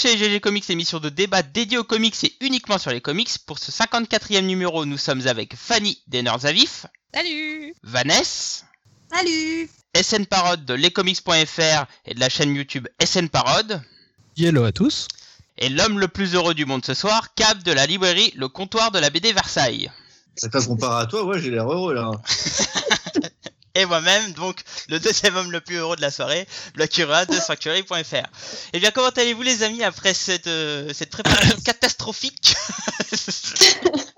chez GG Comics, l'émission de débat dédiée aux comics et uniquement sur les comics. Pour ce 54e numéro, nous sommes avec Fanny Denner-Zavif. Salut Vanessa. Salut SN Parode de lescomics.fr et de la chaîne YouTube SN Parode. Hello à tous. Et l'homme le plus heureux du monde ce soir, Cap de la librairie Le Comptoir de la BD Versailles. C'est pas comparé à toi, ouais, j'ai l'air heureux là. et moi-même, donc le deuxième homme le plus heureux de la soirée, Blacura de Sanctuary.fr. Eh bien, comment allez-vous les amis après cette, euh, cette préparation catastrophique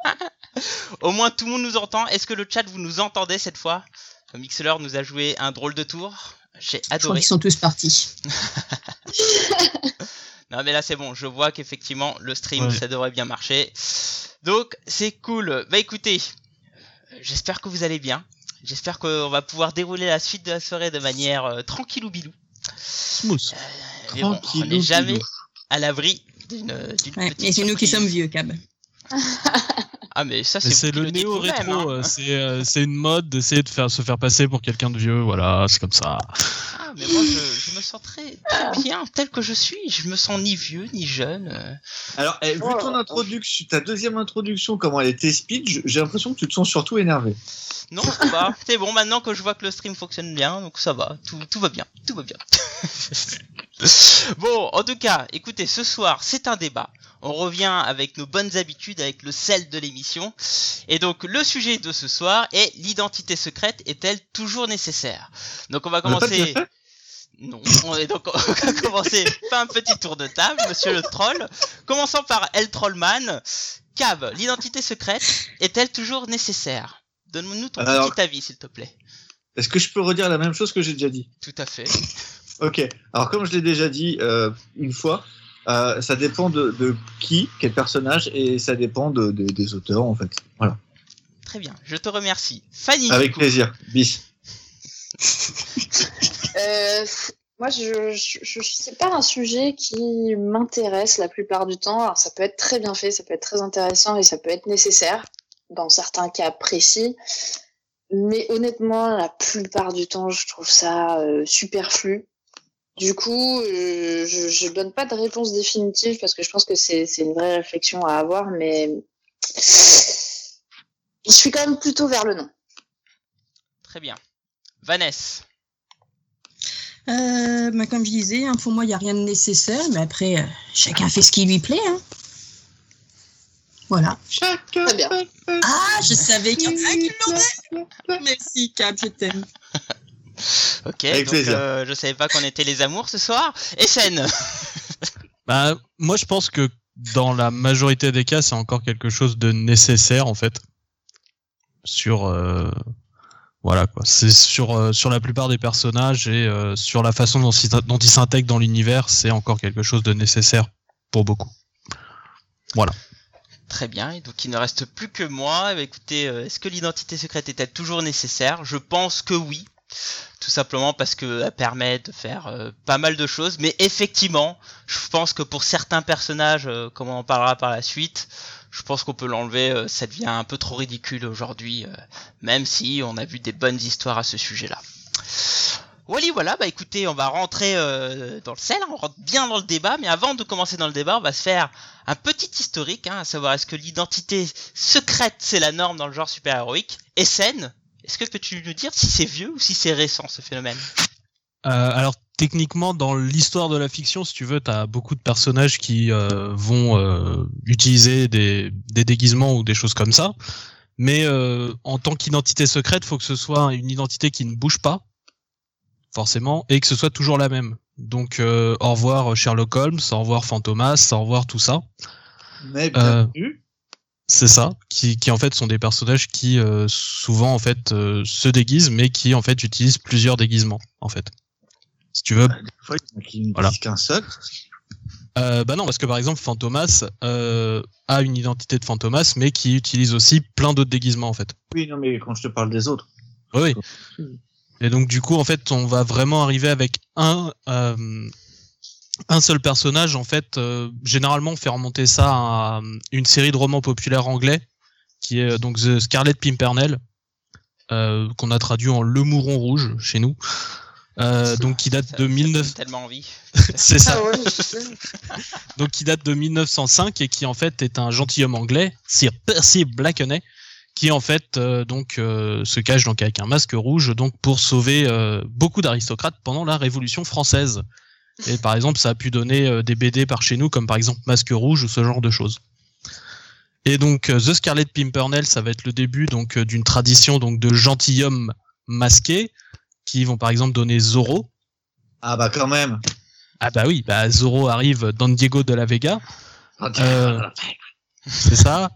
Au moins tout le monde nous entend. Est-ce que le chat vous nous entendez cette fois? Mixler nous a joué un drôle de tour. J'ai Je crois adoré. qu'ils sont tous partis. Non mais là c'est bon, je vois qu'effectivement le stream Ouais. ça devrait bien marcher. Donc c'est cool. Bah écoutez, j'espère que vous allez bien. J'espère qu'on va pouvoir dérouler la suite de la soirée de manière euh, tranquille ou bilou. Smooth. Mais bon, on n'est jamais à l'abri d'une d'une Ouais, petite et c'est nous qui sommes vieux, Cab. Ah mais ça c'est le néo rétro, hein. euh, c'est euh, c'est une mode d'essayer de faire se faire passer pour quelqu'un de vieux, voilà, c'est comme ça. Ah mais moi je, sens très, très bien tel que je suis. Je me sens ni vieux ni jeune. euh. Alors, eh, vu ton introduction, ta deuxième introduction, comment elle était speed, j'ai l'impression que tu te sens surtout énervé. Non, ça va. C'est bon, maintenant que je vois que le stream fonctionne bien, donc ça va. Tout, tout va bien. Tout va bien. bon, en tout cas, écoutez, ce soir, c'est un débat. On revient avec nos bonnes habitudes, avec le sel de l'émission. Et donc, le sujet de ce soir est l'identité secrète est-elle toujours nécessaire? Donc, on va commencer. Non, on est donc commencer par un petit tour de table, monsieur le troll. Commençons par El Trollman. Cab, l'identité secrète est-elle toujours nécessaire? Donne-nous ton Alors- petit avis, s'il te plaît. Est-ce que je peux redire la même chose que j'ai déjà dit? Tout à fait. Ok. Alors, comme je l'ai déjà dit euh, une fois, euh, ça dépend de, de qui, quel personnage, et ça dépend de, de- des auteurs, en fait. Voilà. Très bien, je te remercie. Fanny, Avec plaisir. Bis. Euh, moi, je, je, je pas un sujet qui m'intéresse la plupart du temps. Alors, ça peut être très bien fait, ça peut être très intéressant et ça peut être nécessaire dans certains cas précis. Mais honnêtement, la plupart du temps, je trouve ça euh, superflu. Du coup, euh, je, je donne pas de réponse définitive parce que je pense que c'est une vraie réflexion à avoir, mais je suis quand même plutôt vers le non. Très bien. Vanessa. Euh, bah, comme je disais, hein, pour moi, il n'y a rien de nécessaire, mais après, euh, chacun fait ce qui lui plaît. Hein. Voilà. Chacun Très bien. fait- Ah, je savais qu'il y en a un qui l'aurait. Merci, Cab, je t'aime. Ok, Avec donc euh, je savais pas qu'on était les amours ce soir. SN. Bah, moi je pense que dans la majorité des cas, c'est encore quelque chose de nécessaire en fait. Sur euh, voilà quoi, c'est sur euh, sur la plupart des personnages et euh, sur la façon dont, ils- dont ils s'intègrent dans l'univers, c'est encore quelque chose de nécessaire pour beaucoup. Très bien, et donc il ne reste plus que moi. Eh bien, écoutez, euh, est-ce que l'identité secrète est-elle toujours nécessaire? Je pense que oui. Tout simplement parce qu'elle permet de faire euh, pas mal de choses. Mais effectivement, je pense que pour certains personnages, euh, comme on en parlera par la suite, je pense qu'on peut l'enlever. euh, ça devient un peu trop ridicule aujourd'hui, euh, même si on a vu des bonnes histoires à ce sujet-là. Wally, voilà, bah écoutez, on va rentrer euh, dans le sel, on rentre bien dans le débat, mais avant de commencer dans le débat, on va se faire un petit historique, hein, à savoir est-ce que l'identité secrète c'est la norme dans le genre super-héroïque? SN, est-ce que peux-tu nous dire si c'est vieux ou si c'est récent ce phénomène? Alors techniquement, dans l'histoire de la fiction, si tu veux, t'as beaucoup de personnages qui euh, vont euh, utiliser des, des déguisements ou des choses comme ça. Mais euh, en tant qu'identité secrète, faut que ce soit une identité qui ne bouge pas, forcément, et que ce soit toujours la même. Donc au revoir Sherlock Holmes, au revoir Fantomas, au revoir tout ça. Mais bien vu. C'est ça, qui, qui en fait sont des personnages qui souvent en fait se déguisent, mais qui en fait utilisent plusieurs déguisements en fait. Si tu veux, Des fois, il y en a qui ne Voilà. disent qu'un seul. Euh, bah non, parce que par exemple, Fantomas euh, a une identité de Fantomas, mais qui utilise aussi plein d'autres déguisements en fait. Oui, non, mais quand je te parle des autres. Oui. oui. Et donc du coup, en fait, on va vraiment arriver avec un euh, un seul personnage. En fait, euh, généralement, on fait remonter ça à une série de romans populaires anglais qui est donc The Scarlet Pimpernel, euh, qu'on a traduit en Le Mouron Rouge chez nous. Euh, donc qui date Ça- de ça 19 donne tellement envie. c'est ça. Ah ouais, donc qui date de 1905 et qui en fait est un gentilhomme anglais Sir Percy Blakeney qui en fait euh, donc euh, se cache donc avec un masque rouge donc pour sauver euh, beaucoup d'aristocrates pendant la Révolution française. Et par exemple ça a pu donner euh, des BD par chez nous comme par exemple Masque rouge ou ce genre de choses. Et donc euh, The Scarlet Pimpernel ça va être le début donc euh, d'une tradition donc de gentilshommes masqués qui vont par exemple donner Zorro Ah bah quand même. ah bah oui bah Zorro arrive dans Diego de la Vega Euh, c'est ça.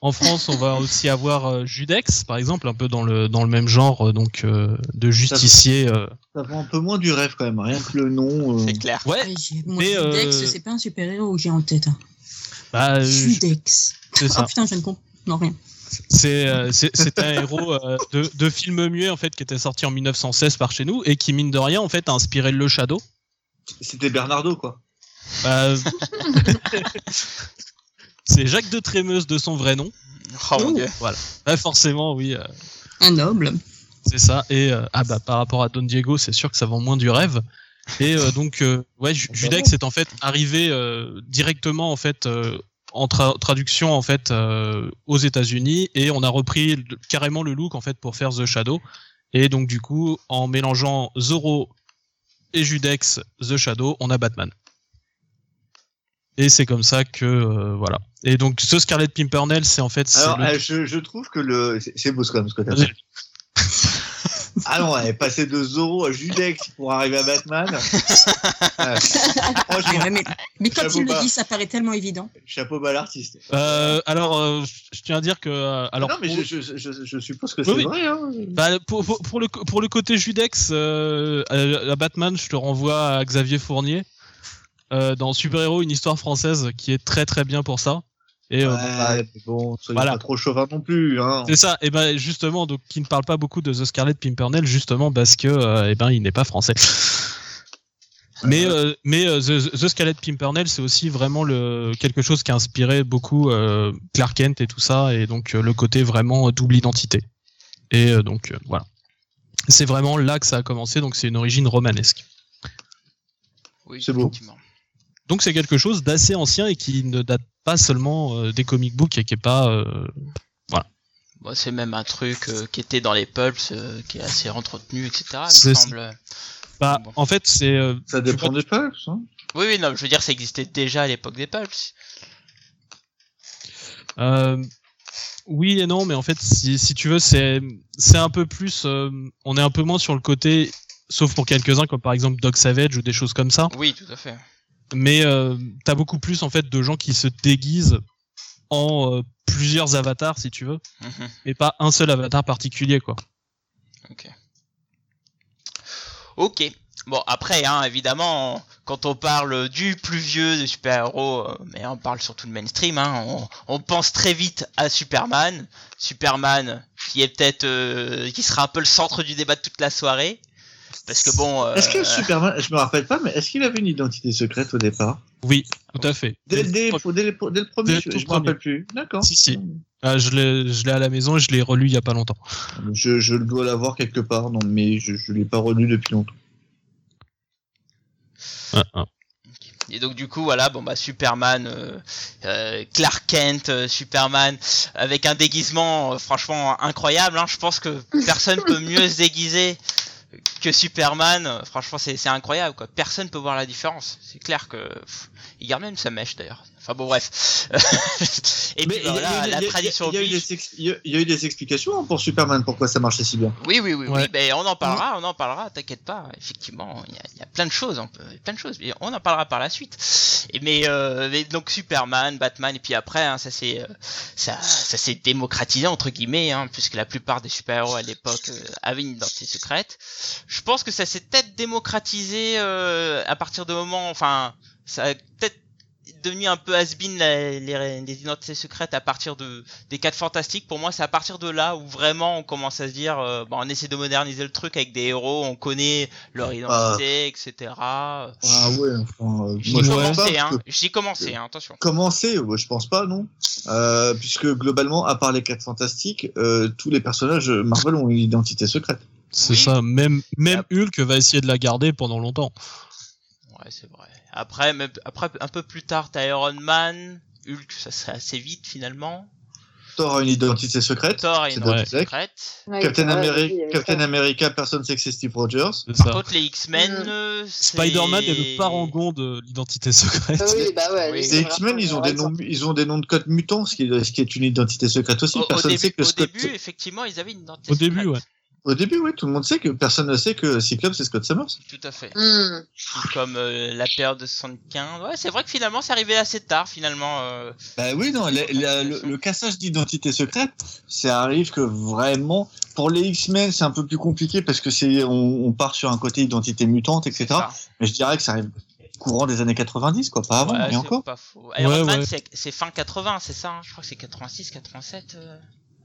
En France, on va aussi avoir euh, Judex, par exemple, un peu dans le dans le même genre, euh, donc euh, de justicier. euh. Ça vend un peu moins du rêve quand même, rien que le nom. euh, C'est clair. Ouais, Ouais, j'ai- moi, mais, Judex, euh, c'est pas un super-héros que j'ai en tête. hein. bah, Judex. c'est Ah ça. putain, je ne comprends non, rien. C'est euh, c'est c'est un héros euh, de de film muet en fait qui était sorti en 1916 par chez nous et qui mine de rien en fait a inspiré le Shadow. C'était Bernardo quoi. Bah, c'est Jacques de Trémeuse de son vrai nom. Oh mon dieu. Bah, forcément, oui. euh, Un noble. C'est ça. Et euh, ah bah par rapport à Don Diego, c'est sûr que ça vend moins du rêve. Et euh, donc euh, ouais, Ju- Judex est en fait arrivé euh, directement en fait euh, en tra- traduction en fait euh, aux États-Unis et on a repris le- carrément le look en fait pour faire The Shadow. Et donc du coup, en mélangeant Zorro et Judex, The Shadow, on a Batman. Et c'est comme ça que euh, voilà. Et donc ce Scarlet Pimpernel, c'est en fait Alors, le- euh, je, je trouve que le. c'est- beau ce que. Ah non, elle est passée de Zorro à Judex pour arriver à Batman. Ouais. Franchement, Ouais, mais, mais quand Chapeau il le bas. dit, ça paraît tellement évident. chapeau bas à l'artiste. Euh, alors, euh, je tiens à dire que euh, alors non, mais pour- je, je, je, je suppose que Oui, c'est oui. vrai. Hein. Bah, pour, pour, pour le, pour le côté Judex, euh, à, à Batman, je te renvoie à Xavier Fournier euh, dans Super Héros, une histoire française qui est très très bien pour ça. Et euh, Ouais, mais bon, soyez Voilà. pas trop chauvin non plus. Hein. c'est ça. Et ben justement, donc qui ne parle pas beaucoup de The Scarlet Pimpernel, justement parce que euh, eh ben il n'est pas français. Mais euh, mais euh, The, The Scarlet Pimpernel, c'est aussi vraiment le quelque chose qui a inspiré beaucoup euh, Clark Kent et tout ça, et donc euh, le côté vraiment double identité. Et euh, donc euh, voilà. C'est vraiment là que ça a commencé, donc c'est une origine romanesque. Oui, C'est beau. effectivement. Donc c'est quelque chose d'assez ancien et qui ne date pas seulement euh, des comic books et qui est pas euh, Bon, c'est même un truc euh, qui était dans les pulps, euh, qui est assez entretenu, etc. Il me semble. Bon. En fait, c'est euh, Ça dépend des pulps. Hein. Oui, oui, non, je veux dire, ça existait déjà à l'époque des pulps. Euh, oui et non, mais en fait, si, si tu veux, c'est c'est un peu plus. euh, on est un peu moins sur le côté, sauf pour quelques-uns, comme par exemple Dog Savage ou des choses comme ça. Oui, tout à fait. Mais euh, t'as beaucoup plus en fait de gens qui se déguisent en euh, plusieurs avatars, si tu veux, Mhm. et pas un seul avatar particulier, quoi. Ok. Ok. Bon, après, hein, évidemment, quand on parle du plus vieux de super-héros, euh, mais on parle surtout de mainstream, hein, on, on pense très vite à Superman. Superman, qui est peut-être, euh, qui sera un peu le centre du débat de toute la soirée. Parce que bon, euh, Est-ce que Superman, je me rappelle pas, mais est-ce qu'il avait une identité secrète au départ? Oui, tout à fait. dès, dès, dès, le- dès le premier, le je, je me rappelle plus. D'accord. Si, si. Ah, je l'ai je l'ai à la maison et je l'ai relu il y a pas longtemps. Je, je dois l'avoir quelque part, non, mais je, je l'ai pas relu depuis longtemps. Ah, ah. Et donc du coup voilà bon bah Superman, euh, euh, Clark Kent, euh, Superman avec un déguisement euh, franchement incroyable. Hein. Je pense que personne peut mieux se déguiser que Superman. Euh, Franchement c'est c'est incroyable quoi. Personne peut voir la différence. C'est clair que pff, il garde même sa mèche d'ailleurs. Enfin bon bref. Et puis Mais il y a- voilà il y a- la tradition il y a eu des ex- il y a- il y a eu des explications hein, pour Superman, pourquoi ça marchait si bien. Oui, oui, oui, Ouais. oui. Ben, on en parlera, on en parlera. T'inquiète pas. Effectivement, il y a, il y a plein de choses, on peut, plein de choses. Mais on en parlera par la suite. Et mais, euh, mais donc Superman, Batman, et puis après, hein, ça s'est, euh, ça, ça s'est démocratisé entre guillemets, hein, puisque la plupart des super-héros à l'époque euh, avaient une identité secrète. Je pense que ça s'est peut-être démocratisé euh, à partir de moment, enfin, ça a peut-être devenu un peu has-been les, les, les identités secrètes à partir de des 4 fantastiques pour moi c'est à partir de là où vraiment on commence à se dire euh, bon, on essaie de moderniser le truc avec des héros on connaît leur identité etc Ah ouais, enfin, euh, j'y pense commencé pas. hein que- j'y commencé hein, attention Commencer, ouais, je pense pas, non. Euh, puisque globalement, à part les 4 fantastiques, euh, tous les personnages Marvel ont une identité secrète. C'est Oui. ça. Même même Ah. Hulk va essayer de la garder pendant longtemps. Ouais, c'est vrai. Après, même, après, un peu plus tard, t'as Iron Man, Hulk, ça serait assez vite finalement. Thor a une identité secrète. Thor a une ouais. Ock. secrète. Ouais, Captain, Ameri- oui, Captain. America, personne sait que c'est Steve Rogers. Par contre, les X-Men, Mm. euh, Spider-Man est le parangon de l'identité secrète. Ah oui, bah ouais. Oui. lui, Les X-Men, ils ont des noms, ils ont des noms de codes mutants, ce qui est, ce qui est une identité secrète aussi. Au, au Personne début, sait que au Scott. début, effectivement, ils avaient une identité Au début, ouais. Au début, oui, tout le monde sait que personne ne sait que Cyclope c'est Scott Summers. Tout à fait. Tout Comme euh, la période de 75. Ouais, c'est vrai que finalement, c'est arrivé assez tard, finalement. euh, Bah oui, non, la- la- le, le cassage d'identité secrète, ça arrive que vraiment. Pour les X-Men, c'est un peu plus compliqué parce que c'est, on, on part sur un côté identité mutante, etc. Mais je dirais que ça arrive courant des années 90, quoi, pas avant, Ouais, encore. pas faux. Iron Ouais, Man, ouais. c'est- c'est fin 80, c'est ça hein? Je crois que c'est 86, 87. euh,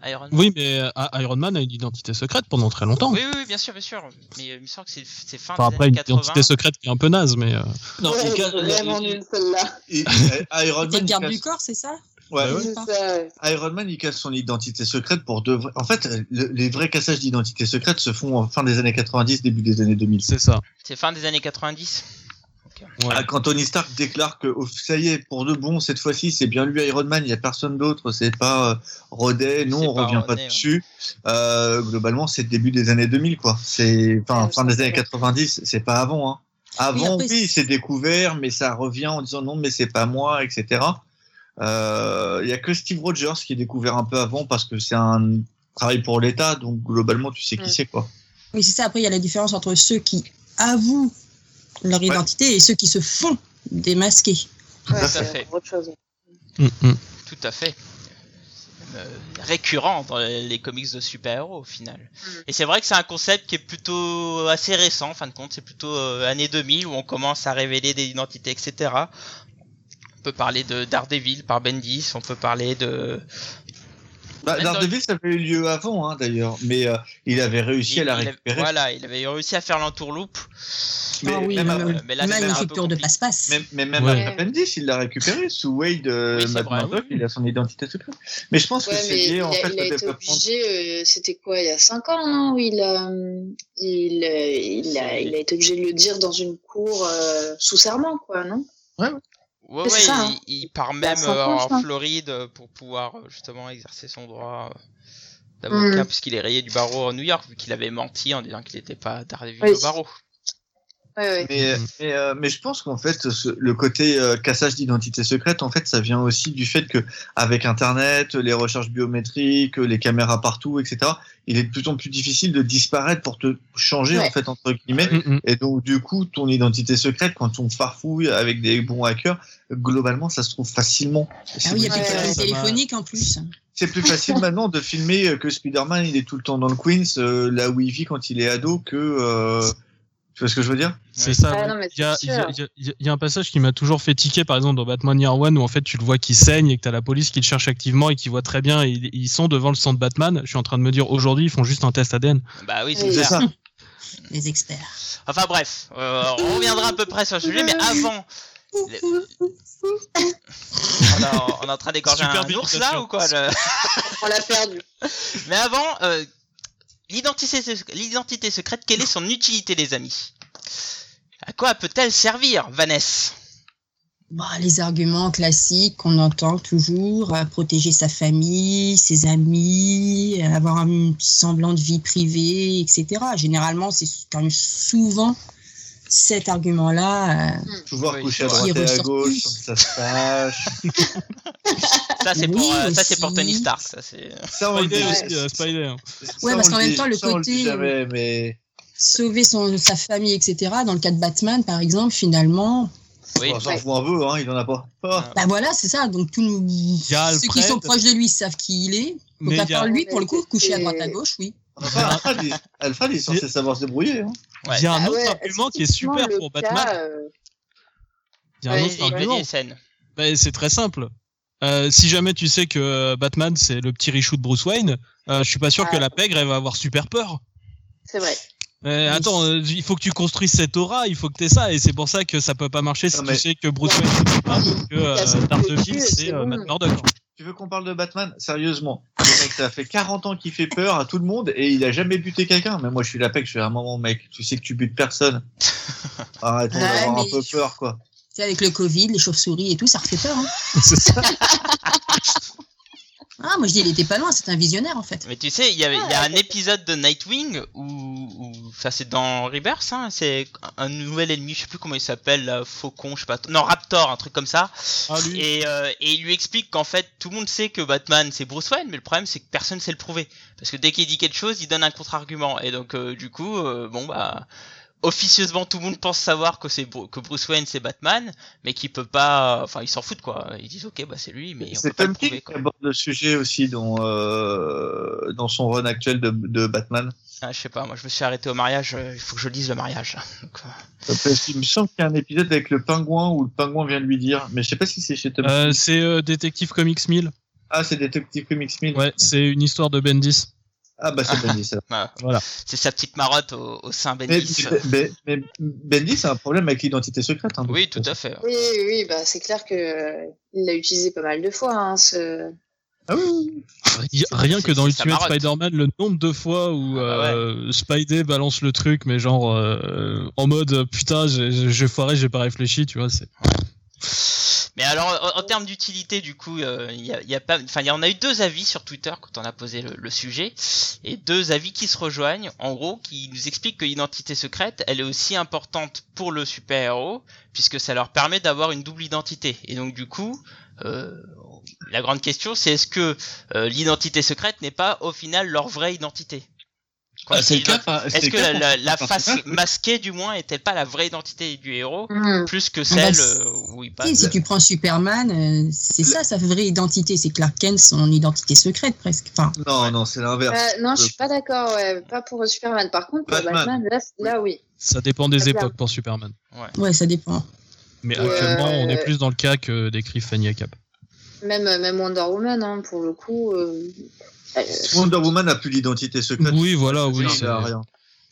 Iron Man. Oui, mais euh, Iron Man a une identité secrète pendant très longtemps. Oui, oui, oui, bien sûr, bien sûr. Mais euh, il me semble que c'est c'est fin Enfin, des après, années une 80. identité secrète qui est un peu naze, mais. euh, Non, Ouais, il casse- vraiment il- nul celle-là. il- il- Iron Man, il garde casse- du corps, c'est ça? Ouais, Ouais. C'est ça. Iron Man, il casse son identité secrète pour de vrais. En fait, le- les vrais cassages d'identité secrète se font en fin des années 90, début des années 2000. C'est ça. C'est fin des années 90. Ouais. Ah, quand Tony Stark déclare que oh, ça y est, pour de bon, cette fois-ci, c'est bien lui Iron Man, il n'y a personne d'autre, c'est pas euh, Rodet, non, on pas revient pas dessus. Euh, globalement, c'est le début des années 2000, quoi. C'est fin des années vrai. 90, c'est pas avant. Hein. Avant, après, oui, c'est découvert, mais ça revient en disant non, mais c'est pas moi, etc. Euh, Il y a que Steve Rogers qui est découvert un peu avant parce que c'est un travail pour l'État, donc globalement, tu sais qui c'est, quoi. Oui, c'est ça. Après, il y a la différence entre ceux qui avouent leur Ouais. identité et ceux qui se font démasquer. Tout Ouais, à fait. autre chose. Mm, mm. Tout à fait. Euh, récurrent dans les les comics de super-héros au final. Mm. Et c'est vrai que c'est un concept qui est plutôt assez récent, en fin de compte. C'est plutôt euh, années 2000 où on commence à révéler des identités, etc. On peut parler de Daredevil par Bendis, on peut parler de... Bah, Daredevil, ça avait eu lieu avant, hein, d'ailleurs, mais euh, il avait réussi à la il avait- récupérer. voilà, il avait réussi à faire l'entourloupe. Mais ah oui, même, euh, mais là, c'est peu rupture de passe-passe. Même, mais même Ouais. après Bendis, il l'a récupéré. Sous Wade, euh, Oui, c'est Matt vrai, Murdock, oui. il a son identité secrète. Mais je pense que Ouais, c'est mais lié il en a, fait il a au été développement. obligé, euh, c'était quoi, il y a 5 ans, non où il a, euh, il, euh, il, a, il a été obligé de le dire dans une cour euh, sous serment, quoi, non? Ouais, C'est ouais, ça, hein. il, il part même euh, en. Floride euh, pour pouvoir euh, justement exercer son droit d'avocat, Mm. puisqu'il est rayé du barreau à New York, vu qu'il avait menti en disant qu'il n'était pas Daredevil Oui. au barreau. Ouais, ouais. Mais, mais, euh, mais je pense qu'en fait, ce- le côté euh, cassage d'identité secrète, en fait, ça vient aussi du fait que avec Internet, les recherches biométriques, les caméras partout, etc., il est de plus en plus difficile de disparaître pour te changer, Ouais. en fait, entre guillemets. Mm, mm. Et donc, du coup, ton identité secrète, quand on farfouille avec des bons hackers, globalement, ça se trouve facilement. Ah oui, il y a plus téléphonique en plus. C'est plus facile maintenant de filmer euh, que Spider-Man, il est tout le temps dans le Queens, euh, là où il vit quand il est ado, que. Tu vois ce que je veux dire? C'est Ouais. ça. Ah ouais. Il y, a, y y y un passage qui m'a toujours fait tiquer, par exemple, dans Batman Year One, où en fait tu le vois qui saigne et que t'as la police qui le cherche activement et qui voit très bien. Et ils- sont devant le centre Batman. Je suis en train de me dire, aujourd'hui, ils font juste un test ADN. Bah oui, c'est Oui. Ça. Les experts. Enfin bref, euh, on reviendra à peu près sur le sujet, mais avant... le- On, a- on est en train d'égorger Super un ours là ou quoi le- On l'a perdu. Mais avant, euh, l'identité sec- l'identité secrète, quelle est son utilité les amis? À quoi peut-elle servir, Vanessa? Bah, les arguments classiques qu'on entend toujours, euh, protéger sa famille, ses amis, euh, avoir un semblant de vie privée, etc. Généralement, c'est quand même souvent cet argument-là. euh, Pouvoir Oui. coucher à droite et à gauche sans que ça se sache. Ça c'est Oui, pour, euh, ça c'est pour. Tony Stark. Ça c'est. Le Spider dit- aussi, euh, Spider. ça, Ouais, parce qu'en même temps, le ça, on dit côté, jamais, mais sauver son, sa famille, etc. Dans le cas de Batman, par exemple, finalement, Oui. on s'en Ouais. fout un peu, hein, il en a pas. Ah. bah voilà, c'est ça. Donc, tous ceux qui sont proches de lui savent qui il est. Mais Donc, à part lui, pour le coup, coucher à droite à gauche, oui. Enfin, Alfred, il, Alfred, il est censé savoir se débrouiller. Hein. Ouais. Il y a un Ah autre ouais, argument qui est super pour cas, Batman. euh, Il y a un Ouais, autre argument. Ben, c'est très simple. Euh, si jamais tu sais que euh, Batman c'est le petit richou de Bruce Wayne, euh, je suis pas sûr que Ah. la pègre elle va avoir super peur. C'est vrai. Attends, euh, il faut que tu construises cette aura, il faut que t'aies ça, et c'est pour ça que ça peut pas marcher si tu sais que Bruce Wayne c'est pas, que euh, Daredevil c'est c'est euh, bon. Matt Murdock. Tu veux qu'on parle de Batman? Sérieusement, le mec, ça fait 40 ans qu'il fait peur à tout le monde et il a jamais buté quelqu'un. Mais moi, je suis la paix, je suis un moment, mec. Tu sais que tu butes personne. Arrêtons Ouais, d'avoir un peu peur, quoi. Tu sais, avec le Covid, les chauves-souris et tout, ça refait peur. Hein. C'est ça. Ah, moi je dis, il était pas loin, c'est un visionnaire en fait. Mais tu sais, il y, avait- il y a Ah, un épisode de Nightwing où, où ça c'est dans Rebirth, hein, c'est un nouvel ennemi, je sais plus comment il s'appelle, là, Faucon, je sais pas, non Raptor, un truc comme ça. Ah, lui. Et, euh, et il lui explique qu'en fait tout le monde sait que Batman c'est Bruce Wayne, mais le problème c'est que personne sait le prouver. Parce que dès qu'il dit quelque chose, il donne un contre-argument. Et donc euh, du coup, euh, bon bah officieusement tout le monde pense savoir que c'est que Bruce Wayne c'est Batman, mais qu'il peut pas, enfin ils s'en foutent quoi. Ils disent ok bah c'est lui, mais on C'est peut pas le Tom King qui aborde le sujet aussi dans, euh, dans son run actuel de, de Batman. Ah, je sais pas, moi je me suis arrêté au mariage, euh, il faut que je lise le mariage. Donc, euh, qu'il me semble qu'il y a un épisode avec le pingouin où le pingouin vient de lui dire, mais je sais pas si c'est chez Tom Euh, King. c'est euh, Detective Comics 1000. Ah, c'est Detective Comics 1000. Ouais, c'est une histoire de Bendis. Ah, bah c'est Bendis. ça. voilà. C'est sa petite marotte au, au sein Mais, Bendis. mais, mais Bendis a un problème avec l'identité secrète. Hein, Oui, tout à fait. Oui, oui, bah, c'est clair que euh, il l'a utilisé pas mal de fois, hein, ce... Ah oui, Rien que dans Ultimate. Spider-Man, le nombre de fois où Ah bah euh, Spidey balance le truc, mais genre euh, en mode putain, j'ai j'ai foiré, j'ai pas réfléchi, tu vois. C'est Mais alors, en, termes d'utilité, du coup, euh, il y, a, il y a pas, enfin, y en a eu deux avis sur Twitter quand on a posé le, le sujet, et deux avis qui se rejoignent, en gros, qui nous expliquent que l'identité secrète, elle est aussi importante pour le super-héros, puisque ça leur permet d'avoir une double identité. Et donc, du coup, euh, la grande question, c'est est-ce que euh, l'identité secrète n'est pas, au final, leur vraie identité? Ah, c'est le cas. Est-ce que cas la, face masquée, du moins, est-elle pas la vraie identité du héros Hmm. plus que bah, celle euh, où il Si, passe si tu prends Superman, euh, c'est ça sa vraie identité, c'est Clark Kent, son identité secrète presque. Enfin, Non, non, c'est l'inverse. Euh, non, je suis pas d'accord, ouais, pas pour Superman. Par contre, pour Batman. Batman, là, là, oui. ça dépend des clair. époques pour Superman. ouais, ça dépend. Mais Ouais. actuellement, on est plus dans le cas que décrit Fanny Cap. Même, même Wonder Woman, hein, pour le coup. euh, euh, Wonder Woman n'a plus l'identité secrète. Oui, voilà, oui. Oui, c'est- il a rien.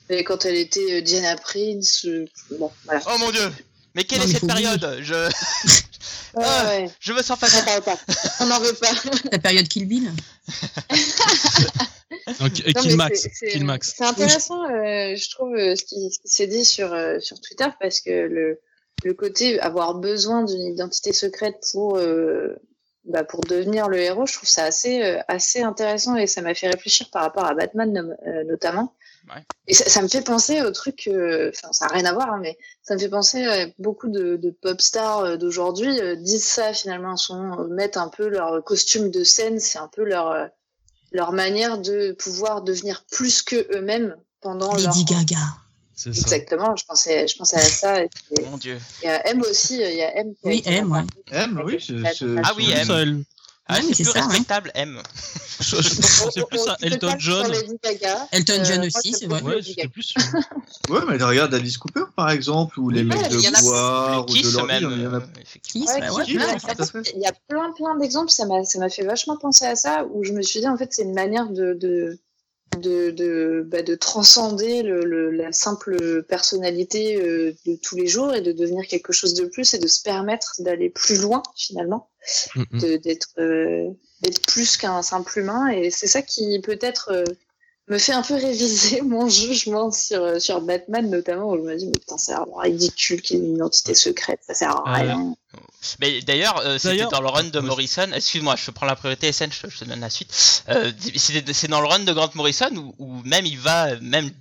et quand elle était euh, Diana Prince, euh, bon, voilà. Oh mon dieu Mais quelle Non, est cette période? Je Ouais, Ah. ouais. je me sens pas On n'en bien. parle pas. On n'en veut pas. La période Kill Bill. Donc, et Non, Kill Max. c'est- c'est- Kill Max. C'est intéressant, euh, je trouve, euh, ce qui, s'est dit sur, euh, sur Twitter, parce que le, le côté avoir besoin d'une identité secrète pour, euh, bah, pour devenir le héros, je trouve ça assez, euh, assez intéressant et ça m'a fait réfléchir par rapport à Batman euh, notamment. Ouais. Et ça, ça me fait penser au truc, euh, enfin, ça n'a rien à voir, hein, mais ça me fait penser à beaucoup de, de pop stars euh, d'aujourd'hui euh, disent ça finalement, sont, euh, mettent un peu leur costume de scène, c'est un peu leur, euh, leur manière de pouvoir devenir plus que eux-mêmes pendant leur Lady Gaga. C'est ça. Exactement, je pensais, je pensais à ça. et Mon dieu. Il y a M aussi, il y a M. qui Oui, M, ouais. M, oui, c'est- Ah oui, M. elle- Ah, Oui, c'est c'est plus ça, hein. respectable, M. Je, je pensais plus à On- on- Elton on- on- John. Elton Euh, John aussi, je c'est vrai. Ouais, Gaga. plus sûr. Ouais, mais regarde Alice Cooper, par exemple, ou les Ouais, mecs de Bois, ou Kiss de Lordi, même. il y en a euh, plein. Il y a plein plein d'exemples, ça m'a ça m'a fait vachement penser à ça où je me suis dit en fait c'est une manière de de de bah, de transcender le, le- la simple personnalité euh, de tous les jours et de devenir quelque chose de plus et de se permettre d'aller plus loin finalement, Mm, de- d'être euh, d'être plus qu'un simple humain. Et c'est ça qui peut-être euh, me fait un peu réviser mon jugement sur, sur Batman notamment où je me dis mais putain c'est vraiment ridicule qu'il ait une identité secrète ça sert à Euh, rien Mais d'ailleurs, euh, c'était dans le run de. Morrison. Excuse-moi, je prends la priorité SN, je, je te donne la suite. Euh, c'est c'est dans le run de Grant Morrison où, où même il va même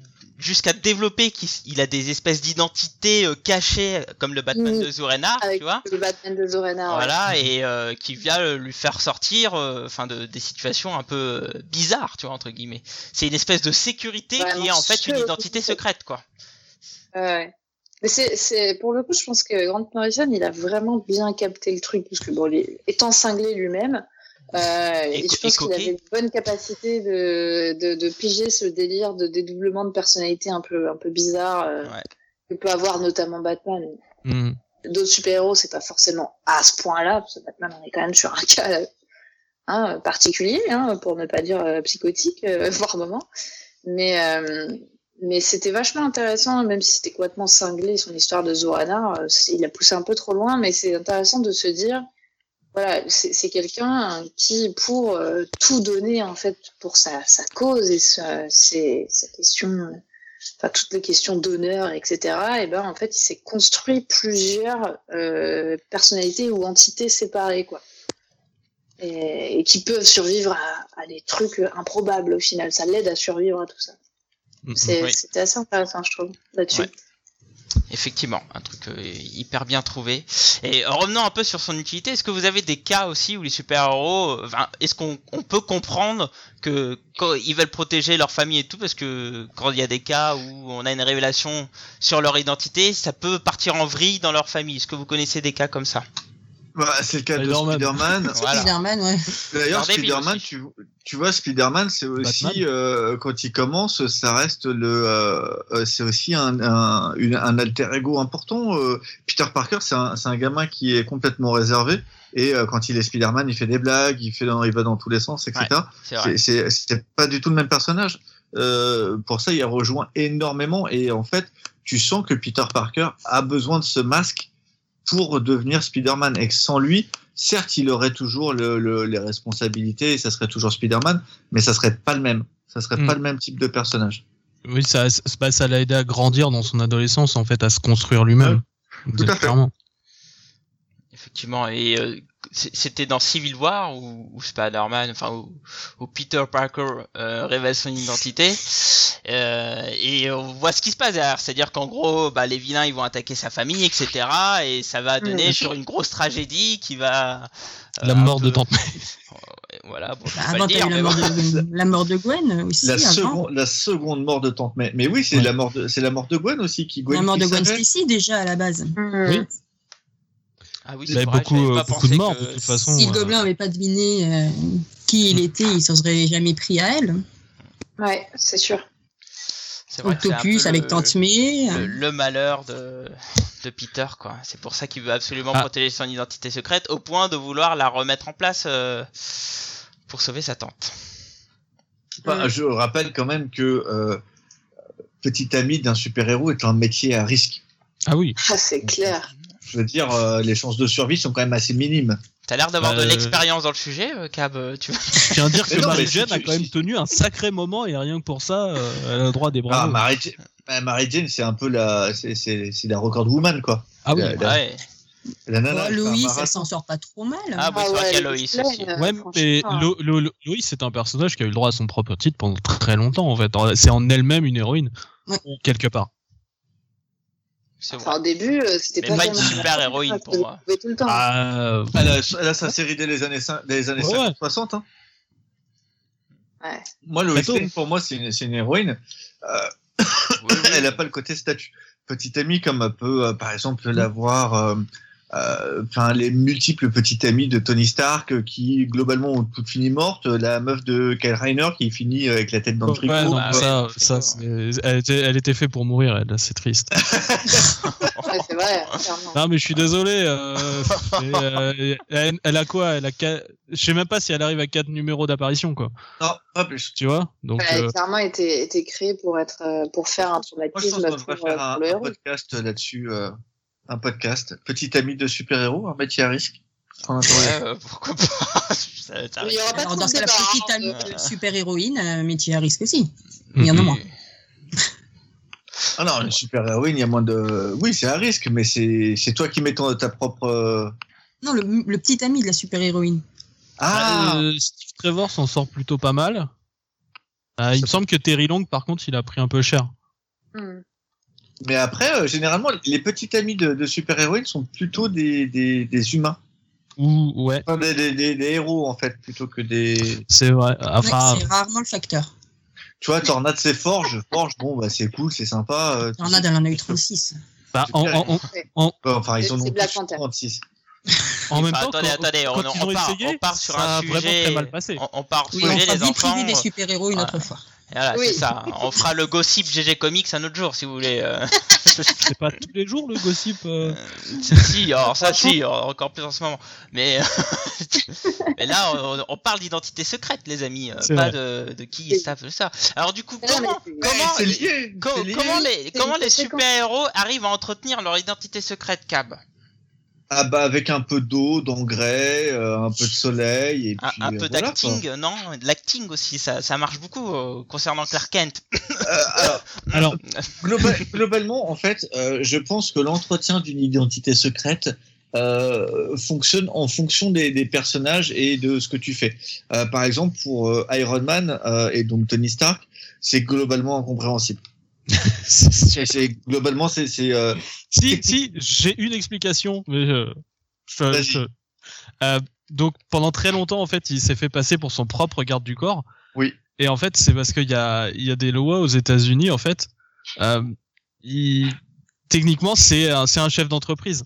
jusqu'à développer qu'il il a des espèces d'identités euh, cachées comme le Batman Mm. de Zurenar, avec tu vois. le Batman de ouais. Voilà, et euh, qui vient euh, lui faire sortir, euh, enfin, de, des situations un peu bizarres, tu vois, entre guillemets. C'est une espèce de sécurité qui est en fait une identité secrète, quoi. Ouais. Mais c'est, pour le coup, je pense que Grant Morrison, il a vraiment bien capté le truc, parce que bon, étant cinglé lui-même, euh, Et je pense qu'il avait une bonne capacité de, de, de piger ce délire de dédoublement de personnalité un peu, un peu bizarre, euh, Ouais. que peut avoir notamment Batman. Mm. D'autres super-héros, c'est pas forcément à ce point-là, parce que Batman, on est quand même sur un cas hein, particulier, hein, pour ne pas dire euh, psychotique, euh, par moment. Mais, euh, mais c'était vachement intéressant, même si c'était complètement cinglé, son histoire de Zoranar. euh, c'est- il a poussé un peu trop loin, mais c'est intéressant de se dire voilà, c'est quelqu'un qui, pour euh, tout donner en fait pour sa, sa cause et sa, ses, sa question, enfin toutes les questions d'honneur, etc. Et ben en fait, il s'est construit plusieurs euh, personnalités ou entités séparées, quoi, et, et qui peuvent survivre à, à des trucs improbables au final. Ça l'aide à survivre à tout ça. Mm, mm. C'est- Oui. Assez intéressant, je trouve, là-dessus. Ouais. Effectivement, un truc euh, hyper bien trouvé. Et revenons un peu sur son utilité, est-ce que vous avez des cas aussi où les super-héros, euh, enfin, est-ce qu'on on peut comprendre que ils veulent protéger leur famille et tout, parce que quand il y a des cas où on a une révélation sur leur identité, ça peut partir en vrille dans leur famille. Est-ce que vous connaissez des cas comme ça? Bah, c'est le cas de Spider-Man. Spider-Man. Voilà. Spider-Man, ouais. D'ailleurs, Spider-Man, tu, tu vois, Spider-Man, c'est aussi euh, quand il commence, ça reste le, euh, euh, c'est aussi un, un, une- un alter ego important. euh. Peter Parker, c'est un, c'est un gamin qui est complètement réservé et euh, quand il est Spider-Man, il fait des blagues, il fait, dans, il va dans tous les sens, etc. C'est vrai. C'est- pas du tout le même personnage. Euh, pour ça, il a rejoint énormément et en fait, tu sens que Peter Parker a besoin de ce masque pour devenir Spider-Man et que sans lui, certes, il aurait toujours le, le- les responsabilités et ça serait toujours Spider-Man, mais ça serait pas le même. Ça serait pas le même type de personnage. Oui, ça, ça, bah, ça l'a aidé à grandir dans son adolescence, en fait, à se construire lui-même. Tout à fait. Clairement. Effectivement, et euh, c'était dans Civil War où, où Spider-Man, enfin où, où Peter Parker euh, révèle son identité, euh, et on voit ce qui se passe derrière, c'est-à-dire qu'en gros, bah, les vilains ils vont attaquer sa famille, etc., et ça va donner sur une grosse tragédie qui va euh, La mort de Tante May. Voilà, bon, Bah, avant, dire, la mort, bon. de, la mort de Gwen aussi. La, seconde, la seconde mort de Tante May. Mais oui, c'est Ouais. la mort de, c'est la mort de Gwen aussi qui Gwen La mort qui de Gwen. Stacy déjà à la base. Oui. Ah oui, Il y avait c'est vrai, beaucoup, euh, beaucoup de morts, que- de toute façon. Si le euh, gobelin n'avait pas deviné euh, qui il était, il s'en serait jamais pris à elle. Ouais, c'est sûr. C'est vrai que c'est un Octopus avec Tante May. le, le malheur de, de Peter, quoi. C'est pour ça qu'il veut absolument Ah. protéger son identité secrète, au point de vouloir la remettre en place euh, pour sauver sa tante. Enfin, Mm. je rappelle quand même que euh, petit ami d'un super-héros est un métier à risque. Ah oui. Ah, c'est clair. Je veux dire, euh, les chances de survie sont quand même assez minimes. T'as l'air d'avoir de Euh, l'expérience dans le sujet, euh, Cab. Tu vois Je tiens à dire que tu- a quand même tenu un sacré moment et rien que pour ça, euh, elle a le droit des Ah, bravos. Mary, Jane- bah, c'est un peu la, c'est, c'est, c'est la record woman, quoi. Ah oui. la- la- Ouais. La nana, oh, elle Loïs, s'en sort pas trop mal. Ah, bah, c'est vrai qu'il y a Loïs aussi. Ouais, mais Lo- Lo- Lo- Loïs, c'est un personnage qui a eu le droit à son propre titre pendant très longtemps, en fait. C'est en elle-même une héroïne, Ouais. quelque part. C'est Enfin, vrai. au début, euh, c'était pas pas une super héroïne pour Elle moi. tout le temps. Ah, Elle a, elle a sa série dès les années, cin- dès les années Ouais, 50, 60. Hein. Ouais. Moi, Lois. Lane, pour moi, c'est une, héroïne. Euh, Oui, oui. elle n'a pas le côté statut. Petite amie, comme peut, euh, par exemple, l'avoir. Euh, euh, les multiples petites amies de Tony Stark euh, qui globalement ont toutes fini mortes. La meuf de Kyle Reiner qui finit euh, avec la tête dans le ouais, tricot. non, bah, ça, ça, elle, était, elle était faite pour mourir, elle, c'est triste. Ouais, c'est vrai, clairement. Non, mais je suis désolé. euh, euh, elle, elle a quoi Elle a quatre- Je sais même pas si elle arrive à 4 numéros d'apparition, quoi. Non, pas plus. Tu vois Donc, Elle euh, a clairement été, été créée pour, être, euh, pour faire un Moi, je pense traumatisme qu'on pour, euh, un, le héros. podcast là-dessus. Euh, un podcast. Petite amie de super-héros, un métier à risque. Euh, pourquoi pas? Ça- ça Il y aura pas Alors, dans de ce cas, petite hein, amie euh, de super-héroïne, euh, métier à risque aussi. Il y en a mm, moins. Ah non, une super-héroïne, il y a moins de. Oui, c'est à risque, mais c'est c'est toi qui mets ton, ta propre. euh, Non, le, le petit ami de la super-héroïne. Ah euh, Steve Trevor s'en sort plutôt pas mal. Euh, il me semble que Terry Long, par contre, il a pris un peu cher. hmm. Mais après, euh, généralement, les petites amies de, de super-héroïnes sont plutôt des, des, des humains. Ou, ouais, Enfin, des, des, des- des héros, en fait, plutôt que des. c'est vrai. Enfin, Ouais, c'est rarement le facteur. Tu vois, Tornade, c'est Forge. Forge, bon, bah, c'est cool, c'est sympa. euh, Tornade, elle en a eu 36. bah, en, en- en- Enfin, ils en ont c'est Black tous Panther. 36. en même Enfin, temps, attendez, quand, attendez, quand on- on part- essayé, on part sur ça un a vraiment sujet- très mal passé. On, on part Oui, on sujet enfants. privée des euh, super-héros une autre fois. Voilà, Oui. c'est ça. On fera le gossip GG Comics un autre jour si vous voulez. euh. C'est pas tous les jours le gossip. euh. si, si, alors ça si, encore plus en ce moment. Mais, mais là, on, on parle d'identité secrète, les amis, euh, C'est pas de, de qui savent ça. Alors du coup, comment, comment, lié, lié. comment les, comment les super-héros arrivent à entretenir leur identité secrète, Cab? Ah bah avec un peu d'eau, d'engrais, euh, un peu de soleil et Un, puis un euh, peu voilà, d'acting, non De l'acting aussi, ça, ça marche beaucoup euh, concernant Clark Kent. Euh, alors, Alors, globa- globalement, en fait, euh, je pense que l'entretien d'une identité secrète euh, fonctionne en fonction des, des personnages et de ce que tu fais. Euh, par exemple, pour euh, Iron Man euh, et donc Tony Stark, c'est globalement incompréhensible. C'est- c'est- globalement, c'est c'est, euh, si, si, j'ai une explication. Mais euh, je- Vas-y. je- euh, donc pendant très longtemps, en fait, il s'est fait passer pour son propre garde du corps. Oui. Et en fait, c'est parce qu'il y a, il y a des lois aux États-Unis, en fait. Euh, il- Techniquement, c'est un, c'est un chef d'entreprise.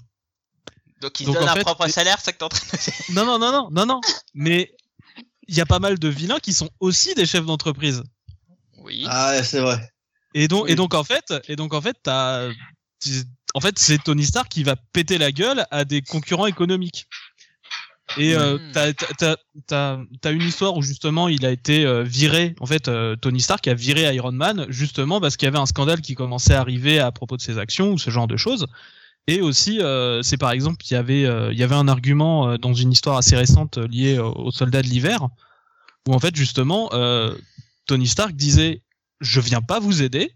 Donc il Donc, donne un fait, propre salaire, c'est ça que t'es en train de dire? Non, non, non, non, non, non. Mais il y a pas mal de vilains qui sont aussi des chefs d'entreprise. Oui. ah c'est vrai. Et donc, et donc en fait, et donc en fait, t'as, en fait, c'est Tony Stark qui va péter la gueule à des concurrents économiques. Et euh, Mhm. t'as, t'as, t'as, t'as, t'as une histoire où justement il a été euh, viré. En fait, euh, Tony Stark a viré Iron Man justement parce qu'il y avait un scandale qui commençait à arriver à propos de ses actions ou ce genre de choses. Et aussi, euh, c'est par exemple, il y avait, euh, il y avait un argument dans une histoire assez récente liée au- aux soldats de l'hiver, où en fait justement, euh, Tony Stark disait, je viens pas vous aider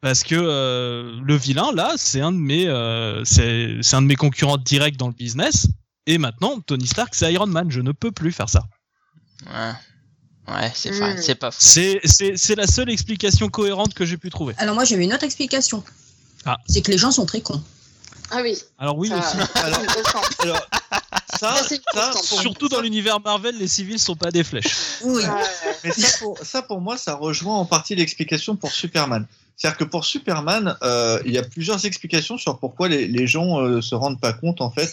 parce que euh, le vilain là, c'est un de mes, euh, c'est, c'est un de mes concurrents directs dans le business. Et maintenant, Tony Stark, c'est Iron Man. Je ne peux plus faire ça. Ouais. Ouais, c'est Hmm. pas faux. C'est, c'est, c'est la seule explication cohérente que j'ai pu trouver. Alors moi j'avais une autre explication. Ah. C'est que les gens sont très cons. Ah oui. Alors oui ça- aussi. Alors, ça, Ça, Surtout dans l'univers Marvel, les civils sont pas des flèches. Oui. Mais ça pour, ça, pour moi, ça rejoint en partie l'explication pour Superman. C'est-à-dire que pour Superman, euh, il y a plusieurs explications sur pourquoi les, les gens euh, se rendent pas compte en fait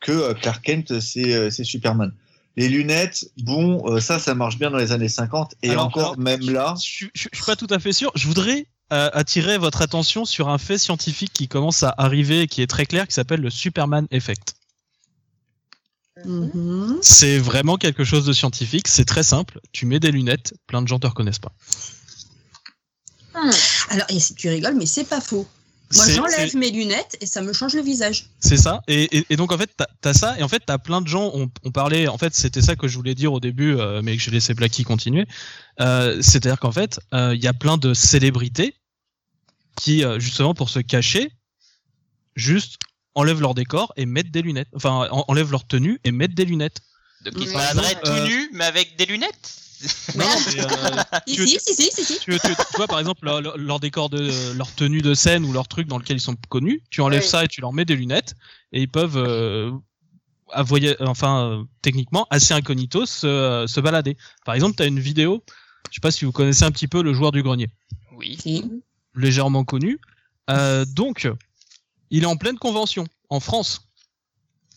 que euh, Clark Kent c'est euh, Superman. Les lunettes, bon, euh, ça, ça marche bien dans les années 50 et Alors, encore alors, même là. Je, je suis pas tout à fait sûr. Je voudrais euh, attirer votre attention sur un fait scientifique qui commence à arriver et qui est très clair, qui s'appelle le Superman Effect. Mhm. C'est vraiment quelque chose de scientifique. C'est très simple. Tu mets des lunettes, plein de gens te reconnaissent pas. Alors et si tu rigoles, mais c'est pas faux. Moi j'enlève mes lunettes et ça me change le visage. C'est ça. Et, et, et donc en fait, t'as as ça. Et en fait, t'as plein de gens. On, on parlait. En fait, c'était ça que je voulais dire au début, euh, mais que j'ai laissé Blacky continuer. Euh, C'est-à-dire qu'en fait, euh, il y a plein de célébrités qui, euh, justement, pour se cacher, juste enlèvent leur décor et mettent des lunettes. Enfin, en- enlèvent leur tenue et mettent des lunettes. Donc il se baladeraient Euh, tout nu, mais avec des lunettes Non, mais, euh, Si, tu- si, si, si, si, si. tu, tu- tu vois par exemple leur, décor de leur tenue de scène ou leur truc dans lequel ils sont connus, tu enlèves Oui. ça et tu leur mets des lunettes et ils peuvent euh, avoyer- enfin euh, techniquement assez incognito se, euh, se balader. Par exemple, tu as une vidéo, je sais pas si vous connaissez un petit peu le joueur du grenier, Oui. Légèrement connu. Euh, donc il est en pleine convention en France.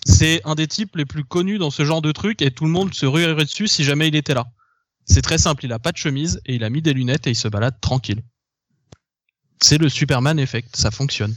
C'est un des types les plus connus dans ce genre de truc et tout le monde se ruerait dessus si jamais il était là. C'est très simple, il a pas de chemise et il a mis des lunettes et il se balade tranquille. C'est le Superman effect, ça fonctionne.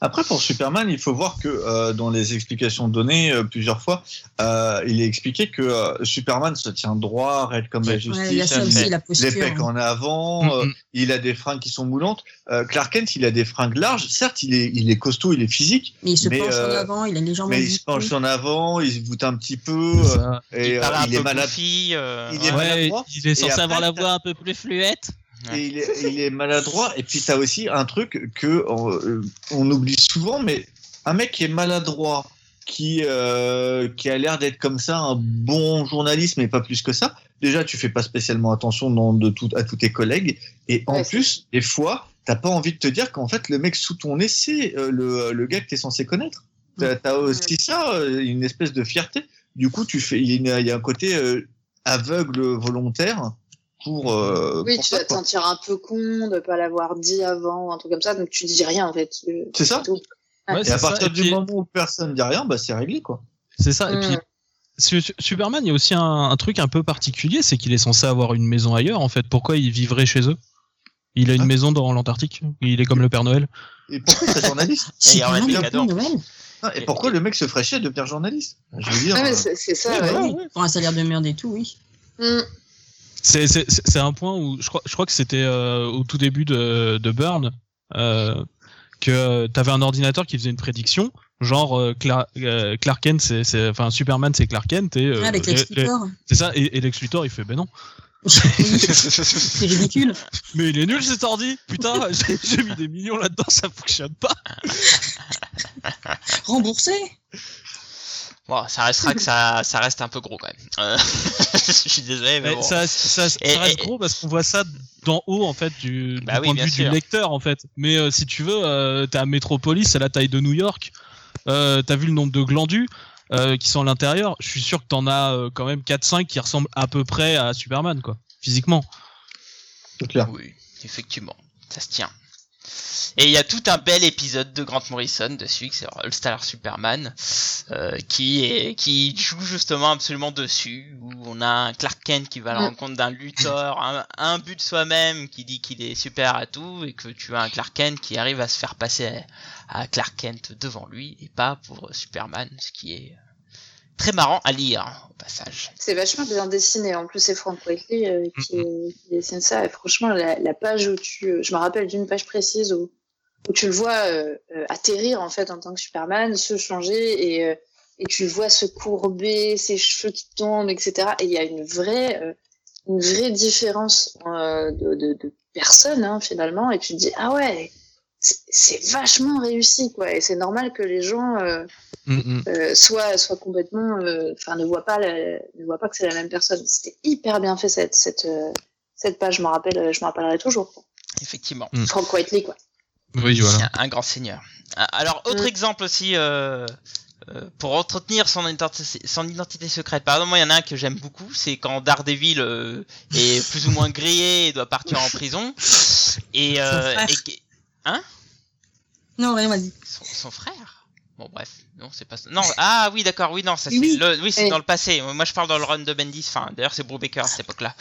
Après, pour Superman, il faut voir que euh, dans les explications données euh, plusieurs fois, euh, il est expliqué que euh, Superman se tient droit, raide comme la Ouais, justice, il y a ça il aussi, la les pecs en avant, Mm, euh, mm. il a des fringues qui sont moulantes. Euh, Clark Kent, il a des fringues larges. Certes, il est, il est costaud, il est physique, Mais il se mais, penche en euh, avant, il a légèrement mais il se penche en avant, il se voûte un petit peu, euh, Ça- et il euh, un il est peu malade. goofy, euh, Il est ouais. ouais, maladroit. il est censé après, avoir la voix un peu plus fluette. Et il est, il est maladroit. Et puis, tu as aussi un truc que euh, on oublie souvent, mais un mec qui est maladroit, qui, euh, qui a l'air d'être comme ça, un bon journaliste, mais pas plus que ça. Déjà, tu fais pas spécialement attention dans, de tout, à tous tes collègues. Et en Ouais, plus, des fois, t'as pas envie de te dire qu'en fait, le mec sous ton nez, c'est euh, le, le gars que tu es censé connaître. T'as as aussi ça, euh, une espèce de fierté. Du coup, tu fais, il y, a une- il y a un côté euh, aveugle volontaire pour. euh, Oui, pour tu ça, vas te quoi. sentir un peu con de pas l'avoir dit avant, un truc comme ça, donc tu dis rien en fait. C'est ça. tout. Ouais, Et c'est à ça. partir Et du puis- moment où personne dit rien, bah c'est réglé quoi. C'est ça. Et puis, Su- Superman, il y a aussi un, un truc un peu particulier, c'est qu'il est censé avoir une maison ailleurs. En fait, pourquoi il vivrait chez eux? Il a une Ah. maison dans l'Antarctique? Il est comme le Père Noël? Et pourquoi journaliste? C'est Noël. Ah, Et pourquoi le mec se ferait chier à devenir journaliste? Je veux dire. Euh, c'est ça, Pour un salaire de merde et tout, oui. Mm. C'est un point où je crois, je crois que c'était euh, au tout début de, de Burn euh, que tu avais un ordinateur qui faisait une prédiction Genre euh, Cla- euh, Clark Kent, c'est, enfin Superman, c'est Clark Kent et euh, Ah, c'est ça. Et, et Lex Luthor, il fait ben non. C'est ridicule. Mais il est nul cet ordi. Putain, j'ai, j'ai mis des millions là-dedans, ça fonctionne pas. Remboursé. Bon, ça restera que ça, ça reste un peu gros quand même. Euh, je suis désolé, mais Mais bon. ça, ça, ça Et- reste et- gros parce qu'on voit ça d'en haut en fait du, du Bah oui, point de vue sûr. du lecteur en fait. Mais euh, si tu veux, euh, t'es à Metropolis, c'est la taille de New York. Euh, t'as vu le nombre de glandus euh, qui sont à l'intérieur. Je suis sûr que t'en as euh, quand même 4-5 qui ressemblent à peu près à Superman quoi, physiquement. C'est clair. Oui, effectivement, ça se tient. Et il y a tout un bel épisode de Grant Morrison dessus, c'est All Star Superman, euh, qui est qui joue justement absolument dessus, où on a un Clark Kent qui va à la Mm. rencontre d'un Luthor, un, un but de soi-même qui dit qu'il est super à tout, et que tu as un Clark Kent qui arrive à se faire passer à, à Clark Kent devant lui, et pas pour Superman, ce qui est très marrant à lire au passage. C'est vachement bien dessiné. En plus, c'est Frank Whiteley euh, qui, qui dessine ça. Et franchement, la, la page où tu. euh, Je me rappelle d'une page précise où, où tu le vois euh, atterrir en fait en tant que Superman, se changer et, euh, et tu le vois se courber, ses cheveux qui tombent, etc. Et il y a une vraie, une vraie différence de, de, de personne hein, finalement. Et tu te dis, ah ouais, c'est- vachement réussi quoi. Et c'est normal que les gens. euh, Mm, mm. euh, soit soit complètement euh, enfin ne voit pas la- ne voit pas que c'est la même personne c'était hyper bien fait cette cette cette page je me rappelle je me rappellerai toujours quoi. Effectivement. Mm. Frank Whiteley quoi Oui voilà. Un, un grand seigneur. Ah, Alors, autre Mm. exemple aussi, euh, euh, pour entretenir son identité, son identité secrète. Par exemple, moi, il y en a un que j'aime beaucoup, c'est quand Daredevil euh, est plus ou moins grillé et doit partir en prison. Euh, et que- Non, rien, vas-y. son, son frère? Bon, bref, non, c'est pas. Non, ah oui, d'accord, oui, non, ça c'est Oui. le- oui, c'est Oui. dans le passé. Moi, je parle dans le run de Bendis. Enfin, d'ailleurs, c'est Brubaker à cette époque-là.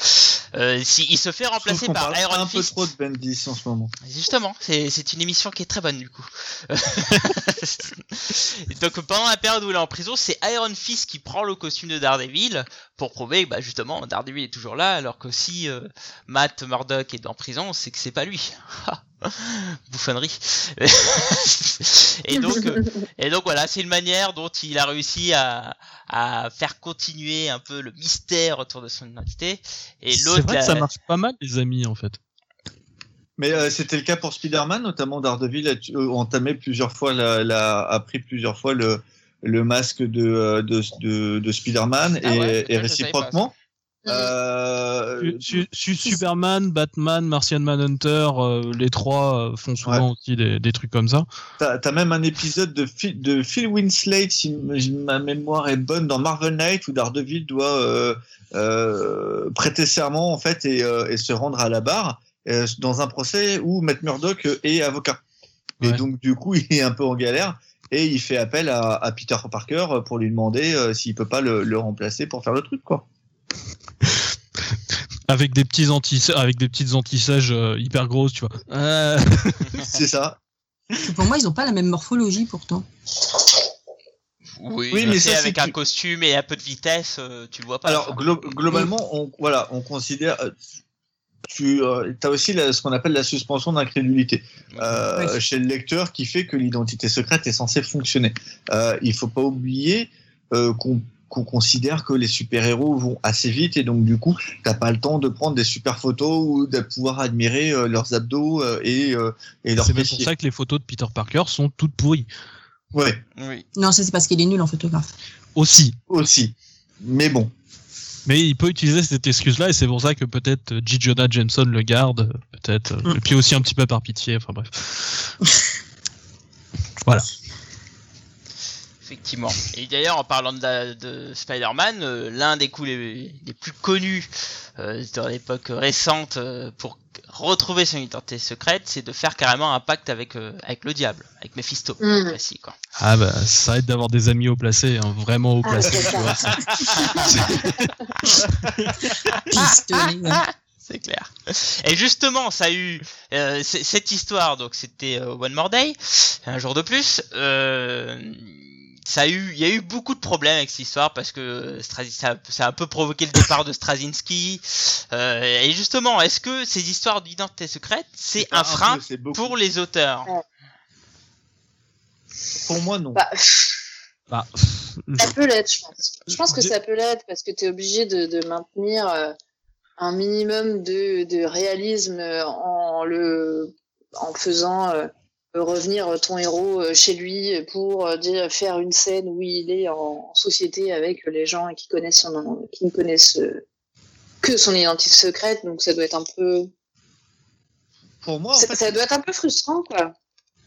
Euh, si, il se fait remplacer par parle Iron un peu Fist. trop de Bendis en ce moment. Justement, c'est c'est une émission qui est très bonne du coup. Donc pendant la période où il est en prison, c'est Iron Fist qui prend le costume de Daredevil pour prouver que bah, justement Daredevil est toujours là, alors que si euh, Matt Murdock est en prison, c'est que c'est pas lui. Bouffonnerie. et donc euh, et donc voilà, c'est une manière dont il a réussi à, à faire continuer un peu le mystère autour de son identité. Et C'est l'autre, vrai que la- ça marche pas mal les amis en fait. Mais euh, c'était le cas pour Spider-Man, notamment Daredevil a euh, entamé plusieurs fois, la, la- a pris plusieurs fois le, le masque de, de, de, de Spider-Man Ah et, ouais, réciproquement. Euh, Su- su- Superman, Batman, Martian Manhunter, euh, les trois euh, font souvent aussi des, des trucs comme ça. T'as as même un épisode de Phil, de Phil Winslade, si ma mémoire est bonne, dans Marvel Knight, où Daredevil doit euh, prêter serment en fait et, et se rendre à la barre dans un procès où Matt Murdock est avocat. Et donc du coup, il est un peu en galère et il fait appel à, à Peter Parker pour lui demander s'il peut pas le, le remplacer pour faire le truc quoi. Avec des petits anti avec des petites antissages euh, hyper grosses, tu vois. Euh, C'est ça. Pour moi, ils ont pas la même morphologie pourtant. Oui, Oui, mais c'est ça, avec un tu- costume et un peu de vitesse, euh, tu le vois pas. Alors glo- globalement, on, voilà, on considère. euh, Tu as aussi la- ce qu'on appelle la suspension d'incrédulité euh, Oui. chez le lecteur qui fait que l'identité secrète est censée fonctionner. Euh, il faut pas oublier euh, qu'on qu'on considère que les super-héros vont assez vite et donc du coup, t'as pas le temps de prendre des super photos ou de pouvoir admirer euh, leurs abdos euh, et, euh, et leurs c'est pour ça que les photos de Peter Parker sont toutes pourries. Ouais, Oui. Non, ça c'est parce qu'il est nul en photographe. Aussi. aussi. Mais bon, Mais il peut utiliser cette excuse-là et c'est pour ça que peut-être J. Jonah Jameson le garde, peut-être. Mm. Et puis aussi un petit peu par pitié, enfin bref. voilà. Effectivement. Et d'ailleurs, en parlant de, Spider-Man, euh, l'un des coups les, les plus connus euh, dans l'époque récente euh, pour retrouver son identité secrète, c'est de faire carrément un pacte avec, euh, avec le diable, avec Mephisto. Précis, quoi. Ah bah ça aide d'avoir des amis haut placés, hein, vraiment haut Ah, placés. ouais. C'est clair. Et justement, ça a eu euh, cette histoire. Donc, c'était euh, One More Day, un jour de plus. Euh, ça a eu, il y a eu beaucoup de problèmes avec cette histoire parce que ça, ça a un peu provoqué le départ de Straczynski. Euh, et justement, est-ce que ces histoires d'identité secrète, c'est un frein peu, pour les auteurs? Pour moi, non. Bah, Bah, ça peut l'être, je pense. Je pense que ça peut l'être parce que tu es obligé de, de maintenir euh, un minimum de, de réalisme euh, en le en faisant euh, revenir ton héros euh, chez lui pour euh, dire, faire une scène où il est en société avec les gens qui connaissent son, qui ne connaissent euh, que son identité secrète. Donc ça doit être un peu, Pour moi, en ça, fait, ça doit être un peu frustrant, quoi.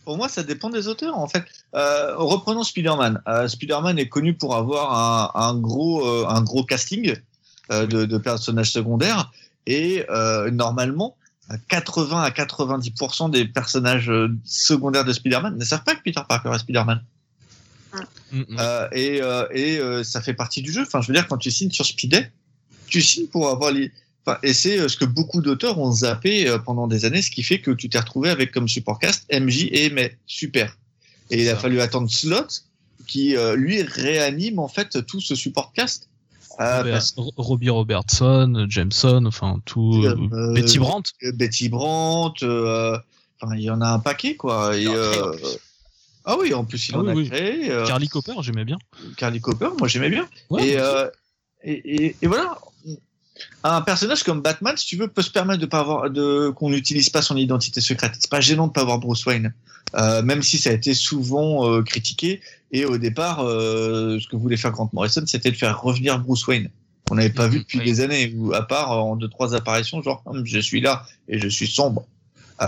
Pour moi, ça dépend des auteurs. En fait, euh, reprenons Spider-Man. Euh, Spider-Man est connu pour avoir un, un gros, euh, un gros casting euh, de, de personnages secondaires et euh, normalement, 80 à 90% des personnages euh, secondaires de Spider-Man ne savent pas que Peter Parker est Spider-Man. mm, mm. Euh, et euh, et euh, ça fait partie du jeu. Enfin, je veux dire, quand tu signes sur Speeday, tu signes pour avoir les. Enfin, et c'est ce que beaucoup d'auteurs ont zappé pendant des années, ce qui fait que tu t'es retrouvé avec comme support cast MJ et May. Super. Et il a fallu attendre Slot qui lui réanime en fait tout ce support Euh, Robert- parce R- Robbie Robertson, Jameson, enfin tout. Euh, euh, Betty Brandt. Betty Brandt, euh, enfin il y en a un paquet quoi. Et, euh, ah oui, en plus il Ah en oui, a oui. créé. euh, Carly Cooper, j'aimais bien. Carly Cooper, moi j'aimais bien. Ouais, euh, et, et, et voilà. Un personnage comme Batman, si tu veux, peut se permettre de pas avoir, de qu'on n'utilise pas son identité secrète. C'est pas gênant de pas avoir Bruce Wayne, euh, même si ça a été souvent euh, critiqué. Et au départ, euh, ce que voulait faire Grant Morrison, c'était de faire revenir Bruce Wayne. On n'avait pas vu depuis Oui. des années, ou à part en deux trois apparitions, genre Hum, je suis là et je suis sombre.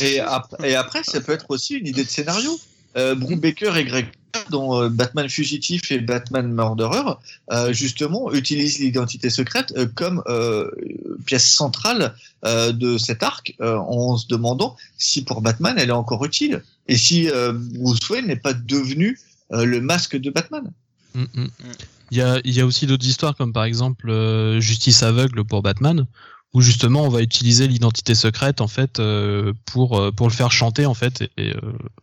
Et, ap- et après, ça peut être aussi une idée de scénario. Euh, Brubaker et Greg dans euh, Batman Fugitif et Batman Murderer, euh, justement, utilisent l'identité secrète euh, comme pièce centrale de cet arc, en se demandant si pour Batman elle est encore utile et si Bruce Wayne n'est pas devenu le masque de Batman. Mm, mm. Il y a, aussi d'autres histoires comme par exemple Justice aveugle pour Batman où justement on va utiliser l'identité secrète en fait pour pour le faire chanter en fait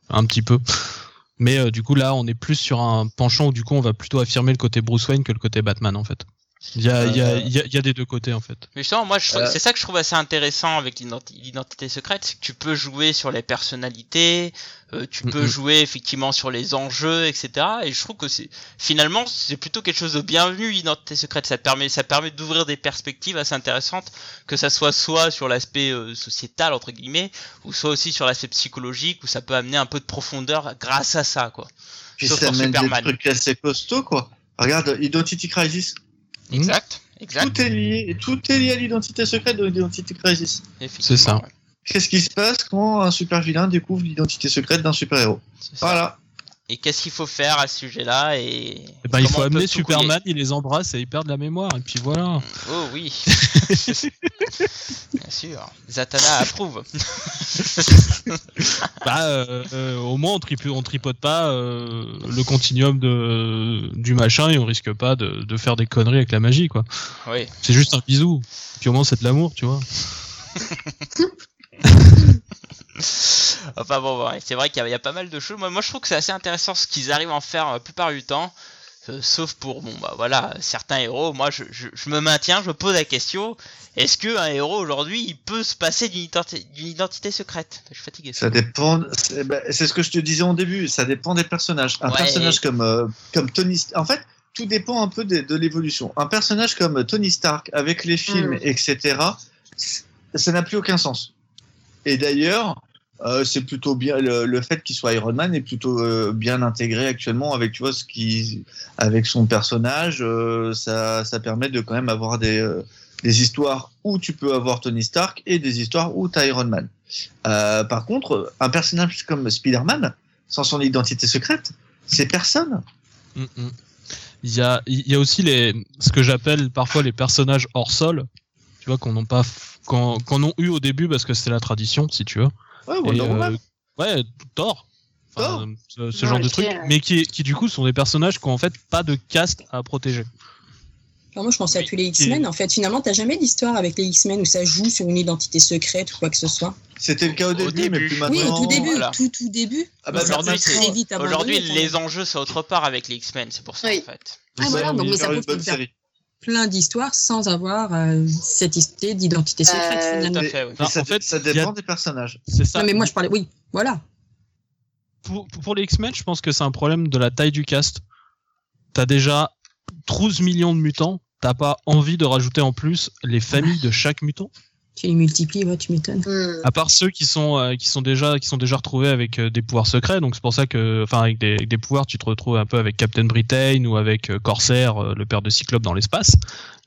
un petit peu. Mais euh, du coup là on est plus sur un penchant où du coup on va plutôt affirmer le côté Bruce Wayne que le côté Batman en fait. Il y a, il y a, il y a, il y a des deux côtés en fait. Mais justement, moi, je trouve- Euh. c'est ça que je trouve assez intéressant avec l'identi- l'identité secrète, c'est que tu peux jouer sur les personnalités, euh, tu peux Mhm. jouer effectivement sur les enjeux, etc. Et je trouve que c'est finalement c'est plutôt quelque chose de bienvenu l'identité secrète. Ça permet, ça permet d'ouvrir des perspectives assez intéressantes, que ça soit soit sur l'aspect euh, sociétal entre guillemets, ou soit aussi sur l'aspect psychologique, où ça peut amener un peu de profondeur grâce à ça, quoi. Puis Sauf ça amène des trucs assez costauds quoi. Regarde Identity Crisis. Exact, exact. tout est lié, tout est lié à l'identité secrète de l'Identity Crisis. C'est ça. ouais. Qu'est-ce qui se passe quand un super vilain découvre l'identité secrète d'un super héros. Voilà. Et qu'est-ce qu'il faut faire à ce sujet-là et ben, il faut amener. Superman, il les embrasse et il perd de la mémoire et puis voilà. Oh oui. Bien sûr. Zatanna approuve. Bah, euh, euh, au moins on, on tripote pas euh, le continuum de, du machin et on risque pas de, de faire des conneries avec la magie quoi. Oui. C'est juste un bisou. Puis au moins c'est de l'amour, tu vois. Enfin bon, ouais, c'est vrai qu'il y, a- il y a pas mal de choses. Moi, moi je trouve que c'est assez intéressant ce qu'ils arrivent à en faire euh, la plupart du temps. Euh, sauf pour, bon, bah voilà, certains héros. Moi, je, je, je me maintiens, je me pose la question est-ce qu'un héros aujourd'hui, il peut se passer d'une identité, secrète? Je suis fatigué. Ça dépend. C'est bah, c'est ce que je te disais en début. Ça dépend des personnages. Un Ouais. personnage comme euh, comme Tony. En fait, tout dépend un peu de, de l'évolution. Un personnage comme Tony Stark avec les films, Mm. etc. Ça n'a plus aucun sens. Et d'ailleurs, euh, c'est plutôt bien le, fait qu'il soit Iron Man est plutôt euh, bien intégré actuellement avec tu vois ce qui avec son personnage. euh, ça ça permet de quand même avoir des des histoires où tu peux avoir Tony Stark et des histoires où tu as Iron Man. Par contre, un personnage comme Spider-Man, sans son identité secrète, c'est personne. Il y a, il y a aussi les, ce que j'appelle parfois les personnages hors sol, tu vois, qu'on n'ont pas, qu'on qu'on ont eu au début parce que c'était la tradition, si tu veux. Ouais, Et, Wonder euh, Woman. ouais, Thor. Enfin, Thor. euh, ce, genre de ok, truc, ouais. mais qui, qui du coup sont des personnages qui ont en fait pas de caste à protéger. Moi, je pensais à tous les Et- X-Men. En fait, finalement, t'as jamais d'histoire avec les X-Men où ça joue sur une identité secrète ou quoi que ce soit. C'était le cas au début, début. mais plus Oui, maintenant. au tout début, voilà. tout tout début. Ah bah, aujourd'hui, c'est- les enjeux sont autre part avec les X-Men, c'est pour ça Oui. en fait. Ah, voilà, donc, mais ça prouve plein d'histoires sans avoir euh, cette idée d'identité secrète Euh, Tout à fait, oui. Non, ça, en fait, ça a- dépend des personnages. C'est ça. Non, mais moi je parlais, oui, voilà. pour, pour les X-Men, je pense que c'est un problème de la taille du cast. T'as déjà 12 millions de mutants. T'as pas envie de rajouter en plus les familles de chaque mutant Tu les multiplies, ouais, tu m'étonnes. Hmm. À part ceux qui sont euh, qui sont déjà qui sont déjà retrouvés avec euh, des pouvoirs secrets, donc c'est pour ça que enfin avec des, avec des pouvoirs, tu te retrouves un peu avec Captain Britain ou avec euh, Corsair, euh, le père de Cyclope dans l'espace.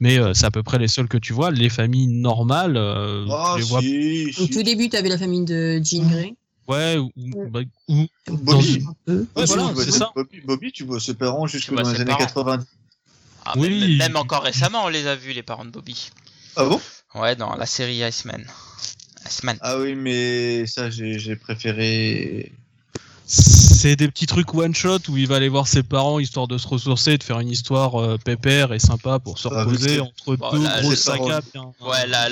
Mais euh, c'est à peu près les seuls que tu vois. Les familles normales, tu les vois. si, Au tout début, tu avais la famille de Jean Grey. Ouais, ou, bah, ou- Bobby. Ouais, Bobby, voilà, tu vois c'est ses- ça. Bobby, Bobby, tu vois ses parents jusque dans les années parents. 90. Ah, Oui. même, même encore récemment, on les a vus, les parents de Bobby. Ah bon? Ouais, dans la série Iceman. Iceman. Ah oui, mais ça, j'ai j'ai préféré. C'est des petits trucs one shot où il va aller voir ses parents histoire de se ressourcer, de faire une histoire euh, pépère et sympa pour se Ah, reposer entre Bon, deux là, grosses bien- Ouais, là,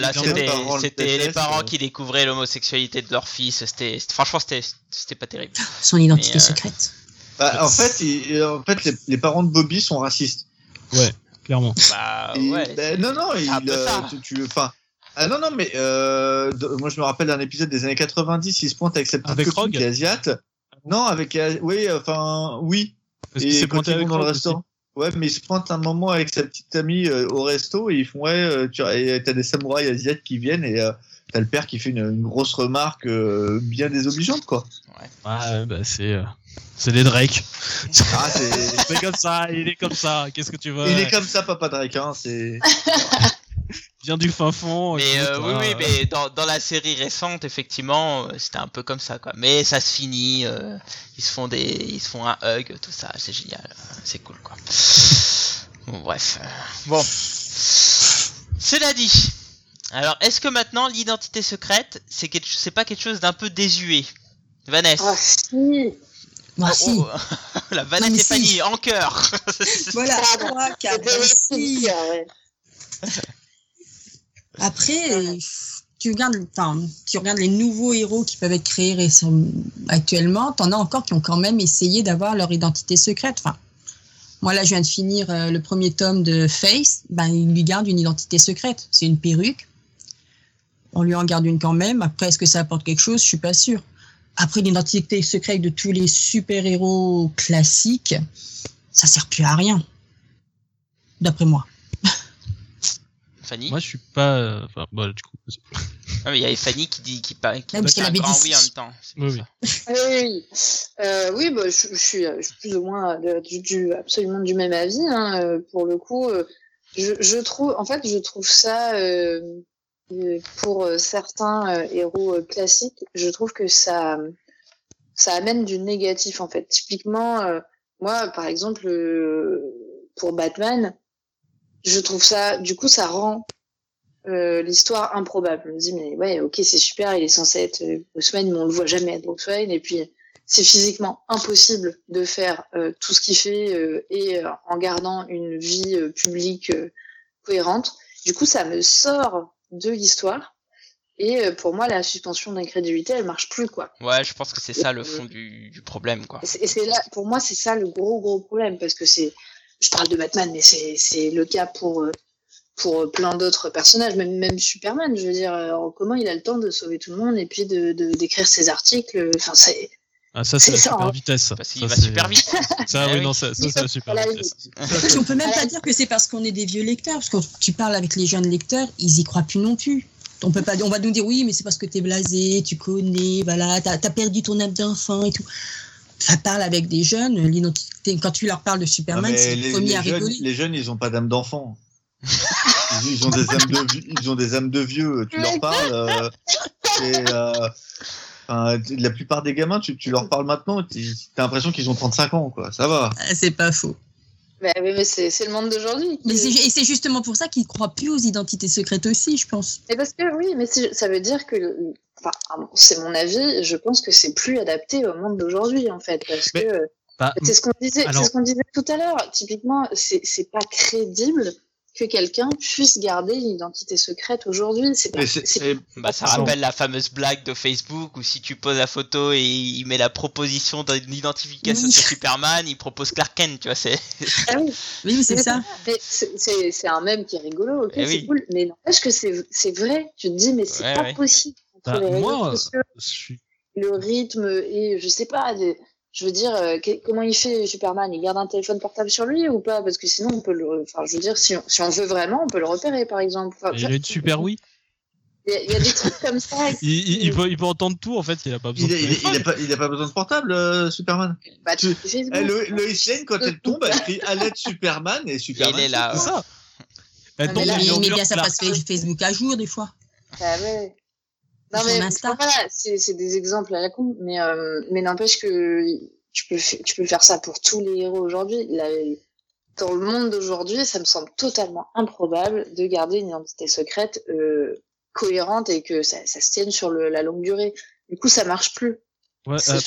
c'était le les parents euh. qui découvraient l'homosexualité de leur fils. C'était franchement c'était c'était pas terrible. Son identité Mais, euh, secrète. Bah, en fait, il- en fait les, les parents de Bobby sont racistes. Clairement. Bah ouais. ben, non, non, il, un peu euh, ça. tu, tu- enfin, ah non, non, mais euh, de- moi je me rappelle d'un épisode des années 90, il se pointe avec sa petite Avec copine qui est asiate. Non, avec, euh, oui, enfin, oui. Parce qu'il et s'est quand pointé ils vont avec dans le restaurant. Ouais, mais il se pointe un moment avec sa petite amie euh, au resto et ils font ouais, euh, tu et t'as des samouraïs asiates qui viennent et euh, t'as le père qui fait une, une grosse remarque euh, bien désobligeante quoi. Ouais, bah c'est euh, c'est les Drake. Ah, c'est- comme ça, il est comme ça. Qu'est-ce que tu veux? Il est comme ça, papa Drake. Hein, c'est. Il vient du fin fond. Mais écoute, euh, oui, oui, mais dans, dans la série récente, effectivement, euh, c'était un peu comme ça, quoi. Mais ça se finit, euh, ils se font des, ils se font un hug, tout ça, c'est génial, c'est cool, quoi. Bon, bref, bon. Cela dit, alors est-ce que maintenant l'identité secrète, c'est quelque, c'est pas quelque chose d'un peu désuet, Vanessa Ah, si. Moi, Oh, si. oh, la mais et si. Fanny en cœur. Voilà, Pardon. toi, Cap, C'était si. aussi, ah ouais. Après, euh, tu regardes, enfin, tu regardes les nouveaux héros qui peuvent être créés récem- actuellement, t'en as encore qui ont quand même essayé d'avoir leur identité secrète. Enfin, moi là, je viens de finir euh, le premier tome de Face. Ben, il lui garde une identité secrète. C'est une perruque. On lui en garde une quand même. Après, est-ce que ça apporte quelque chose? Je suis pas sûre. Après, l'identité secrète de tous les super-héros classiques, ça sert plus à rien. D'après moi. Fanny. Moi, je suis pas. euh, Enfin, bon, du coup. Ah, mais il y avait Fanny qui dit, qui, pa- qui Ouais, parce qu'elle avait grand dit oui en même temps. Oui, oui. ça. Oui, oui. Euh, oui, bah, je, je suis, je suis plus ou moins de- du, du- absolument du même avis. Hein, euh, pour le coup, euh, je, je trouve, en fait, je trouve ça euh, euh, pour euh, certains euh, héros euh, classiques, je trouve que ça, ça amène du négatif en fait. Typiquement, euh, moi, par exemple, euh, pour Batman, je trouve ça, du coup, ça rend euh, l'histoire improbable. Je me dis, mais ouais, ok, c'est super, il est censé être euh, Bruce Wayne, mais on le voit jamais être Bruce Wayne, et puis c'est physiquement impossible de faire euh, tout ce qu'il fait euh, et euh, en gardant une vie euh, publique euh, cohérente. Du coup, ça me sort de l'histoire. Et euh, pour moi, la suspension d'incrédulité, elle marche plus, quoi. Ouais, je pense que c'est ça le fond du, du problème, quoi. Et c'est- là, pour moi, c'est ça le gros gros problème parce que c'est, je parle de Batman, mais c'est c'est le cas pour euh, pour euh, plein d'autres personnages, même même Superman. Je veux dire, comment il a le temps de sauver tout le monde et puis de de- d'écrire ses articles. Enfin, c'est Ah, ça, c'est la ça, super hein. vitesse. Parce qu'il Ça, va c'est- super vite. Ça, Eh oui, non, ça, ça, c'est la super Voilà, vitesse. Qu'on peut même pas dire que c'est parce qu'on est des vieux lecteurs, parce que tu parles avec les jeunes lecteurs, ils y croient plus non plus. On peut pas, on va nous dire oui, mais c'est parce que t'es blasé, tu connais, voilà, t'as as perdu ton âme d'enfant et tout. Ça parle avec des jeunes, l'identité. Quand tu leur parles de Superman, c'est les, le premier les à jeunes, rigoler. les jeunes, ils ont pas d'âme d'enfant. Ils, ils ont des âmes de, vi- ils ont des âmes de vieux. Tu leur parles. euh, et, euh, enfin, la plupart des gamins, tu, tu leur parles maintenant, tu as l'impression qu'ils ont 35 ans, quoi. Ça va. Ah, C'est pas faux. bah, mais c'est le monde d'aujourd'hui. Qui- et c'est justement pour ça qu'ils croient plus aux identités secrètes aussi, je pense. Mais parce que oui, mais ça veut dire que, enfin, c'est mon avis. Je pense que c'est plus adapté au monde d'aujourd'hui en fait, parce Mais- que Bah, c'est ce qu'on disait, alors- c'est ce qu'on disait tout à l'heure. Typiquement, c'est pas crédible que quelqu'un puisse garder une identité secrète aujourd'hui. C'est pas. Mais c'est- c'est- et- Bah, ça rappelle la fameuse blague de Facebook où si tu poses la photo et il met la proposition d'une identification Oui. sur Superman, il propose Clark Kent, tu vois, c'est. Ah oui, c'est ça. mais c'est- C'est c'est un mème qui est rigolo, ok, Eh c'est oui. cool. Mais n'empêche que c'est c'est vrai. Tu te dis, mais c'est Ouais, pas ouais. possible. Entre Bah, les réseaux moi, sociaux, je suis- le rythme et je sais pas, des- Je veux dire, euh, que- comment il fait Superman? Il garde un téléphone portable sur lui ou pas? Parce que sinon, on peut le. Enfin, je veux dire, si on, si on veut vraiment, on peut le repérer, par exemple. Enfin, Il a une super oui. Il y, a- il y a des trucs comme ça. Il, il, il peut, il peut entendre tout en fait. Il a pas besoin. Il, de a- téléphone. il a pas, il a pas besoin de portable, euh, Superman. Bah, Tu- fais Eh, le, Lois Lane, quand elle tombe, elle crie à l'aide Superman et Superman. il est là. C'est ça. mais Elle tombe, là, il met bien sa plat. page Facebook à jour des fois. Ah ouais. Non mais Insta. voilà, c'est c'est des exemples à la con, mais euh, mais n'empêche que tu peux tu peux faire ça pour tous les héros aujourd'hui. Dans le monde d'aujourd'hui, ça me semble totalement improbable de garder une identité secrète euh, cohérente et que ça, ça se tienne sur le, la longue durée. Du coup, ça marche plus. Ouais, euh,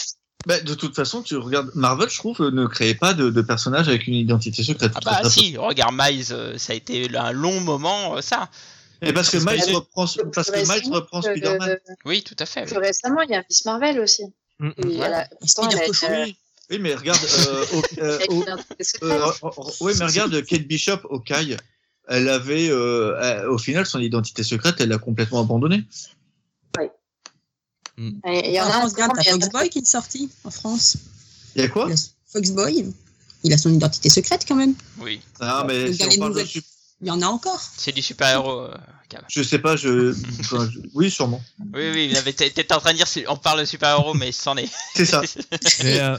Bah, de toute façon, tu regardes Marvel, je trouve, ne créait pas de, de personnage avec une identité secrète. Ah bah si, regarde Miles, euh, ça a été un long moment, euh, ça. Et parce que Miles le- reprend, parce que Miles reprend Spider-Man. Oui, tout à fait. plus oui. récemment, il y a Miss Marvel aussi. mm, mm. Euh, Oui, oui, mais regarde, euh, euh, euh, euh, oui, mais regarde Kate Bishop au Kai. Elle avait, euh, euh, au final, son identité secrète, elle l'a complètement abandonnée. Et Il y en en a un France, regarde, grand, t'as mais il y en a Foxboy qui est sorti en France. Il y a quoi? Foxboy, il a son identité secrète quand même. Oui, Ah, mais si on parle de Il y en a encore. c'est du super-héros. euh, je sais pas, je, enfin, je- oui, sûrement. oui, oui, t'étais en train de dire, c'est- on parle de super-héros, mais c'en est. C'est ça. Mais, euh,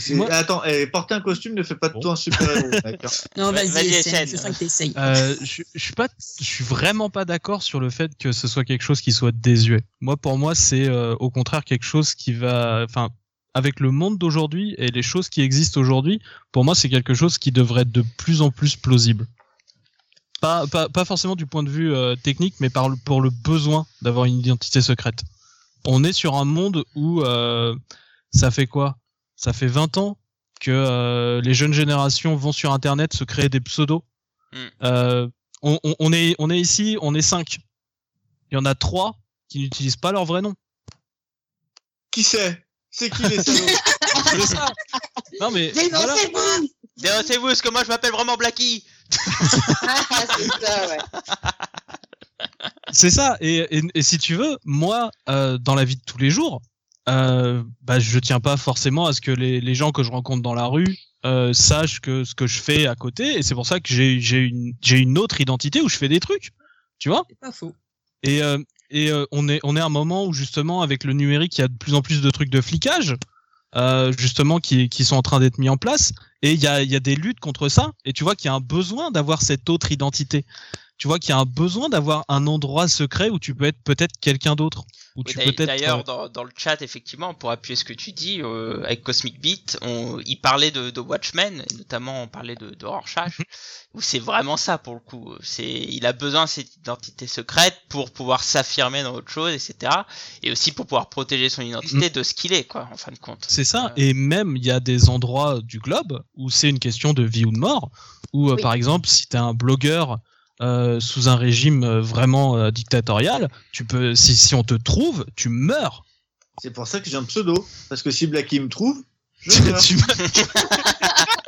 C'est- Moi- Attends, eh, porter un costume ne fait pas de Bon. toi un super-héros. hein. Non, Vas- vas-y, vas-y, essaie. Étienne. Je sens que t'essayes. Euh, je, je suis pas, je suis vraiment pas d'accord sur le fait que ce soit quelque chose qui soit désuet. Moi, pour moi, c'est euh, au contraire quelque chose qui va, enfin, avec le monde d'aujourd'hui et les choses qui existent aujourd'hui, pour moi, c'est quelque chose qui devrait être de plus en plus plausible. Pas, pas, pas forcément du point de vue euh, technique, mais par le, pour le besoin d'avoir une identité secrète. On est sur un monde où euh, ça fait quoi? Ça fait 20 ans que euh, les jeunes générations vont sur Internet se créer des pseudos. Mm. Euh, on, on- on est, on est ici, on est cinq. Il y en a trois qui n'utilisent pas leur vrai nom. Qui c'est? C'est qui les salauds. Non mais voilà. Dénoncez-vous Dénoncez-vous, parce que moi je m'appelle vraiment Blacky. Ah, c'est ça, ouais. C'est ça. Et, et, et si tu veux, moi, euh, dans la vie de tous les jours, euh, bah, je tiens pas forcément à ce que les, les gens que je rencontre dans la rue euh, sachent que ce que je fais à côté. Et c'est pour ça que j'ai j'ai une, j'ai une autre identité où je fais des trucs. Tu vois? C'est pas faux. Et, euh, et euh, on est on est à un moment où justement avec le numérique, il y a de plus en plus de trucs de flicage, euh, justement qui qui sont en train d'être mis en place. Et il y a y a des luttes contre ça. Et tu vois qu'il y a un besoin d'avoir cette autre identité. Tu vois qu'il y a un besoin d'avoir un endroit secret où tu peux être peut-être quelqu'un d'autre. Où Oui, tu d'ailleurs- peux être D'ailleurs, dans, dans le chat, effectivement, pour appuyer ce que tu dis, euh, avec Cosmic Beat, on, il parlait de, de Watchmen, et notamment on parlait de, de Rorschach, où c'est vraiment ça pour le coup. C'est, il a besoin de cette identité secrète pour pouvoir s'affirmer dans autre chose, etc. Et aussi pour pouvoir protéger son identité de ce qu'il est, quoi, en fin de compte. C'est ça. Euh, Et même, il y a des endroits du globe où c'est une question de vie ou de mort. Où, euh, par exemple, si tu es un blogueur euh, sous un régime euh, vraiment euh, dictatorial, tu peux, si, si on te trouve, tu meurs. C'est pour ça que j'ai un pseudo. Parce que si Blacky me trouve, je meurs.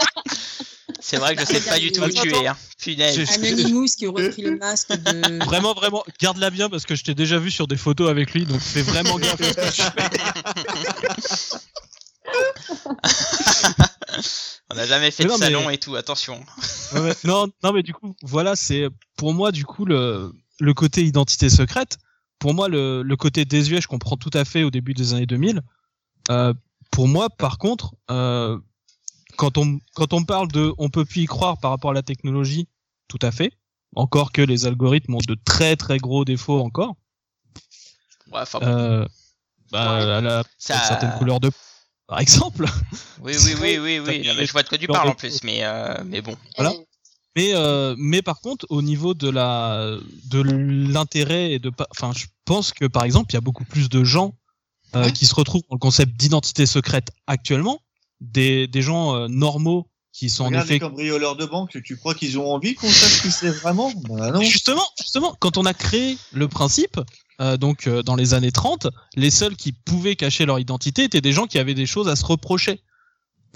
C'est vrai que je sais pas du tout où tu es, hein. Anonymous qui aurait pris le masque de. Vraiment, vraiment, garde-la bien parce que je t'ai déjà vu sur des photos avec lui, donc fais vraiment gaffe. à ce que tu fais. On n'a jamais fait Mais de non, mais- salon et tout, attention. Ouais, ouais. Non, non, mais du coup, voilà, c'est pour moi du coup le le côté identité secrète. Pour moi, le le côté désuet, je comprends tout à fait au début des années 2000. Euh, pour moi, par contre, euh, quand on quand on parle de, on peut plus y croire par rapport à la technologie, tout à fait. Encore que les algorithmes ont de très très gros défauts encore. Ouais, enfin, bon, Euh, bah, à la ça... certaines couleurs de par exemple. Oui, oui, oui, oui, oui. Non, mais je vois de quoi tu parles en plus, mais, euh, mais bon. Voilà. Mais euh, mais par contre au niveau de la de l'intérêt et de pas enfin je pense que par exemple il y a beaucoup plus de gens euh, Ouais. qui se retrouvent dans le concept d'identité secrète actuellement des des gens euh, normaux qui sont en Regarde les effet cambrioleurs de banque, tu crois qu'ils ont envie qu'on sache qui c'est vraiment? Bah non. justement justement quand on a créé le principe euh, donc euh, dans les années 30 les seuls qui pouvaient cacher leur identité étaient des gens qui avaient des choses à se reprocher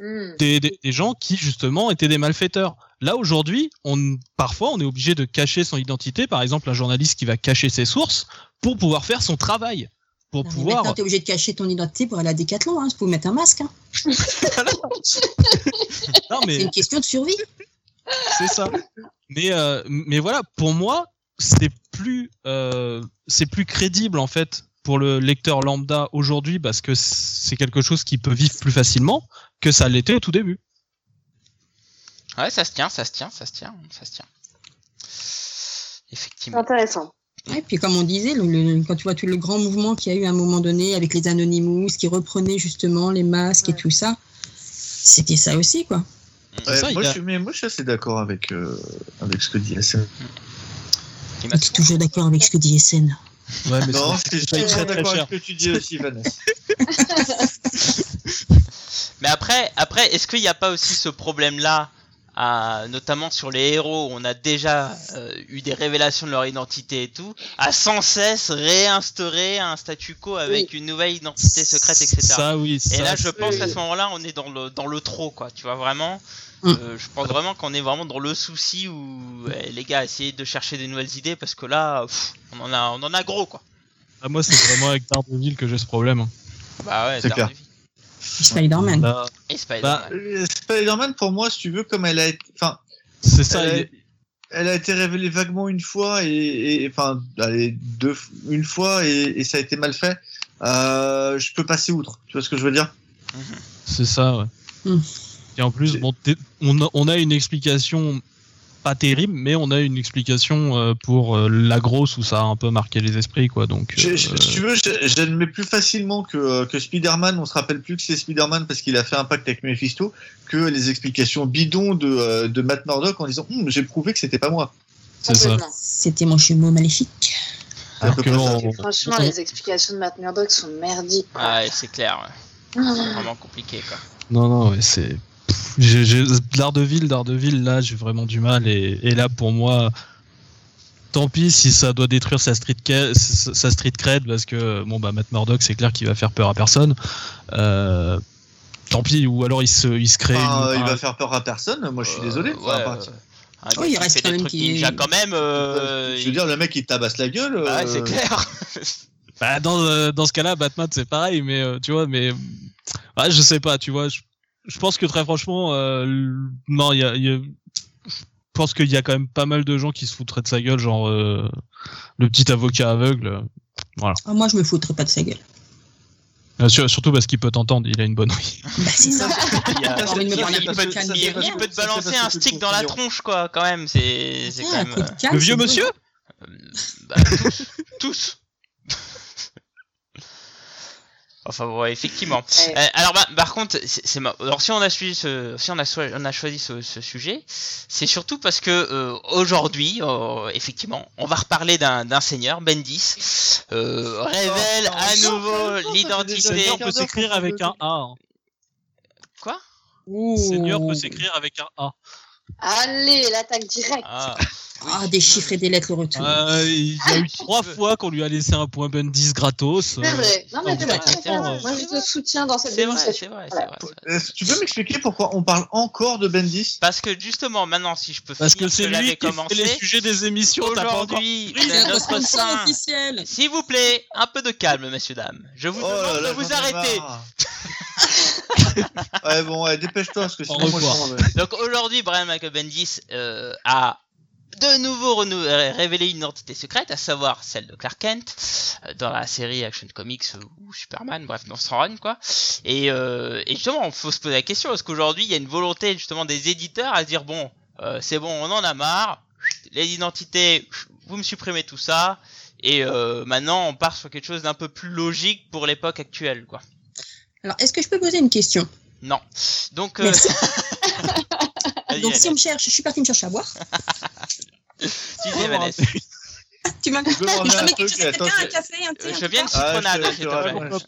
Hmm. des, des, des gens qui justement étaient des malfaiteurs. Là aujourd'hui, on parfois on est obligé de cacher son identité. Par exemple, un journaliste qui va cacher ses sources pour pouvoir faire son travail, pour mais pouvoir. Maintenant, t'es obligé de cacher ton identité pour aller à Decathlon. Hein. Faut mettre un masque. Hein. Non, C'est mais une question de survie. c'est ça. Mais euh, mais voilà, pour moi, c'est plus euh, c'est plus crédible en fait pour le lecteur lambda aujourd'hui parce que c'est quelque chose qui peut vivre plus facilement que ça l'était au tout début. Ouais, ça se tient, ça se tient, ça se tient, ça se tient. C'est Effectivement. intéressant. Et puis comme on disait, le- le- quand tu vois tout le grand mouvement qu'il y a eu à un moment donné avec les Anonymous qui reprenaient justement les masques et tout ça, c'était ça aussi quoi. Ouais, ça, il moi, a- je suis, mais moi, je suis assez d'accord avec, euh, avec ce que dit SN. M'a- es toujours d'accord avec ce que dit SN. Ouais, mais Non, je suis très, d'accord cher. avec ce que tu dis aussi, Vanessa. Mais après, après, est-ce qu'il n'y a pas aussi ce problème-là, à- notamment sur les héros, où on a déjà euh, eu des révélations de leur identité et tout, à sans cesse réinstaurer un statu quo avec une nouvelle identité secrète, etc. Ça, oui. Et là, je pense qu'à ce moment-là, on est dans le dans le trop, quoi. Tu vois vraiment. Mm. euh, je pense vraiment qu'on est vraiment dans le souci où eh, les gars essayez de chercher des nouvelles idées parce que là, pff, on en a on en a gros, quoi. Ah, moi, c'est vraiment avec Daredevil que j'ai ce problème. hein. Bah ouais. C'est Daredevil. Spider-Man. Là, Et Spider-Man. Bah, Euh, Spider-Man, pour moi, si tu veux, comme elle a été, enfin, c'est ça. elle, a, il- elle a été révélée vaguement une fois et, et- enfin, allez, deux, une fois et, et ça a été mal fait. Euh, je peux passer outre. Tu vois ce que je veux dire? C'est ça, ouais. Et en plus, bon, on, a, on a une explication pas terrible, mais on a une explication euh, pour euh, la grosse où ça a un peu marqué les esprits, quoi. Donc, Je- euh, je- Si tu veux, j'admets plus facilement que, que Spider-Man. On se rappelle plus que c'est Spider-Man parce qu'il a fait un pacte avec Mephisto que les explications bidons de, de Matt Murdock en disant Hum, j'ai prouvé que c'était pas moi. c'est ça. Complètement. C'était mon jumeau maléfique. Alors que on- Franchement, on- les explications de Matt Murdock sont merdiques. quoi. C'est clair. ouais. C'est vraiment compliqué, quoi. Non, non, c'est. Daredevil, Daredevil, là, j'ai vraiment du mal. Et, et là, pour moi, tant pis si ça doit détruire sa street, sa street cred, parce que, bon, bah, Matt Murdock, c'est clair qu'il va faire peur à personne. Euh, tant pis, ou alors il se, il se crée. Une- il va faire peur à personne. Moi, je suis Euh, désolé. ouais, Enfin, gars il reste quand même trucs qui- ninja quand même. euh, je il- veux dire, le mec, il te tabasse la gueule. Ouais, euh, c'est clair. Bah, dans, euh, dans ce cas-là, Batman, c'est pareil, mais euh, tu vois, mais. Ouais, je sais pas, tu vois. Je, je pense que très franchement, euh, non, il y a. il y a- Je pense qu'il y a quand même pas mal de gens qui se foutraient de sa gueule, genre euh, le petit avocat aveugle. euh, Ah, moi, je me foutrais pas de sa gueule. Euh, sur- surtout parce qu'il peut t'entendre, il a une bonne ouïe. Bah, c'est ça. Il a- peut- il il- te balancer un stick dans la tronche, quoi, quand même. C'est Ah, quand même. Le vieux monsieur bah, tous. tous. Enfin bon, ouais, effectivement. Ouais. Euh, alors bah, par contre, c'est c'est ma- alors si on a suivi ce, si on a, choi- on a choisi ce, ce sujet, c'est surtout parce que euh, aujourd'hui, euh, effectivement, on va reparler d'un d'un seigneur, Bendis, euh, révèle Oh, à nouveau l'identité. Seigneur peut s'écrire avec un A. hein. Quoi Ouh. Seigneur peut s'écrire avec un A. Allez, l'attaque directe. Ah, Ah, des chiffres et des lettres le retour. Euh, il y a eu trois fois qu'on lui a laissé un point Bendis gratos. C'est euh, vrai. Non, mais non, c'est vrai. Moi, je te soutiens dans cette c'est vrai, démonstration. c'est vrai, c'est vrai. c'est vrai. Est-ce que tu peux m'expliquer pourquoi on parle encore de Bendis? Parce que justement, maintenant, si je peux Parce finir que ce c'est lui qui fait commencé, les sujets des émissions. T'as pas encore. aujourd'hui, C'est notre sein. officiel. S'il vous plaît, un peu de calme, messieurs, dames. Je vous Oh là demande là, de vous arrêter. ouais, bon, ouais, dépêche-toi, parce que sinon, moi, je. Donc aujourd'hui, Brian Michael Bendis euh, a de nouveau révélé une identité secrète, à savoir celle de Clark Kent, euh, dans la série Action Comics euh, ou Superman, bref, dans son run, quoi. Et, euh, et justement, il faut se poser la question, est-ce qu'aujourd'hui, il y a une volonté justement des éditeurs à se dire, bon, euh, c'est bon, on en a marre, les identités, vous me supprimez tout ça, et euh, maintenant, on part sur quelque chose d'un peu plus logique pour l'époque actuelle, quoi. Alors, est-ce que je peux poser une question? Non. Donc, euh, Donc, si on me cherche, je suis partie me chercher à boire. Tu disais, Vanessa. Tu m'as un café, un thé, Euh, je viens de truc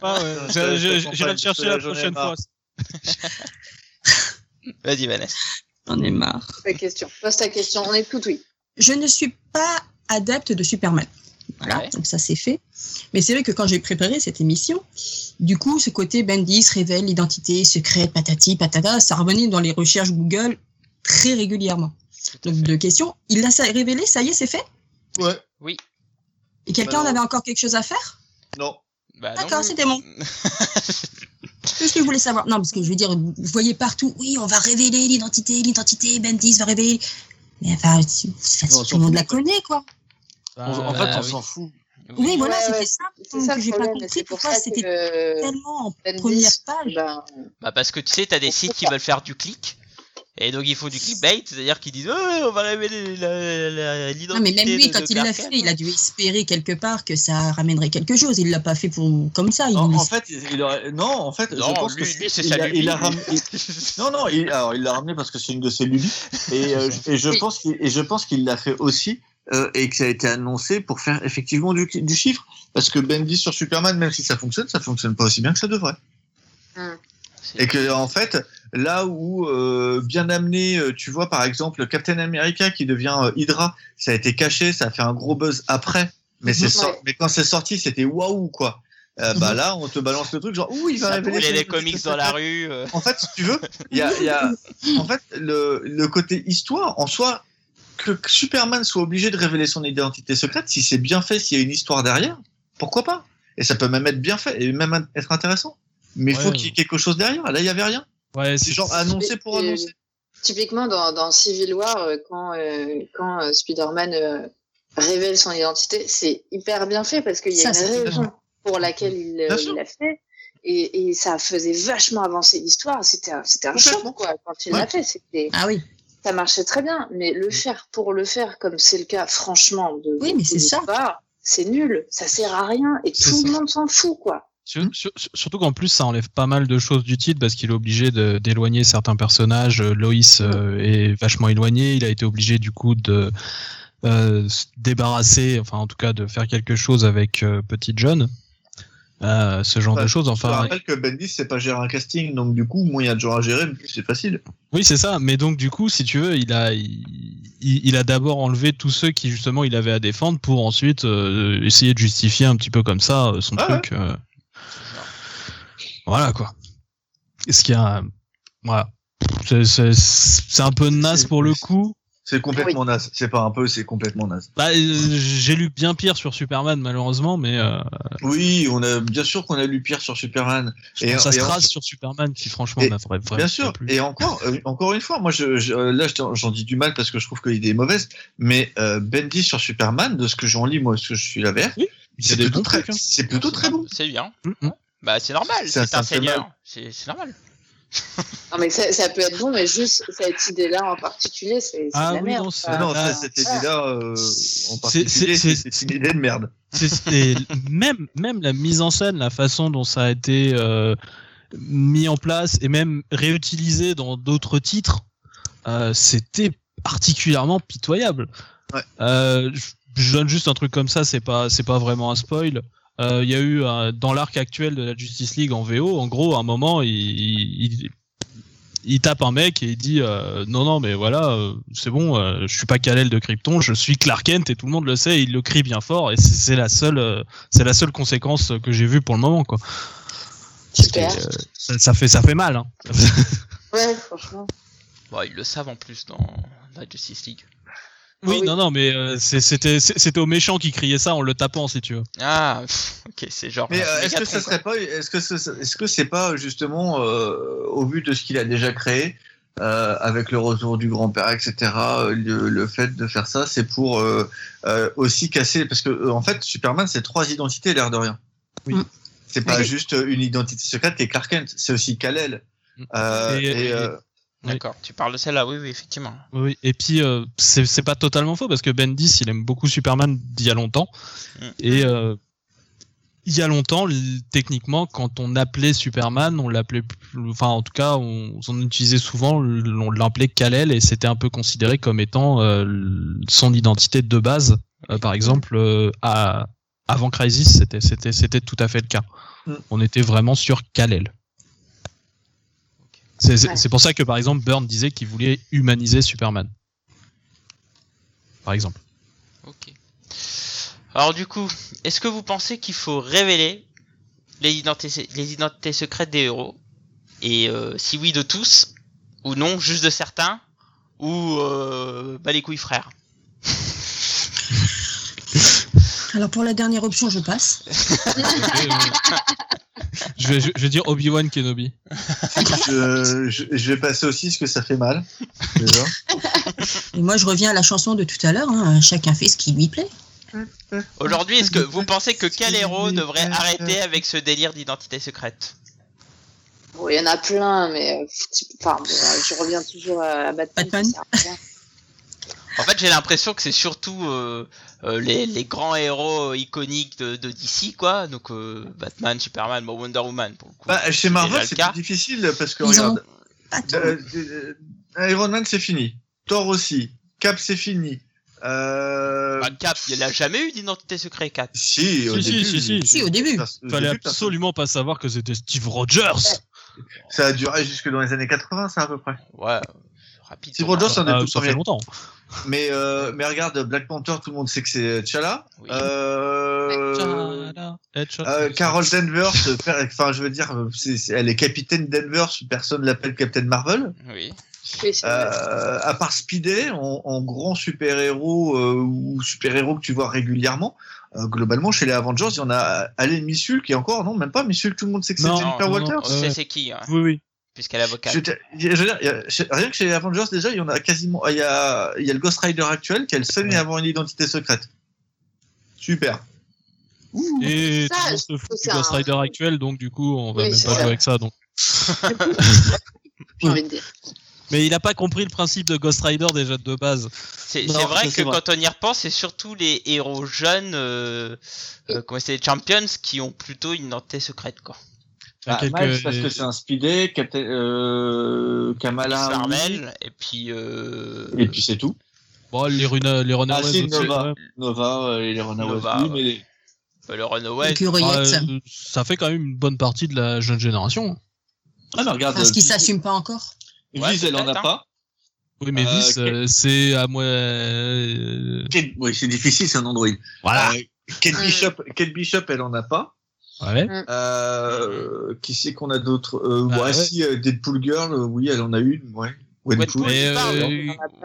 Ah, J'irai le chercher la prochaine fois. Vas-y, Vanessa. J'en ai marre. Ta question. Pose ta question. On est tout oui. Je ne suis pas adepte de Superman. Voilà, Ouais. donc ça c'est fait. Mais c'est vrai que quand j'ai préparé cette émission, du coup, ce côté Bendis révèle l'identité secrète, patati, patata, ça revenait dans les recherches Google très régulièrement. Tout Donc, deux questions. Il l'a révélé, ça y est, c'est fait? Ouais, Oui. Et quelqu'un Bah en avait encore quelque chose à faire? Non. Bah, non, D'accord, c'était bon. Qu'est-ce que je voulais savoir? Non, parce que je veux dire, vous voyez partout, oui, on va révéler l'identité, l'identité, Bendis va révéler. Mais enfin, tout le monde la connaît, quoi. En bah, fait, on oui. s'en fout. Oui, voilà, Ouais, c'était ouais, ça C'est ça que le j'ai pas compris pourquoi c'était tellement en première page. ben, Bah parce que tu sais, t'as des sites qui veulent faire du clic. Et donc ils font du clickbait, c'est-à-dire qu'ils disent oh, on va révéler l'identité. Non, mais même lui, de- quand de il l'a fait, il a dû espérer quelque part que ça ramènerait quelque chose. Il l'a pas fait pour comme ça. Il En, en fait, il aurait... non, en fait, Non, je pense lui, que lui, c'est il a Non, non, il, alors il l'a ramené parce que c'est une de ses lubies, et, euh, et je Oui. pense qu'il et je pense qu'il l'a fait aussi euh, et que ça a été annoncé pour faire effectivement du, du chiffre, parce que Bendy sur Superman, même si ça fonctionne, ça fonctionne pas aussi bien que ça devrait. C'est- Et que en fait, là où euh, bien amené, euh, tu vois par exemple Captain America qui devient euh, Hydra, ça a été caché, ça a fait un gros buzz après, mais c'est Mhm. sor- Ouais. mais quand c'est sorti, c'était waouh quoi. Euh, Bah Mhm. là, on te balance le truc genre ouh il va révéler les identité comics dans la rue. En fait, si tu veux, il y a, il y a en fait le, le côté histoire en soi que Superman soit obligé de révéler son identité secrète, si c'est bien fait, s'il y a une histoire derrière, pourquoi pas? Et ça peut même être bien fait et même être intéressant. Mais il faut qu'il y ait quelque chose derrière. Là, il y avait rien. Ouais, C'est genre annoncé pour Et- annoncer. Typiquement, dans, dans Civil War, euh, quand, euh, quand euh, Spider-Man euh, révèle son identité, c'est hyper bien fait parce qu'il y Ça, a c'est une raison pour laquelle il euh, l'a fait. Et, et ça faisait vachement avancer l'histoire. C'était un, choc, quoi, quand il Ouais. l'a fait. Ah oui. Ça marchait très bien. Mais le faire pour le faire, comme c'est le cas, franchement, de Oui, mais c'est ça. c'est nul. Ça sert à rien et tout ça. le monde s'en fout, quoi. Sur- sur- surtout qu'en plus, ça enlève pas mal de choses du titre parce qu'il est obligé d'éloigner certains personnages. Euh, Loïs euh, est vachement éloigné. Il a été obligé du coup de euh, se débarrasser, enfin en tout cas de faire quelque chose avec euh, Petite John. Euh, ce genre de choses. Je Enfin, rappelle que Bendis, c'est pas gérer un casting, donc du coup, moins il y a de gens à gérer, plus c'est facile. oui, c'est ça. Mais donc du coup, si tu veux, il a il, il a d'abord enlevé tous ceux qui justement il avait à défendre pour ensuite euh, essayer de justifier un petit peu comme ça euh, son Ah truc. euh. Voilà quoi. Ce qu'il y a, voilà. C'est- un peu naze pour le coup. C'est complètement naze. C'est pas un peu, c'est complètement naze. Bah, euh, j'ai lu bien pire sur Superman malheureusement, mais euh, Oui, on a bien sûr qu'on a lu pire sur Superman. je Et- et en- Stras sur Superman qui franchement Et- vraiment Bien sûr. Et encore, euh, encore une fois, moi, je, je- euh, là, j'en dis du mal parce que je trouve que l'idée est mauvaise. Mais euh, Bendy sur Superman, de ce que j'en lis, moi, ce que je suis la Oui, y a c'est plutôt, très, trucs, hein. c'est plutôt très bon. C'est bien. Mm, mm. Bah c'est normal, Ça, c'est ça un fait seigneur. C'est c'est normal. Non, mais ça, ça peut être bon, mais juste cette idée-là en particulier, c'est Ah la oui, merde. non, quoi. non, ça, cette idée-là, euh, en particulier, c'est- une idée de merde. C'est même même la mise en scène, la façon dont ça a été euh, mis en place et même réutilisé dans d'autres titres, euh, c'était particulièrement pitoyable. Ouais. Euh, je- je donne juste un truc comme ça, c'est pas c'est pas vraiment un spoil. Euh, Il y a eu euh, dans l'arc actuel de la Justice League en VO, en gros, à un moment, il, il, il tape un mec et il dit euh, non non mais voilà euh, c'est bon, euh, je suis pas Kal-El de Krypton, je suis Clark Kent et tout le monde le sait, et il le crie bien fort et c'est la seule euh, c'est la seule conséquence que j'ai vue pour le moment quoi. Super. Euh, ça, ça fait ça fait mal. Hein. Ouais, franchement. Bon, ils le savent en plus dans la Justice League. Oui, Ah oui. non non mais euh, c'était c'était au méchant qui criait ça en le tapant si tu veux. Ah, pff, ok, c'est genre. Mais euh, est-ce que ça serait pas, est-ce que ce- est-ce que c'est pas justement euh, au vu de ce qu'il a déjà créé euh, avec le retour du grand-père, etc. Le, le fait de faire ça, c'est pour euh, euh, aussi casser parce que euh, en fait, Superman, c'est trois identités, l'air de rien. Oui. C'est pas Oui. juste une identité secrète qui est Clark Kent, c'est aussi Kal-El. Euh, Et- et, D'accord, tu parles de celle-là, oui, oui, effectivement. Oui, et puis euh, c'est pas totalement faux parce que Bendis il aime beaucoup Superman d'il y a longtemps. Mm. et euh, il y a longtemps techniquement quand on appelait Superman on l'appelait plus- enfin en tout cas on, on utilisait souvent on l'appelait Kal-El et c'était un peu considéré comme étant euh, son identité de base. Euh, par exemple euh, à, avant Crisis c'était c'était c'était tout à fait le cas. Mm. on était vraiment sur Kal-El c'est pour ça que par exemple Byrne disait qu'il voulait humaniser Superman par exemple. Ok. Alors du coup, est-ce que vous pensez qu'il faut révéler les identités, les identités secrètes des héros? Et euh, si oui, de tous Ou non, juste de certains Ou euh, bah les couilles frères? Alors pour la dernière option, je passe. je, vais, je, vais dire Obi-Wan Kenobi. je, je, je vais passer aussi parce que ça fait mal. Déjà. Et moi, je reviens à la chanson de tout à l'heure. hein, Chacun fait ce qui lui plaît. Aujourd'hui, est-ce que vous pensez que quel héros devrait arrêter avec ce délire d'identité secrète? Bon, il y en a plein, mais euh, enfin, bon, je reviens toujours à Batman. Batman. ça sert à rien. En fait, j'ai l'impression que c'est surtout euh, euh, les, les grands héros iconiques de, de DC, quoi. Donc euh, Batman, Superman, Wonder Woman, pour le coup. Bah, chez C'est Marvel, c'est difficile parce que Ils regarde, euh, euh, Iron Man c'est fini, Thor aussi, Cap c'est fini. Euh... Bah, Cap, il n'a jamais eu d'identité secrète, Cap. Si, au Si, si, début, si, si. Si, au début. Au Fallait début, absolument pas savoir que c'était Steve Rogers. Ça a duré jusque dans les années 80, ça à peu près. Ouais, euh, rapide. Steve Rogers, des Ah, tout ça fait longtemps. Mais, euh, mais regarde, Black Panther, tout le monde sait que c'est T'Challa. Oui. Euh, euh, Carol Danvers, per- enfin je veux dire, elle est capitaine Danvers, personne l'appelle Captain Marvel. Oui. Euh, à part Speedy, en, en grand super-héros euh, ou super-héros que tu vois régulièrement, euh, globalement chez les Avengers, il y en a Allen Missul qui est encore, non, même pas Missul, tout le monde sait que c'est Jennifer. On Ouais. c'est qui, hein, Oui, oui. Puisqu'elle est avocate. Je, je veux dire, il y a- chez- rien que chez les Avengers, déjà, il y en a quasiment. Il y a, il y a le Ghost Rider actuel qui est le seul Ouais. à avoir une identité secrète. Super. Et Ça, tout le monde se fout du Ghost un- Rider actuel, donc du coup, on va Oui, même pas ça. jouer avec ça. Donc. J'ai envie de dire. Mais il a pas compris le principe de Ghost Rider déjà de base. C'est vrai que vrai. quand on y repense, c'est surtout les héros jeunes, euh, euh, comment c'est, les champions, qui ont plutôt une identité secrète, quoi. Ah, quelques- Miles, parce que c'est un Captain, euh, Kamala. Marvel, et puis... Euh... Et puis c'est tout. Bon, les, Runa, les Runaways Ah, aussi, Nova. ouais. Nova euh, et les Runaways. Nova, oui, mais bah, le Runaway. Ah, euh, ça fait quand même une bonne partie de la jeune génération. Ah, mais regarde. Parce qu'ils Viz- s'assument pas encore. Ouais, Viz, elle en a hein. pas. Oui, mais Viz, quel- euh, c'est à moi. euh, Oui, c'est difficile, c'est un Android. Voilà. Euh, Kate Bishop, Kate Bishop, elle en a pas. Ouais. Euh, qui c'est qu'on a d'autres? Euh, ouais, ouais. si euh, Deadpool Girl, euh, oui, elle en a une, ouais. Gwenpool.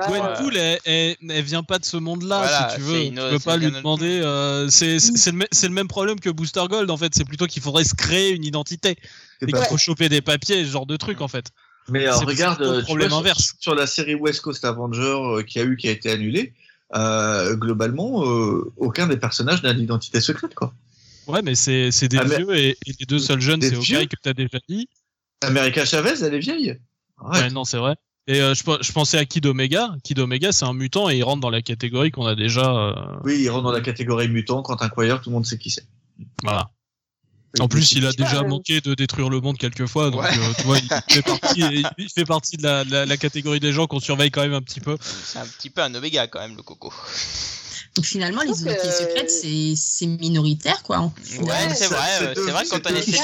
Gwenpool, elle, elle, elle vient pas de ce monde-là, Voilà, si tu veux. une- tu peux pas lui demander. euh, c'est le, même problème que Booster Gold, en fait. C'est plutôt qu'il faudrait se créer une identité. Et qu'il faut choper des papiers, ce genre de truc, en fait. Mais alors, c'est regarde, le problème vois, sur- inverse. Sur, la série West Coast Avenger euh, qui a eu, qui a été annulée, euh, globalement, euh, aucun des personnages n'a d'identité secrète, quoi. Ouais, mais c'est c'est des vieux et, et les deux seuls jeunes, Des c'est vieux Hawkeye que t'as déjà dit. America Chavez, elle est vieille. Ouais, Ouais. non, c'est vrai. Et euh, je, je pensais à Kid Omega. Kid Omega, c'est un mutant et il rentre dans la catégorie qu'on a déjà. euh, Oui, il rentre dans la catégorie mutant. Quand un Quire, tout le monde sait qui c'est. voilà. En plus, il a déjà manqué de détruire le monde quelques fois, donc Ouais. euh, tu vois, il fait partie, il fait partie de la, la- la catégorie des gens qu'on surveille quand même un petit peu. c'est un petit peu un Oméga, quand même, le coco. Donc finalement, les identités que- secrètes, c'est minoritaire, quoi. Ouais, c'est vrai, c'est euh, vrai quand on de- essaie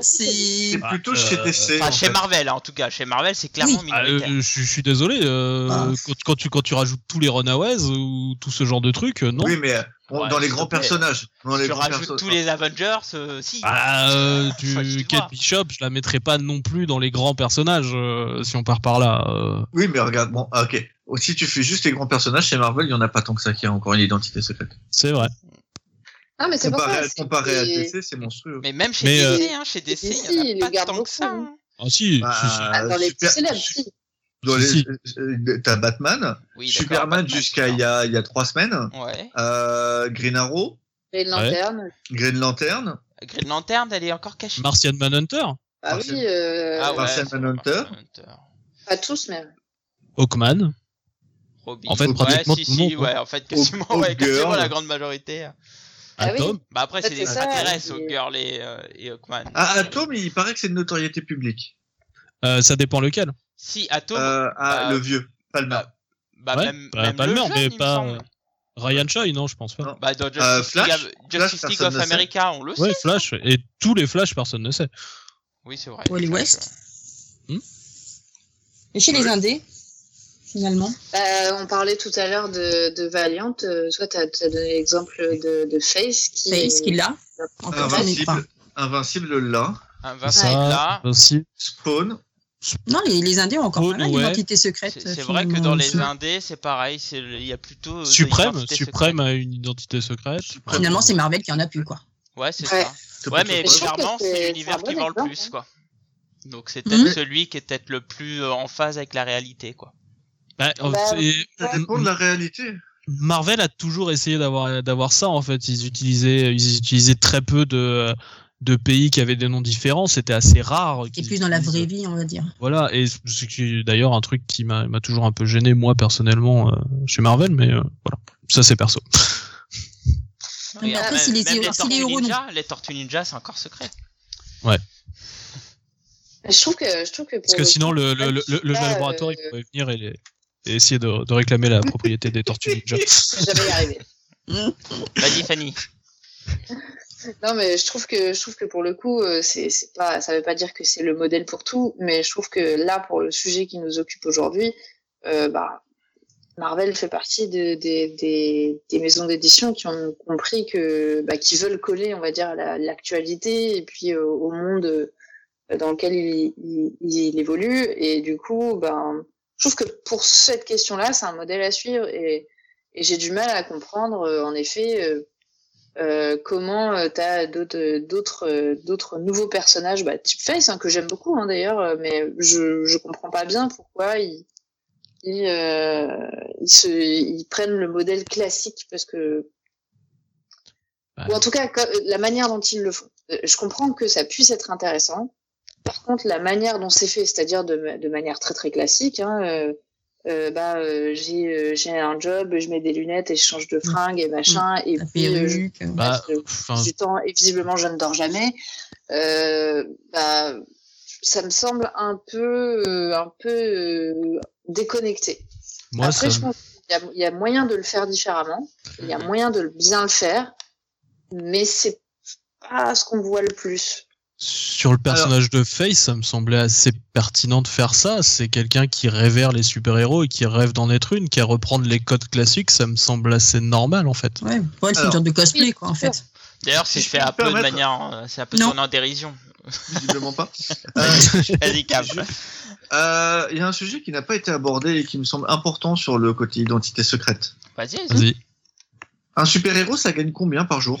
c'est plutôt euh, chez DC. Enfin, en chez. Marvel, en tout cas. Chez Marvel, c'est clairement Oui. Ah, minoritaire. euh, je, je suis désolé, euh, Ah. quand, quand tu, quand tu rajoutes tous les Runaways ou tout ce genre de trucs, euh, non. Oui, mais euh, bon, Ouais, dans les grands personnages. Dans les tu rajoutes tous les Avengers, euh, si. Ah, euh, tu. Kate Bishop, je la mettrais pas non plus dans les grands personnages, euh, si on part par là. euh. Oui, mais regarde, bon, ah, ok. Si tu fais juste les grands personnages, chez Marvel, il y en a pas tant que ça qui a encore une identité secrète. c'est vrai. Ah, mais c'est pour Comparé, ça. à- comparé à DC, c'est monstrueux. Mais même chez Mais, DC, euh, hein, chez DC, DC, il ils n'y les en a pas tant que ça. beaucoup, hein. Ah si, Bah, si, si. Ah, dans les super- plus célèbres, si. Dans les, euh, t'as Batman, Oui, Superman Batman, jusqu'à il y a, il y a trois semaines, Ouais. euh, Green Arrow, Green Lantern. Green Lantern, Green Lantern, elle est encore cachée. Martian Manhunter, Ah Martial- oui, euh, Ah ouais, Martian Manhunter. Manhunter. pas tous même. Hawkman. Robin. En fait, ouais, pratiquement si, tout le si, ouais, en fait, quasiment, Hawk- ouais, quasiment Hawkgirl. la grande majorité. Ah oui. Atom. Bah après, c'est des extraterrestres, c'est- Hawkgirl et, euh, et Hawkman. Ah, Atom, il paraît que c'est de notoriété publique. Euh, ça dépend lequel. Si, Atom, Euh, ah, le vieux, Palmer. bah, bah, ouais, même, bah, même Palmer, le jeune, mais pas, euh, Ryan Choi, non, je pense pas. Non. Bah, dans Justice, Euh, League, Flash of- Justice Flash, League of. America, on le Ouais, sait. Flash. Et tous les Flash, personne ne sait. Oui, c'est vrai. Wally West. ouais. Et chez les Ouais. Indés, finalement. Euh, on parlait tout à l'heure de, de Valiant. euh, toi, tu as, donné l'exemple de, de Face qui. Face qu'il a. Encore, j'en ai pas. Invincible, Invincible là, Invincible là. aussi. Spawn, Non, les, les Indiens ont encore Oh, pas mal ouais. secrètes. C'est vrai que dans les. Indés, c'est pareil, il y a plutôt Suprême, Suprême secrète. a une identité secrète. Finalement, c'est Marvel qui en a plus, quoi. Ouais, c'est Ouais. ça. Ouais, mais bizarrement, c'est- l'univers un qui vend le plus, quoi. Donc c'est peut-être Mhm. celui qui est peut-être le plus euh, en phase avec la réalité, quoi. Bah, euh, Bah, c'est- Ça dépend de la réalité. Marvel a toujours essayé d'avoir d'avoir ça en fait. Ils utilisaient ils utilisaient très peu de de pays qui avaient des noms différents. C'était assez rare. Qu'ils plus dans la vraie vie, on va dire. Voilà. Et c'est d'ailleurs un truc qui m'a m'a toujours un peu gêné moi personnellement euh, chez Marvel, mais euh, voilà. Ça c'est perso. mais après, si les même héros- les si les Tortues héros Ninja, les Tortues Ninja, c'est encore secret. Je trouve que, je trouve que pour Parce que le sinon coup, le le, le, le- laboratoire il euh, pourrait venir et, les- et essayer de, de réclamer la propriété des tortues ninja. jamais y arriver. Vas-y, Fanny. Non, mais je trouve que je trouve que pour le coup, euh, c'est c'est pas, ça veut pas dire que c'est le modèle pour tout, mais je trouve que là, pour le sujet qui nous occupe aujourd'hui, euh, bah, Marvel fait partie de- des des des maisons d'édition qui ont compris que, bah, qui veulent coller, on va dire, à la- l'actualité et puis euh, au monde dans lequel il, il, il évolue. Et du coup, ben, je trouve que pour cette question-là, c'est un modèle à suivre et et j'ai du mal à comprendre, euh, en effet. euh, euh, comment tu as d'autres d'autres d'autres nouveaux personnages bah, type Face hein, que j'aime beaucoup hein, d'ailleurs mais je je comprends pas bien pourquoi ils ils, ils se ils prennent le modèle classique parce que Ouais. ou en tout cas la manière dont ils le font je comprends que ça puisse être intéressant par contre la manière dont c'est fait c'est-à-dire de, ma- de manière très très classique hein, euh, euh, bah euh, j'ai euh, j'ai un job je mets des lunettes et je change de fringue et machin et La puis euh, je Bah, enfin, du temps et visiblement je ne dors jamais. Euh, bah, ça me semble un peu, euh, un peu euh, déconnecté. moi Après, ça je pense qu'il y a, il y a moyen de le faire différemment. Il y a moyen de le- bien le faire, mais c'est pas ce qu'on voit le plus. Sur le personnage de Face, ça me semblait assez pertinent de faire ça. C'est quelqu'un qui révère les super-héros et qui rêve d'en être une, qui a reprendre les codes classiques, ça me semble assez normal en fait. Ouais, elle, c'est une sorte de cosplay, quoi, en fait. D'ailleurs, Si c'est je fait un peu de manière, euh, c'est un peu tourné en dérision. Visiblement pas. Euh, Cam. euh, Il y a un sujet qui n'a pas été abordé et qui me semble important sur le côté identité secrète. Vas-y, vas-y. Vas-y. Un super-héros, ça gagne combien par jour?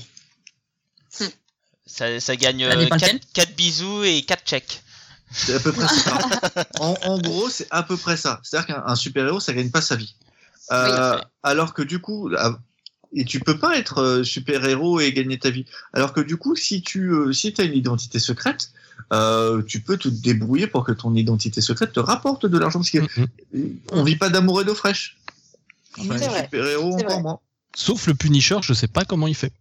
Ça, ça gagne Ça dépend 4, lequel. bisous et 4 chèques. C'est à peu près ça. en, en gros, c'est à peu près ça. C'est-à-dire qu'un un super-héros, ça gagne pas sa vie. Euh, Oui, alors que du coup, là- et tu peux pas être euh, super-héros et gagner ta vie. Alors que du coup, si tu euh, si as une identité secrète, euh, tu peux te débrouiller pour que ton identité secrète te rapporte de l'argent. Parce que Mhm. on vit pas d'amour et d'eau fraîche. Enfin, super-héros encore moins. Sauf le Punisher, je sais pas comment il fait.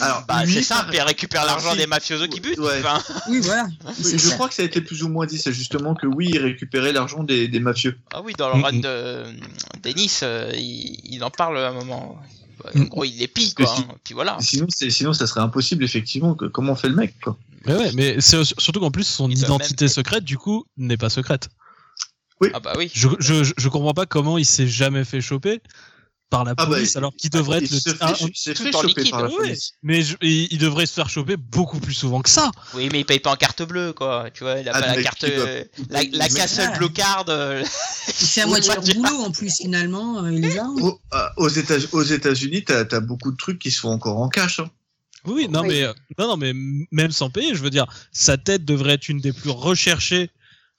Alors, Bah, c'est simple, par- il récupère l'argent des mafiosos qui butent. Ouais. Enfin, Oui, voilà. Oui, je ça. crois que ça a été plus ou moins dit, c'est justement que oui, il récupérait l'argent des, des mafieux. ah oui, dans le Mm, run mm. de Denis, euh, il, il en parle à un moment. En gros, il les pille, quoi. si- hein. Puis voilà. Sinon, sinon, ça serait impossible, effectivement. Que, comment fait le mec, quoi Mais ouais, mais surtout qu'en plus son Il identité même- secrète du coup n'est pas secrète. Ah bah oui. Je, je, je comprends pas comment il s'est jamais fait choper par la Ah bah, police alors qu'il devrait il être le se un- fait, choper liquide, par la police. mais je- il, il devrait se faire choper beaucoup plus souvent que ça. Oui, mais il paye pas en carte bleue, quoi. Tu vois, il a Ah, pas la carte. euh, la la Ah. Blue Card. euh, Il fait à moitié leur boulot, en plus, finalement. euh, il les a. Aux, euh, aux États- aux États-Unis, t'as as beaucoup de trucs qui se font encore en cash. hein. Oui, non Oui. mais non non mais même sans payer, je veux dire, sa tête devrait être une des plus recherchées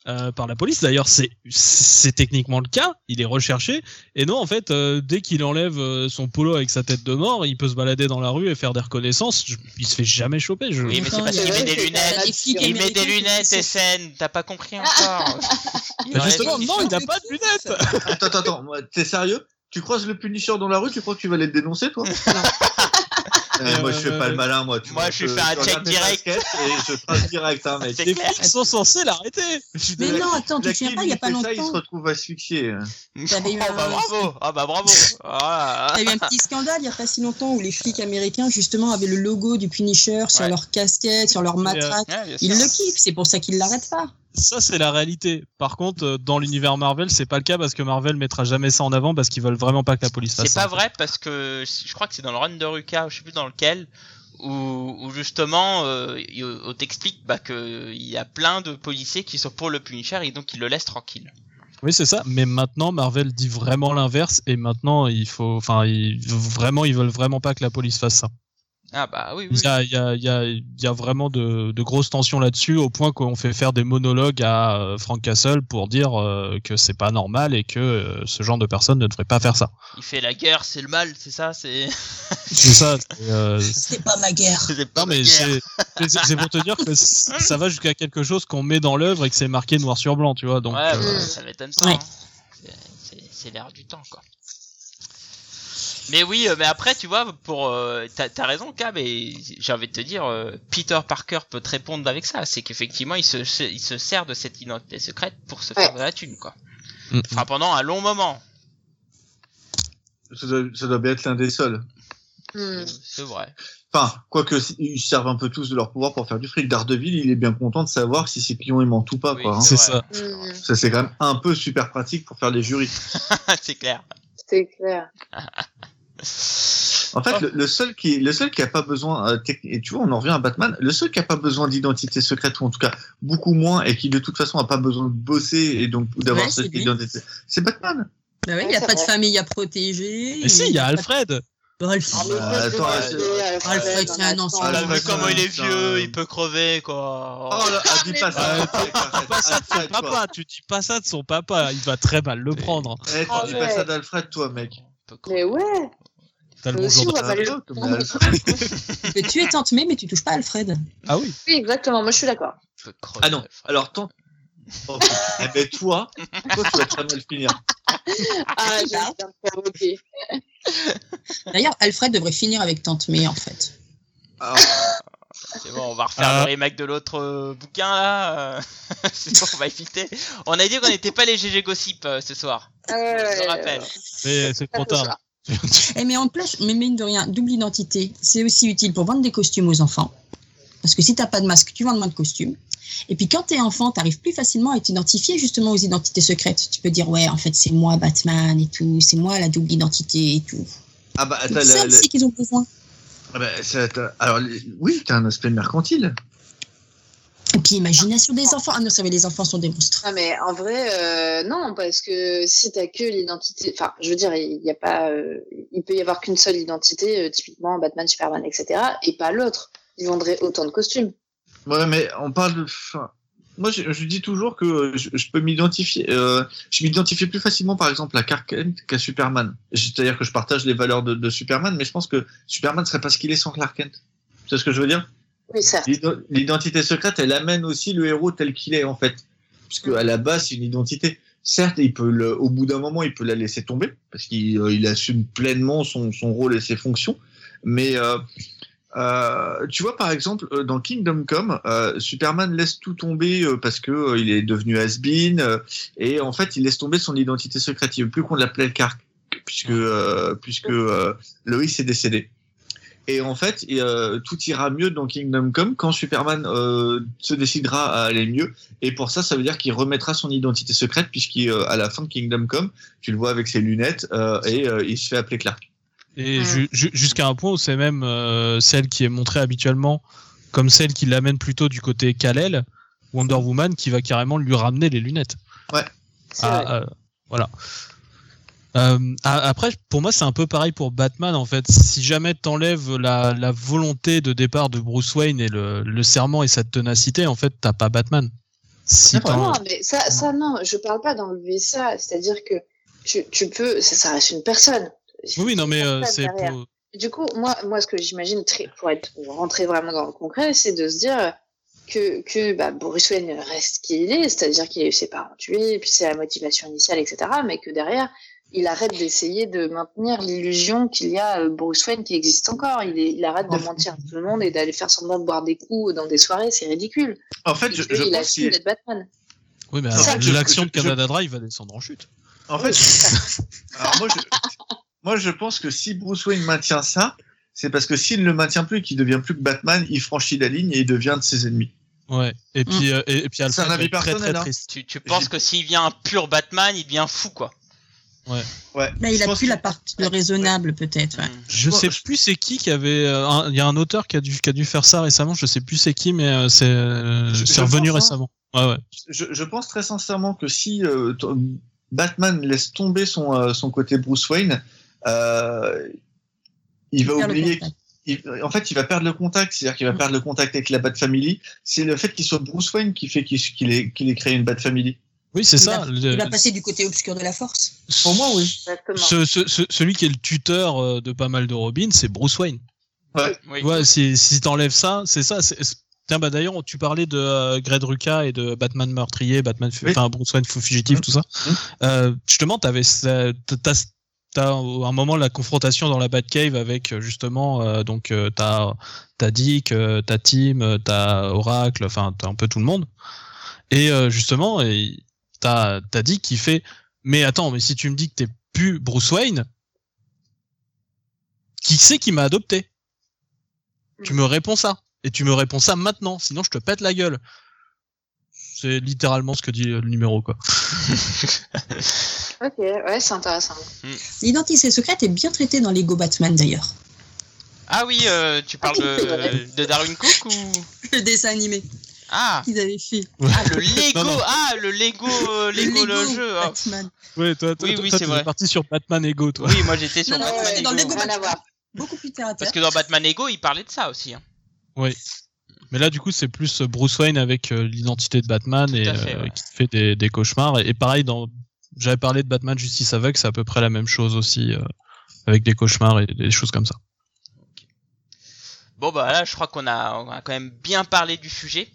euh, par la police. D'ailleurs, c'est c'est techniquement le cas. Il est recherché. Et non, en fait, euh, dès qu'il enlève euh, son polo avec sa tête de mort, il peut se balader dans la rue et faire des reconnaissances. Je- il se fait jamais choper. Je... Oui, mais c'est Enfin, parce il y qu'il a- met des lunettes. Il met des lunettes. SN. T'as pas compris encore. Il Bah, justement, non, il n'a pas de lunettes. Attends, attends, T'es sérieux? Tu croises le Punisher dans la rue, tu crois que tu vas aller le dénoncer, toi? Euh, Moi, je fais pas le malin, moi. Tu Moi, vois, je fais un check direct. Et je trace direct, hein, mec. C'est Les flics sont censés l'arrêter. Mais non, attends, tu te souviens pas, il y a pas fait ça, il se longtemps. retrouve asphyxié. T'avais eu Oh bah un- bravo. Ah bah bravo. Il y a eu un petit scandale il y a pas si longtemps où les flics américains justement avaient le logo du Punisher sur leur casquette, sur leur matraque. Ils le kiffent, c'est pour ça qu'ils l'arrêtent pas. Ça, c'est la réalité. Par contre, euh, dans l'univers Marvel, c'est pas le cas parce que Marvel mettra jamais ça en avant parce qu'ils veulent vraiment pas que la police fasse C'est ça. pas vrai parce que je crois que c'est dans le run de Ruka, je sais plus dans lequel, où, où justement euh, il- on t'explique bah, qu'il y a plein de policiers qui sont pour le Punisher et donc ils le laissent tranquille. Oui, c'est ça. Mais maintenant, Marvel dit vraiment l'inverse. Et maintenant, il faut, enfin, ils, vraiment, ils veulent vraiment pas que la police fasse ça. Ah bah oui, oui. Il y a, il y a, il y a, il y a vraiment de, de grosses tensions là-dessus, au point qu'on fait faire des monologues à euh, Frank Castle pour dire euh, que c'est pas normal et que euh, ce genre de personne ne devrait pas faire ça. Il fait la guerre, c'est le mal, c'est ça, c'est. C'est ça. c'est, euh, pas ma guerre. c'est pas Non mais c'est pour te dire que ça va jusqu'à quelque chose qu'on met dans l'œuvre et que c'est marqué noir sur blanc, tu vois. Donc ouais, bah, ça m'étonne pas. Ouais. hein. C'est l'air du temps, quoi. Mais oui, euh, mais après, tu vois, pour euh, t'as as raison, Cab, et j'ai envie de te dire, euh, Peter Parker peut te répondre avec ça. C'est qu'effectivement, il se, il se sert de cette identité secrète pour se Ouais. faire de la thune, quoi. mm, Enfin, pendant un long moment. Ça doit, ça doit bien être l'un des seuls. Hmm. C'est vrai. Enfin, quoique ils servent un peu tous de leur pouvoir pour faire du fric. Daredevil, il est bien content de savoir si ses clients ils mentent ou pas. Oui, Quoi, hein. c'est ça. Hmm. Ça c'est quand même un peu super pratique pour faire les jurys. c'est clair. C'est clair. En fait, le, le seul qui, le seul qui a pas besoin, euh, et tu vois, on en revient à Batman, le seul qui a pas besoin d'identité secrète ou en tout cas beaucoup moins et qui de toute façon a pas besoin de bosser et donc d'avoir Ouais, cette identité, c'est Batman. Bah oui, il Ouais, n'y a pas de famille à protéger. Mais si, il y a Alfred. Bref. Ah, Bah, ça, attends, c'est Alfred, Alfred, un ancien. Ah, là, mais ouais, comment il est vieux, il peut crever, quoi. Oh là, ah, dis pas ça. Euh, arrête, Pas ça de son papa, tu dis pas ça de son papa, il va très mal le prendre. Eh, tu dis pas ça d'Alfred, toi, mec. Mais ouais. Mais aussi, bonjour on de- va pas le- mais Alfred- Tu tuer Tante May, mais tu touches pas Alfred. Ah oui. Oui, exactement. Moi, je suis d'accord. Ah non, Alfred. alors tant. Oh, eh ben toi, toi tu vas très mal finir. Ah, j'ai provoqué. D'ailleurs, Alfred devrait finir avec Tante May, en fait. Ah, C'est bon, on va refaire Ah. le remake de l'autre euh, bouquin là. euh, C'est bon, on va éviter. On a dit qu'on n'était pas les GG Gossip euh, ce soir. Ah ouais, Je me rappelle. Mais c'est trop tard. soir. Eh, mais en plus, mais mine de rien, double identité, c'est aussi utile pour vendre des costumes aux enfants. Parce que si t'as pas de masque, tu vends moins de costumes. Et puis quand t'es enfant, t'arrives plus facilement à t'identifier justement aux identités secrètes. Tu peux dire, ouais, en fait, c'est moi Batman et tout, c'est moi la double identité et tout. ah bah, C'est ça aussi qu'ils ont besoin. ah bah, alors oui, t'as un aspect mercantile. Et puis imagination des enfants. Ah non, ça va, les enfants sont des monstres. Ah, mais en vrai, euh, non, parce que si t'as que l'identité, enfin, je veux dire, il y a pas, euh, il peut y avoir qu'une seule identité, euh, typiquement Batman, Superman, etc., et pas l'autre. Ils vendraient autant de costumes. Ouais, mais on parle de. enfin, Moi, je, je dis toujours que je, je peux m'identifier. Euh, je m'identifie plus facilement, par exemple, à Clark Kent qu'à Superman. C'est-à-dire que je partage les valeurs de, de Superman, mais je pense que Superman serait pas ce qu'il est sans Clark Kent. Sais ce que je veux dire? Oui, certes. L'identité secrète, elle amène aussi le héros tel qu'il est, en fait. Puisque à la base, c'est une identité. Certes, il peut le, au bout d'un moment, il peut la laisser tomber parce qu'il euh, il assume pleinement son, son rôle et ses fonctions. Mais euh, euh, tu vois, par exemple, euh, dans Kingdom Come, euh, Superman laisse tout tomber parce que il est devenu has-been et en fait, il laisse tomber son identité secrète. Il veut plus qu'on l'appelle Clark puisque puisque Lois est décédé. Et en fait, tout ira mieux dans Kingdom Come quand Superman se décidera à aller mieux. Et pour ça, ça veut dire qu'il remettra son identité secrète, puisqu'à la fin de Kingdom Come, tu le vois avec ses lunettes et il se fait appeler Clark. Et Mm. ju- ju- jusqu'à un point où c'est même euh, celle qui est montrée habituellement comme celle qui l'amène plutôt du côté Kal-El, Wonder Woman, qui va carrément lui ramener les lunettes. Vrai. Ah, euh, voilà. Euh, a- après, pour moi, c'est un peu pareil pour Batman en fait. Si jamais t'enlèves la, la volonté de départ de Bruce Wayne et le, le serment et sa ténacité, en fait, t'as pas Batman. Si Ah, t'en- Non, mais ça, ça, non, je parle pas d'enlever ça. C'est-à-dire que tu, tu peux, ça, ça reste une personne. Oui, non, mais euh, c'est pour... Du coup, moi, moi, ce que j'imagine, très- pour être pour rentrer vraiment dans le concret, c'est de se dire que, que bah, Bruce Wayne reste qui il est, c'est-à-dire qu'il a eu ses parents tués, et puis c'est la motivation initiale, etc., mais que derrière, il arrête d'essayer de maintenir l'illusion qu'il y a euh, Bruce Wayne qui existe encore. Il, est, il arrête de mentir à tout le monde et d'aller faire semblant de boire des coups dans des soirées, c'est ridicule. En fait, je, que je il pense d'être Batman. Oui, mais je- l'action je- de Canada Drive va descendre en chute. En fait, alors moi, je, moi, je pense que si Bruce Wayne maintient ça, c'est parce que s'il ne le maintient plus et qu'il devient plus que Batman, il franchit la ligne et il devient de ses ennemis. Ouais. Et puis, euh, et, et puis Alfred un avis très très hein. triste. Tu, tu penses que s'il vient un pur Batman, il devient fou, quoi. Ouais. Là, il Je a plus que- la partie de raisonnable, peut-être. ouais. Mm. Je sais plus c'est qui qui avait. euh, Il y a un auteur qui a dû qui a dû faire ça récemment. Je sais plus c'est qui, mais euh, c'est euh, revenu hein. récemment. Ouais ouais. je, je pense très sincèrement que si euh, t- Batman laisse tomber son, euh, son côté Bruce Wayne, euh, il va oublier. contact. il- en fait, il va perdre le contact, c'est-à-dire qu'il va perdre le contact avec la Bat Family. C'est le fait qu'il soit Bruce Wayne qui fait qu'il qu'il ait, créé une Bat Family. Oui c'est ça. Le- Il va passer du côté obscur de la force. Pour moi, oui. Exactement. Ce, ce- ce- celui qui est le tuteur euh, de pas mal de Robin, c'est Bruce Wayne. Oui. Ouais, si, si t'enlèves ça, c'est ça. Tiens, bah d'ailleurs, tu parlais de euh, Greg Rucka et de Batman meurtrier, Batman, Oui. enfin Bruce Wayne fugitif, Mhm. tout ça. Mhm. Euh, justement, t'avais, ça- t'as, t'as un moment la confrontation dans la Batcave avec euh, justement, euh, donc euh, t'as, t'as Dick, euh, t'as Tim, euh, t'as Oracle, enfin t'as un peu tout le monde. Et justement, et t'as, t'as Dick qui fait, mais attends, mais si tu me dis que t'es plus Bruce Wayne, qui c'est qui m'a adopté? Tu me réponds ça. Et tu me réponds ça maintenant, sinon je te pète la gueule. C'est littéralement ce que dit le numéro, quoi. Ok, ouais, c'est intéressant. L'identité secrète est bien traitée dans Lego Batman, d'ailleurs. Ah oui, euh, tu parles de, de Darwin Cook ou? Le dessin animé Ah, qu'ils avaient fait. ah le Lego, Non, non. ah le Lego, euh, Lego, le jeu. ah. Batman. Ouais, toi, toi, Oui, toi, oui, toi, c'est vrai. parti sur Batman Ego, toi. Oui, moi j'étais sur Non, non, Batman c'était dans Ego. Lego Batman. Beaucoup plus terre à terre. Parce que dans Batman Ego, il parlait de ça aussi. hein. Mais là, du coup, c'est plus Bruce Wayne avec euh, l'identité de Batman et fait, euh, ouais. qui fait des, des cauchemars. Et, et pareil, dans, j'avais parlé de Batman Justice Aveugle, c'est à peu près la même chose aussi, euh, avec des cauchemars et des choses comme ça. Bon bah là, je crois qu'on a, on a quand même bien parlé du sujet.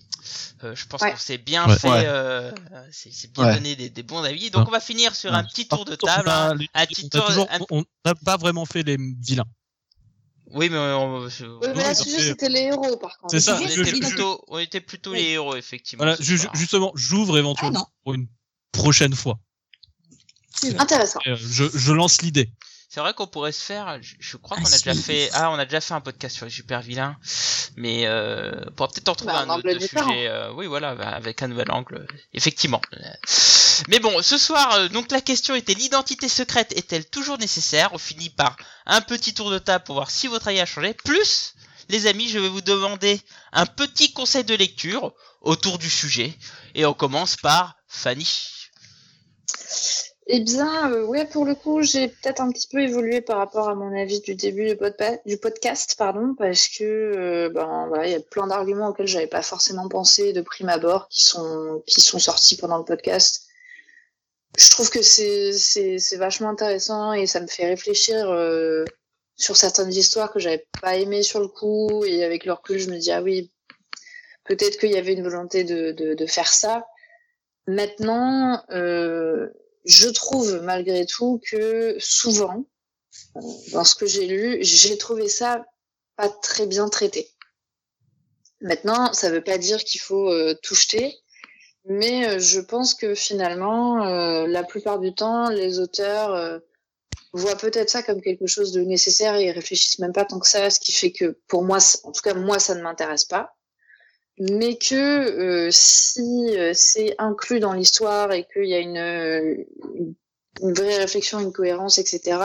Euh, je pense Ouais. qu'on s'est bien Ouais. fait, euh, c'est c'est bien Ouais. donné des, des bons avis. Donc Ouais. on va finir sur Ouais. un petit tour de table. on a- hein. Un petit tour. on n'a pas vraiment fait les vilains. Oui, mais on, Oui, mais là, sujet, c'était les héros, par contre. C'est ça, on je- était je- plutôt, on était plutôt Oui. les héros effectivement. Voilà, ju- justement, j'ouvre Ah éventuellement non, pour une prochaine fois. c'est. Intéressant. Euh, je, je lance l'idée. C'est vrai qu'on pourrait se faire. Je, je crois Ah, qu'on a déjà fait. Ah, on a déjà fait un podcast sur les super vilains, mais euh, on pourra peut-être en trouver Bah, un un autre sujet. euh, oui, voilà, bah, avec un nouvel angle, euh, effectivement. Mais bon, ce soir, euh, donc la question était l'identité secrète est-elle toujours nécessaire? On finit par un petit tour de table pour voir si votre avis a changé. Plus, les amis, je vais vous demander un petit conseil de lecture autour du sujet, et on commence par Fanny. Eh bien, euh, ouais, pour le coup, j'ai peut-être un petit peu évolué par rapport à mon avis du début du, podcast, pardon, parce que euh, ben il y a plein d'arguments auxquels j'avais pas forcément pensé de prime abord qui sont qui sont sortis pendant le podcast. Je trouve que c'est vachement intéressant et ça me fait réfléchir euh, sur certaines histoires que j'avais pas aimées sur le coup et avec le recul, je me dis ah oui, peut-être qu'il y avait une volonté de de, de faire ça. Maintenant, euh, je trouve malgré tout que souvent, dans ce que j'ai lu, j'ai trouvé ça pas très bien traité. Maintenant, ça veut pas dire qu'il faut euh, tout jeter, mais euh, je pense que finalement, euh, la plupart du temps, les auteurs euh, voient peut-être ça comme quelque chose de nécessaire et réfléchissent même pas tant que ça, ce qui fait que pour moi, en tout cas moi, ça ne m'intéresse pas mais que euh, si euh, c'est inclus dans l'histoire et qu'il y a une, euh, une vraie réflexion, une cohérence, etc.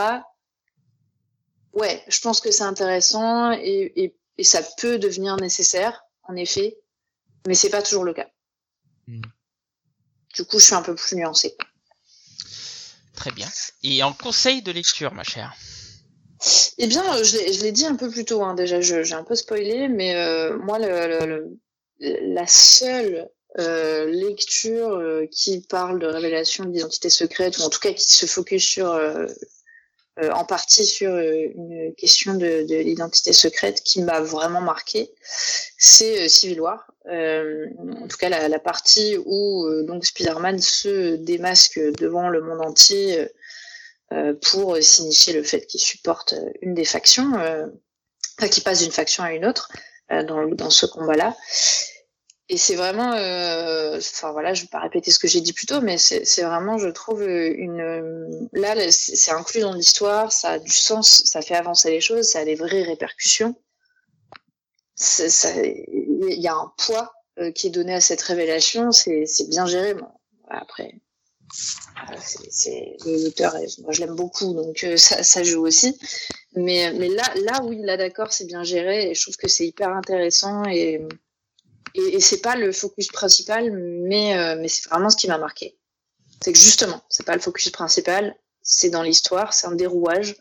Ouais, je pense que c'est intéressant et, et, et ça peut devenir nécessaire, en effet, mais c'est pas toujours le cas. Mm. Du coup, je suis un peu plus nuancée. Très bien. Et en conseil de lecture, ma chère. Eh bien, euh, je l'ai- dit un peu plus tôt, hein, déjà, je- j'ai un peu spoilé, mais euh, moi, le, le- le- la seule euh, lecture euh, qui parle de révélation d'identité secrète, ou en tout cas qui se focus sur, euh, en partie sur euh, une question de, de l'identité secrète qui m'a vraiment marqué, c'est euh, Civil War. Euh, en tout cas, la, partie où euh, donc Spider-Man se démasque devant le monde entier. pour signifier le fait qu'il supporte une des factions, enfin qu'il passe d'une faction à une autre dans ce combat-là. Et c'est vraiment, euh, enfin voilà, je vais pas répéter ce que j'ai dit plus tôt, mais c'est vraiment, je trouve, une euh, là, c'est inclus dans l'histoire, ça a du sens, ça fait avancer les choses, ça a des vraies répercussions. Il y a un poids euh, qui est donné à cette révélation, c'est bien géré. Bon, après, c'est l'auteur, moi je l'aime beaucoup, donc ça, ça, joue aussi. Mais, mais là, là, oui, là d'accord, c'est bien géré et je trouve que c'est hyper intéressant et, et, et c'est pas le focus principal, mais, mais c'est vraiment ce qui m'a marqué. C'est que justement, c'est pas le focus principal, c'est dans l'histoire, c'est un dérouage,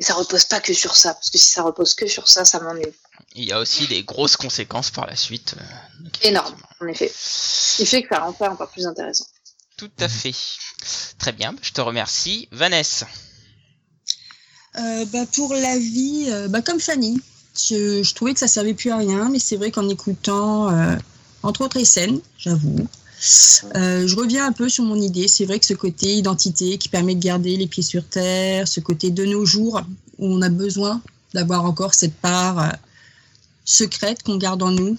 et ça repose pas que sur ça, parce que si ça repose que sur ça, ça m'ennuie. Il y a aussi des grosses conséquences par la suite. Euh, Énorme, en effet. Ce qui fait que ça rend ça encore plus intéressant. Tout à fait. Très bien, je te remercie. Vanessa euh, bah Pour la vie, euh, bah comme Fanny, je, je, trouvais que ça servait plus à rien, mais c'est vrai qu'en écoutant, euh, entre autres, scènes, j'avoue, euh, je reviens un peu sur mon idée. C'est vrai que ce côté identité qui permet de garder les pieds sur terre, ce côté de nos jours où on a besoin d'avoir encore cette part euh, secrète qu'on garde en nous,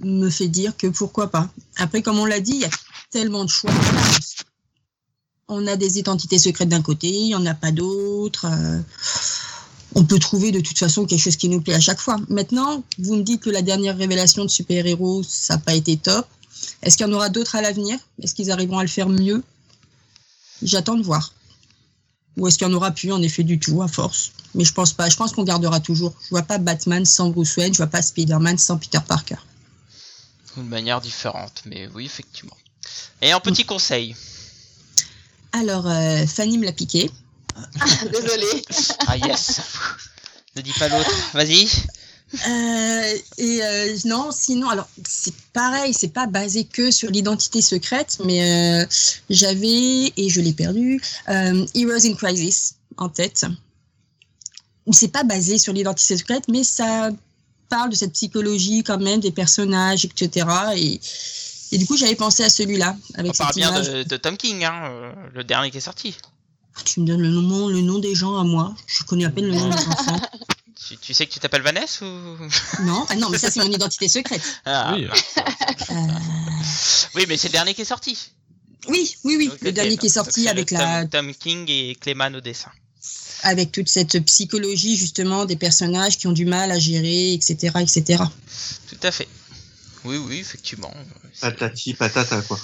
me fait dire que pourquoi pas. Après, comme on l'a dit, il y a tellement de choix. On a des identités secrètes d'un côté, il n'y en a pas d'autres. Euh, on peut trouver de toute façon quelque chose qui nous plaît à chaque fois. Maintenant, vous me dites que la dernière révélation de super-héros, ça n'a pas été top. Est-ce qu'il y en aura d'autres à l'avenir? Est-ce qu'ils arriveront à le faire mieux? J'attends de voir. Ou est-ce qu'il y en aura plus en effet du tout à force? Mais je pense pas. Je pense qu'on gardera toujours. Je vois pas Batman sans Bruce Wayne. Je vois pas Spider-Man sans Peter Parker. D'une manière différente, mais oui effectivement. Et un petit conseil. Alors euh, Fanny me l'a piqué. Ah, désolée. ah yes. ne dis pas l'autre. Vas-y. Euh, et euh, non, sinon, alors c'est pareil, c'est pas basé que sur l'identité secrète, mais euh, j'avais, et je l'ai perdu, euh, Heroes in Crisis en tête. C'est pas basé sur l'identité secrète, mais ça parle de cette psychologie quand même des personnages, etc. Et, et du coup, j'avais pensé à celui-là. Avec On parle bien de, de, Tom King, hein, le dernier qui est sorti. Tu me donnes le nom, le nom des gens à moi. Je connais à peine le nom des enfants. Tu, tu, sais que tu t'appelles Vanessa ou? Non, ah non, mais ça c'est mon identité secrète. Ah. Oui. Euh... oui, mais c'est le dernier qui est sorti. Oui, oui, oui, le dernier qui est sorti avec la Tom, King et Clément au dessin. Avec toute cette psychologie justement des personnages qui ont du mal à gérer, etc., etc. Tout à fait. Oui, oui, effectivement. Patati patata quoi.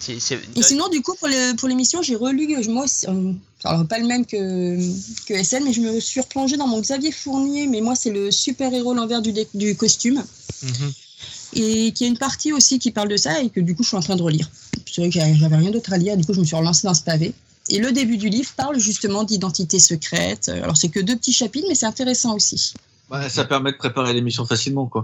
C Et sinon, du coup, pour l'émission, j'ai relu, moi, alors pas le même que, que SN, mais je me suis replongée dans mon Xavier Fournier, mais moi, c'est le super-héros l'envers du, du costume. Mm -hmm. Et qui a une partie aussi qui parle de ça, et que du coup, je suis en train de relire. C'est vrai que j'avais rien d'autre à lire, du coup, je me suis relancée dans ce pavé. Et le début du livre parle justement d'identité secrète. Alors, c'est que deux petits chapitres, mais c'est intéressant aussi. Ouais, ça permet de préparer l'émission facilement, quoi.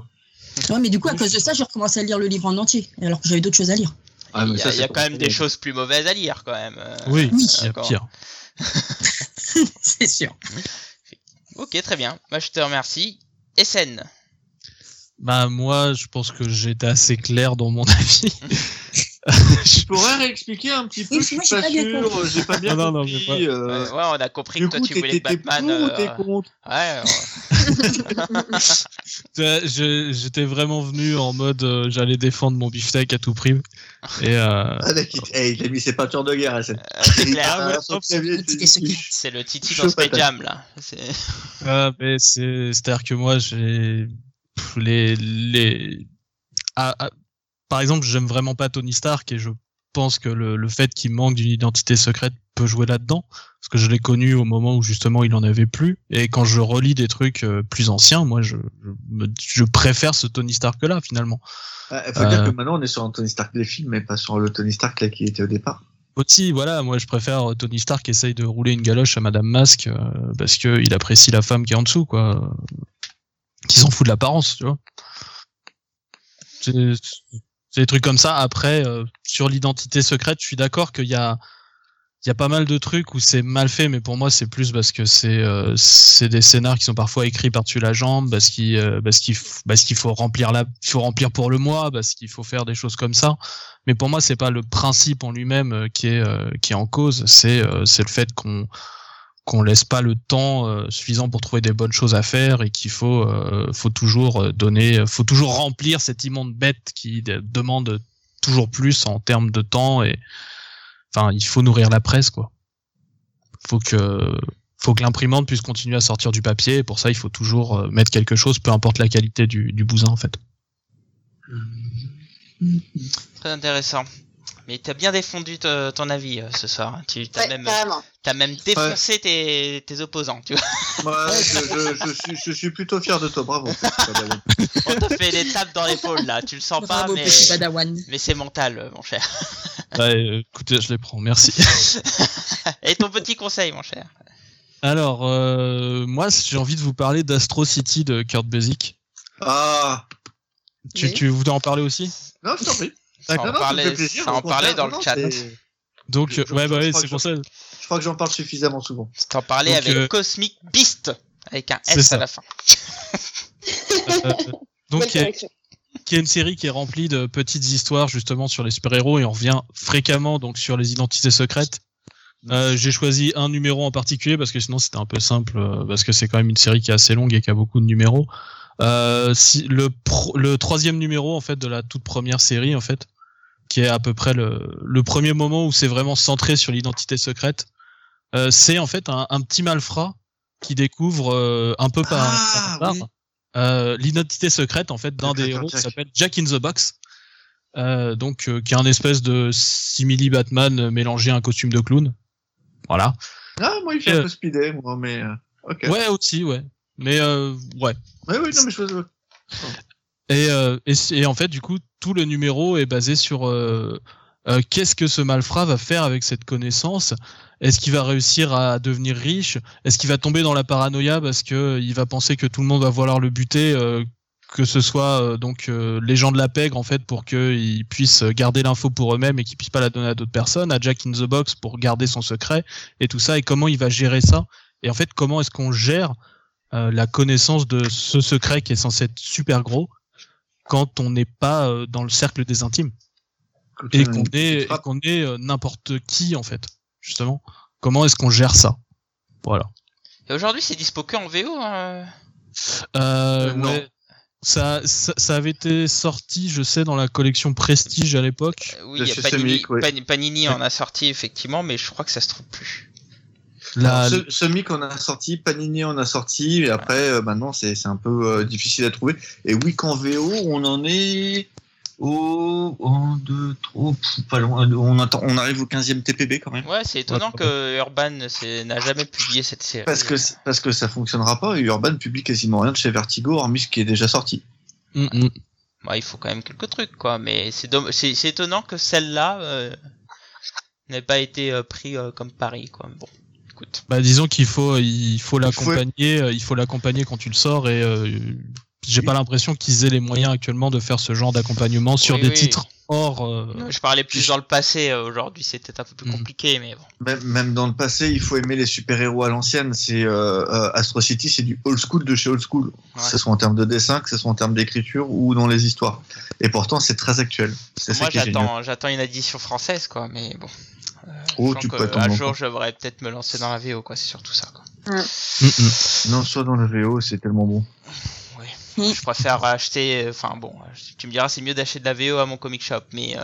Ouais, mais du coup, à cause de ça, j'ai recommencé à lire le livre en entier, alors que j'avais d'autres choses à lire. Ah, il y a, ça, y a quand même des choses plus mauvaises à lire, quand même. Euh, oui, oui. il y a pire. c'est sûr. Ok, très bien. Moi, je te remercie. SN. Bah moi, je pense que j'étais assez clair dans mon avis. je pourrais réexpliquer un petit peu. Oui, je suis pas, pas sûr. J'ai pas bien non, compris. Non, euh... ouais, on a compris que toi tu voulais que Batman. Euh... Contre? Ouais. ouais. J'étais vraiment venu en mode euh, j'allais défendre mon beefsteak à tout prix. Et euh... ah, hey, il a mis ses peintures de guerre. C'est ah, C'est le Titi dans Space Jam là. Ah, c'est-à-dire que moi j'ai les les ah, ah, par exemple, j'aime vraiment pas Tony Stark et je pense que le, le fait qu'il manque d'une identité secrète peut jouer là-dedans parce que je l'ai connu au moment où justement il en avait plus. Et quand je relis des trucs euh, plus anciens moi je, je, je préfère ce Tony Stark là finalement. Il faut euh... dire que maintenant on est sur un Tony Stark des films mais pas sur le Tony Stark là qui était au départ. Aussi voilà moi je préfère Tony Stark essaye de rouler une galoche à Madame Masque euh, parce que il apprécie la femme qui est en dessous quoi. Qui s'en fout de l'apparence tu vois des trucs comme ça. Après, euh, sur l'identité secrète, je suis d'accord qu'il y a, il y a pas mal de trucs où c'est mal fait, mais pour moi, c'est plus parce que c'est, euh, c'est des scénars qui sont parfois écrits par-dessus la jambe, parce qu'il, euh, parce qu'il, parce qu'il faut remplir la, faut remplir pour le mois, parce qu'il faut faire des choses comme ça. Mais pour moi, c'est pas le principe en lui-même euh, qui est, euh, qui est en cause. C'est, euh, c'est le fait qu'on, qu'on laisse pas le temps euh, suffisant pour trouver des bonnes choses à faire et qu'il faut euh, faut toujours donner faut toujours remplir cette immonde bête qui demande toujours plus en termes de temps et enfin il faut nourrir la presse quoi. Faut que faut que l'imprimante puisse continuer à sortir du papier et pour ça il faut toujours euh, mettre quelque chose peu importe la qualité du, du bousin en fait. Très intéressant Mais t'as bien défendu te- ton avis euh, ce soir. Tu t'as Ouais, même, t'as même défoncé tes, tes opposants. Tu vois. Ouais, je, je- je suis, je suis plutôt fier de toi, bravo. On te fait des tapes dans l'épaule là. Tu le sens pas, Bravo, mais, c'est mental, euh, mon cher. Ouais, euh, écoutez, je les prends, merci. Et ton petit conseil, mon cher. Alors, euh, moi, j'ai envie de vous parler d'Astro City de Kurt Busiek. Ah, Tu, Oui. tu voudrais en parler aussi? Non, je t'en prie. Ça en non, ça parlait, en parlait dans le chat. Donc, Je- je- ouais, bah c'est que pour ça. Je crois que j'en parle suffisamment souvent. T'en parlais Donc, avec euh, Cosmic Beast avec un S à la fin. Euh, donc, Belle il y a- correction. qui est une série qui est remplie de petites histoires justement sur les super-héros et on revient fréquemment donc sur les identités secrètes. Euh, j'ai choisi un numéro en particulier parce que sinon c'était un peu simple euh, parce que c'est quand même une série qui est assez longue et qui a beaucoup de numéros. Euh, si, le, pro- le troisième numéro en fait de la toute première série en fait, qui est à peu près le, le premier moment où c'est vraiment centré sur l'identité secrète, euh, c'est en fait un, un petit malfrat qui découvre euh, un peu par, Ah, par hasard oui. euh, l'identité secrète en fait d'un des héros qui s'appelle Jack in the Box. Donc qui est un espèce de simili Batman mélangé à un costume de clown. Voilà. Ah, moi, il fait un peu speedé, moi, mais. Ouais aussi ouais. Mais ouais. Ouais, oui, non, mais je. Et, euh, et, en fait, du coup, tout le numéro est basé sur euh, euh, qu'est-ce que ce malfrat va faire avec cette connaissance? Est-ce qu'il va réussir à devenir riche? Est-ce qu'il va tomber dans la paranoïa parce que euh, il va penser que tout le monde va vouloir le buter, euh, que ce soit euh, donc les gens de la pègre en fait pour qu'ils puissent garder l'info pour eux-mêmes et qu'ils puissent pas la donner à d'autres personnes, à Jack in the Box pour garder son secret et tout ça et comment il va gérer ça? Et en fait comment est-ce qu'on gère la connaissance de ce secret qui est censé être super gros? Quand on n'est pas euh, dans le cercle des intimes et euh, qu'on est, et qu'on est euh, n'importe qui en fait justement comment est-ce qu'on gère ça? Voilà Et aujourd'hui, c'est dispo que en VO. hein. euh, Euh, non. ouais. ça, ça ça avait été sorti je sais dans la collection Prestige à l'époque Euh, Oui, y a Panini, Semic, ouais. Pan- Panini en a sorti effectivement, mais je crois que ça se trouve plus. La, Alors, ce, ce mic on a sorti, Panini on a sorti, et après euh, maintenant c'est c'est un peu euh, difficile à trouver. Et oui qu'en VO on en est au 1, 2, 3, pas loin, on, attend, on arrive au 15e TPB quand même. Ouais, c'est étonnant Ouais, que Urban n'a jamais publié cette série. Parce que, parce que ça fonctionnera pas, et Urban publie quasiment rien de chez Vertigo, hormis ce qui est déjà sorti. Mm, mm. Ouais, il faut quand même quelques trucs, quoi. Mais c'est domm- c'est c'est étonnant que celle-là euh, n'ait pas été euh, pris euh, comme pari, quoi. Bon, écoute. Bah, disons qu'il faut il faut l'accompagner euh, il faut l'accompagner quand tu le sors et euh, j'ai pas l'impression qu'ils aient les moyens actuellement de faire ce genre d'accompagnement sur Oui, des oui. titres hors euh, Non, je parlais plus dans le passé. euh, Aujourd'hui, c'est peut-être un peu plus Mhm. compliqué, mais bon. Même, même dans le passé, il faut aimer les super-héros à l'ancienne. C'est euh, Astro City, c'est du old school de chez old school. Que ce soit en termes de dessin, que ce soit en termes d'écriture ou dans les histoires. Et pourtant, c'est très actuel. Moi, j'attends, j'attends une édition française, quoi. Mais bon. Euh, Oh, tu peux que attendre Un jour, je devrais peut-être me lancer dans la VO, quoi. C'est surtout ça, quoi. mm, mm. Non, soit dans le VO, c'est tellement bon. Je préfère acheter. Enfin bon, tu me diras, c'est mieux d'acheter de la VO à mon comic shop, mais. euh,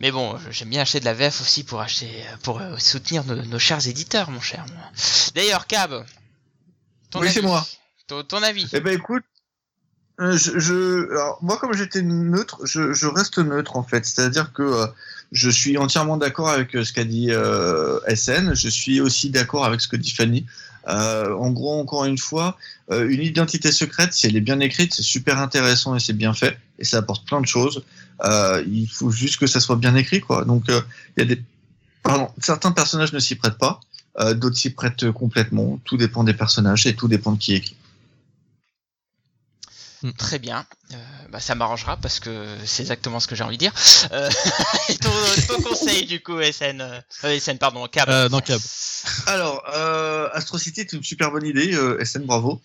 mais bon, j'aime bien acheter de la VF aussi pour acheter, pour euh, soutenir nos, nos chers éditeurs, mon cher. D'ailleurs, Cab. ton Oui, c'est moi. Ton, ton avis. Eh ben écoute, euh, je, je- alors, moi comme j'étais neutre, je, je reste neutre en fait. C'est-à-dire que euh, je suis entièrement d'accord avec euh, ce qu'a dit euh, SN. Je suis aussi d'accord avec ce que dit Fanny. Euh, en gros, encore une fois, euh, une identité secrète, si elle est bien écrite, c'est super intéressant et c'est bien fait et ça apporte plein de choses. Euh, il faut juste que ça soit bien écrit, quoi. Donc, il y a des, pardon, certains personnages ne s'y prêtent pas, d'autres s'y prêtent complètement. Tout dépend des personnages et tout dépend de qui écrit. Très bien. Euh, bah, ça m'arrangera parce que c'est exactement ce que j'ai envie de dire. Euh, et ton, ton conseil, du coup, SN. euh, SN, pardon, Cab. Euh, non, Cab. Alors, euh, Astro City est une super bonne idée, euh, SN, bravo.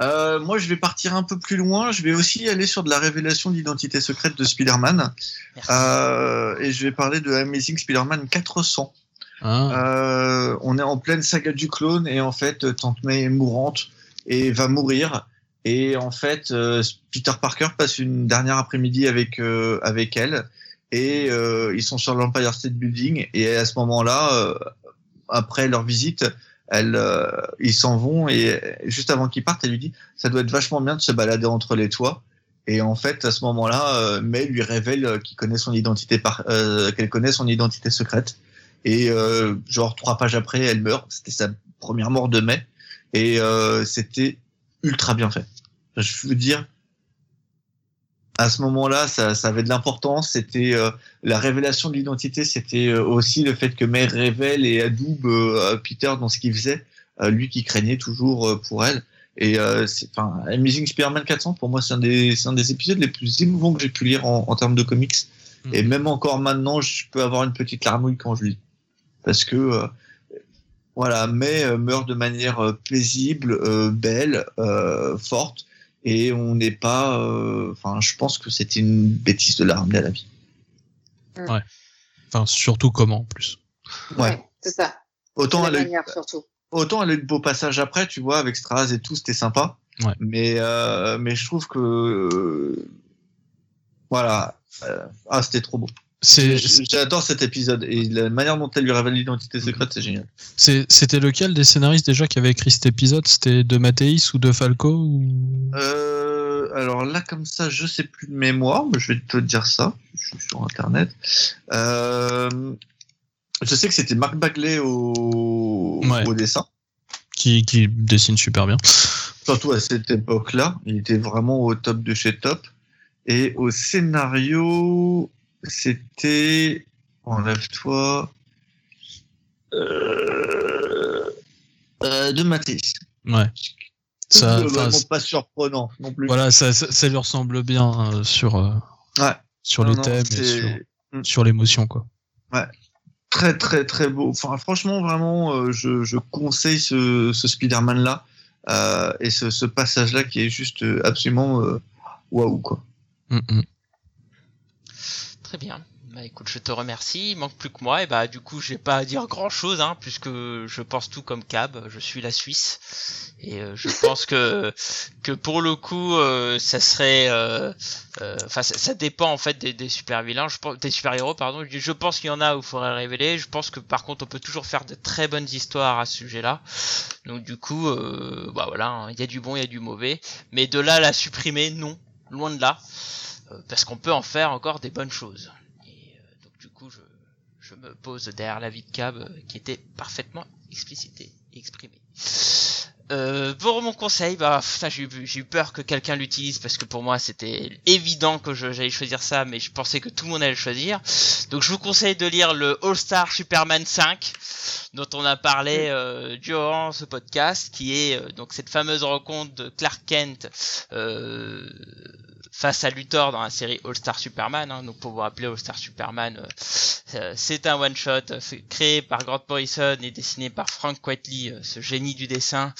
Euh, moi, je vais partir un peu plus loin. Je vais aussi aller sur de la révélation d'identité secrète de Spider-Man. Euh, et je vais parler de Amazing Spider-Man 400. Hein Euh, on est en pleine saga du clone et en fait, Tante May est mourante et va mourir. Et en fait, euh, Peter Parker passe une dernière après-midi avec euh, avec elle et euh, ils sont sur l'Empire State Building et à ce moment-là, après leur visite, elle, ils s'en vont et juste avant qu'ils partent, elle lui dit ça doit être vachement bien de se balader entre les toits. Et en fait, à ce moment-là, May lui révèle qu'il connaît son identité par, euh, qu'elle connaît son identité secrète. Et euh, genre trois pages après, elle meurt. C'était sa première mort de May, et euh, c'était ultra bien fait. Je veux dire, à ce moment-là, ça, ça avait de l'importance. C'était euh, la révélation de l'identité. C'était euh, aussi le fait que May révèle et adoube euh, Peter dans ce qu'il faisait, euh, lui qui craignait toujours euh, pour elle. Et euh, enfin, Amazing Spider-Man 400, pour moi, c'est un des, un des épisodes les plus émouvants que j'ai pu lire en, en termes de comics. Mhm. Et même encore maintenant, je peux avoir une petite larmouille quand je lis, parce que euh, voilà, May euh, meurt de manière euh, paisible, euh, belle, euh, forte, et on n'est pas. euh, Enfin, je pense que c'était une bêtise de la ramener à la vie. Enfin, surtout comment en plus. Ouais. c'est ça. Autant elle, a eu, manière, surtout. autant elle a eu de beaux passages après, tu vois, avec Straz et tout, c'était sympa. Ouais. Mais euh, mais je trouve que euh, voilà, euh, ah c'était trop beau. J'adore cet épisode et la manière dont elle lui révèle l'identité secrète, c'est génial. c'était lequel des scénaristes déjà qui avait écrit cet épisode? C'était de Mathéis ou de Falco ou... Euh, alors là, comme ça, je sais plus de mémoire, mais je vais te dire ça. Je suis sur internet. Euh, je sais que c'était Marc Bagley au, Ouais. au dessin. qui, qui dessine super bien. Surtout à cette époque-là, il était vraiment au top de chez top. Et au scénario, c'était enlève-toi euh, euh, de Matisse. Ouais. Ça, C'est pas surprenant non plus. voilà, ça, ça, ça lui ressemble bien euh, sur, Ouais. sur Non, les non, thèmes et sur, Mm. sur l'émotion, quoi. très très très beau. Enfin, franchement, vraiment, je, je conseille ce, ce Spider-Man là et ce, ce passage là qui est juste absolument waouh quoi. Mm, mm. Très bien. Bah écoute, je te remercie. Il manque plus que moi. Et bah du coup, j'ai pas à dire grand chose, hein, puisque je pense tout comme Cab. Je suis la Suisse. Et euh, je pense que que pour le coup, euh, ça serait, euh, euh, enfin, ça, ça dépend en fait des, des super vilains, je pense, des super héros, pardon. Je, je pense qu'il y en a où il faudrait révéler. Je pense que par contre, on peut toujours faire de très bonnes histoires à ce sujet-là. Donc du coup, euh, bah voilà, hein, il y a du bon, il y a du mauvais. Mais de là à la supprimer, non, loin de là, Euh, parce qu'on peut en faire encore des bonnes choses. Et euh, donc du coup, je, je me pose derrière l'avis de Cab euh, qui était parfaitement explicité et exprimé. Euh, pour mon conseil, bah j'ai eu, eu peur que quelqu'un l'utilise parce que pour moi c'était évident que j'allais choisir ça, mais je pensais que tout le monde allait le choisir. Donc je vous conseille de lire le All Star Superman 5 dont on a parlé euh, durant ce podcast, qui est euh, donc cette fameuse rencontre de Clark Kent euh, face à Luthor dans la série All Star Superman. hein. donc pour vous All Star Superman, euh, euh, c'est un one shot créé par Grant Morrison et dessiné par Frank Quitely, euh, ce génie du dessin,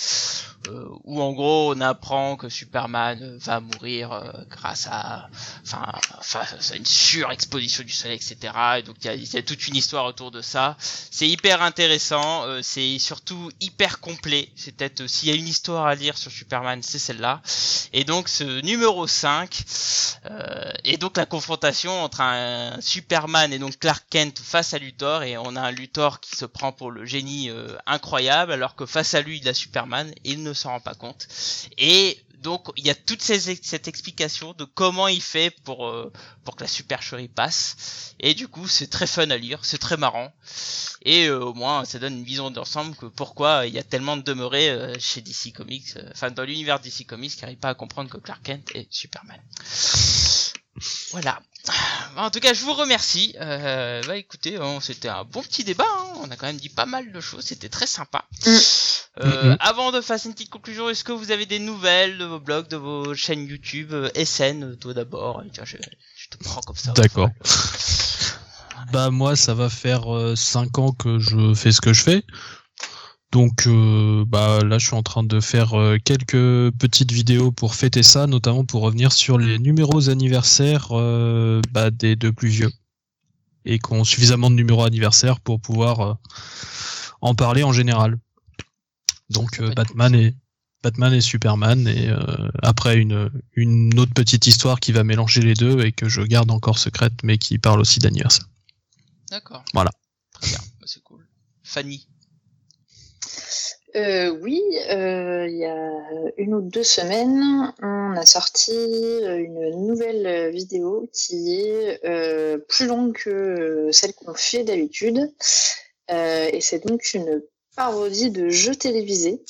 euh, où en gros on apprend que Superman euh, va mourir euh, grâce à, enfin, à une surexposition du soleil, etc. Et donc il y a, toute une histoire autour de ça. C'est hyper intéressant, euh, c'est surtout hyper complet. C'est peut-être euh, s'il y a une histoire à lire sur Superman, c'est celle-là. Et donc ce numéro 5 euh, et donc la confrontation entre un Superman et donc Clark Kent face à Luthor et on a un Luthor qui se prend pour le génie euh, incroyable alors que face à lui il a Superman s'en rend pas compte. Et donc il y a toute ces, cette explication de comment il fait pour euh, pour que la supercherie passe et du coup c'est très fun à lire, c'est très marrant et euh, au moins ça donne une vision d'ensemble que pourquoi il y a tellement de demeurés euh, chez DC Comics, enfin dans l'univers DC Comics qui n'arrivent pas à comprendre que Clark Kent est Superman. Voilà. En tout cas, je vous remercie. Bah écoutez, hein, c'était un bon petit débat. hein. On a quand même dit pas mal de choses. C'était très sympa. Mm. Euh. Avant de faire une petite conclusion, est-ce que vous avez des nouvelles de vos blogs, de vos chaînes YouTube, euh, SN, euh, toi d'abord Tiens, je, je te prends comme ça. D'accord. Bah moi, ça va faire 5 ans que je fais ce que je fais. Donc euh, bah là, je suis en train de faire euh, quelques petites vidéos pour fêter ça, notamment pour revenir sur les numéros anniversaires euh, bah, des deux plus vieux et qui ont suffisamment de numéros anniversaires pour pouvoir euh, en parler en général. Donc euh, Batman et Batman et Superman et euh, après une une autre petite histoire qui va mélanger les deux et que je garde encore secrète mais qui parle aussi d'anniversaire. D'accord. Voilà. Très bien, Bah, c'est cool. Fanny. Euh, oui, euh, il y a une ou deux semaines, on on a sorti une nouvelle vidéo qui est euh, plus longue que celle qu'on fait d'habitude. Euh, et c'est donc une parodie de jeux télévisés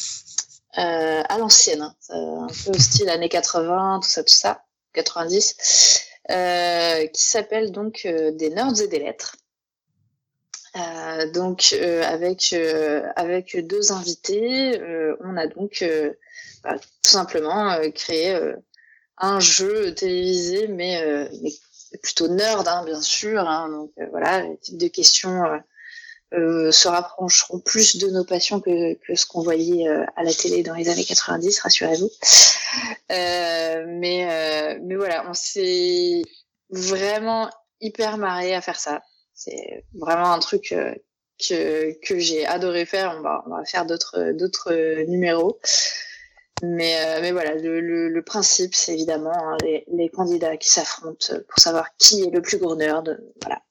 euh, à l'ancienne, hein. un peu style années 80, tout ça, tout ça, 90, euh, qui s'appelle donc euh, Des Nerds et des Lettres. Euh, donc euh, avec avec deux invités, on a donc bah, tout simplement créé un jeu télévisé, mais, mais plutôt nerd, hein, bien sûr. Hein, donc voilà, le type de questions euh, se rapprocheront plus de nos passions que, que ce qu'on voyait euh, à la télé dans les années 90, rassurez-vous. Euh, mais, euh, mais voilà, on s'est vraiment hyper marré à faire ça. C'est vraiment un truc que, que j'ai adoré faire. On va, on va faire d'autres d'autres numéros. Mais, mais voilà, le, le, le principe, c'est évidemment hein, les, les, candidats qui s'affrontent pour savoir qui est le plus gros nerd. Voilà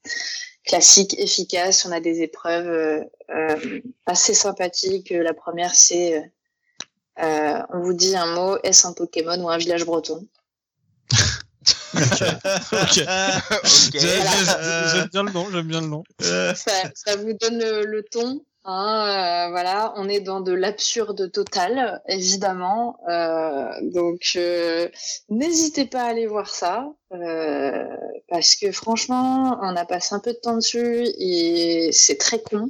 classique, efficace. On a des épreuves euh, euh, assez sympathiques. La première, c'est euh, on vous dit un mot, est-ce un Pokémon ou un village breton? J'aime bien le nom, j'aime bien le nom. Ça, vous donne le ton? Hein, euh, voilà, on est dans de l'absurde total, évidemment. Euh, donc, euh, n'hésitez pas à aller voir ça, euh, parce que franchement, on a passé un peu de temps dessus et c'est très con,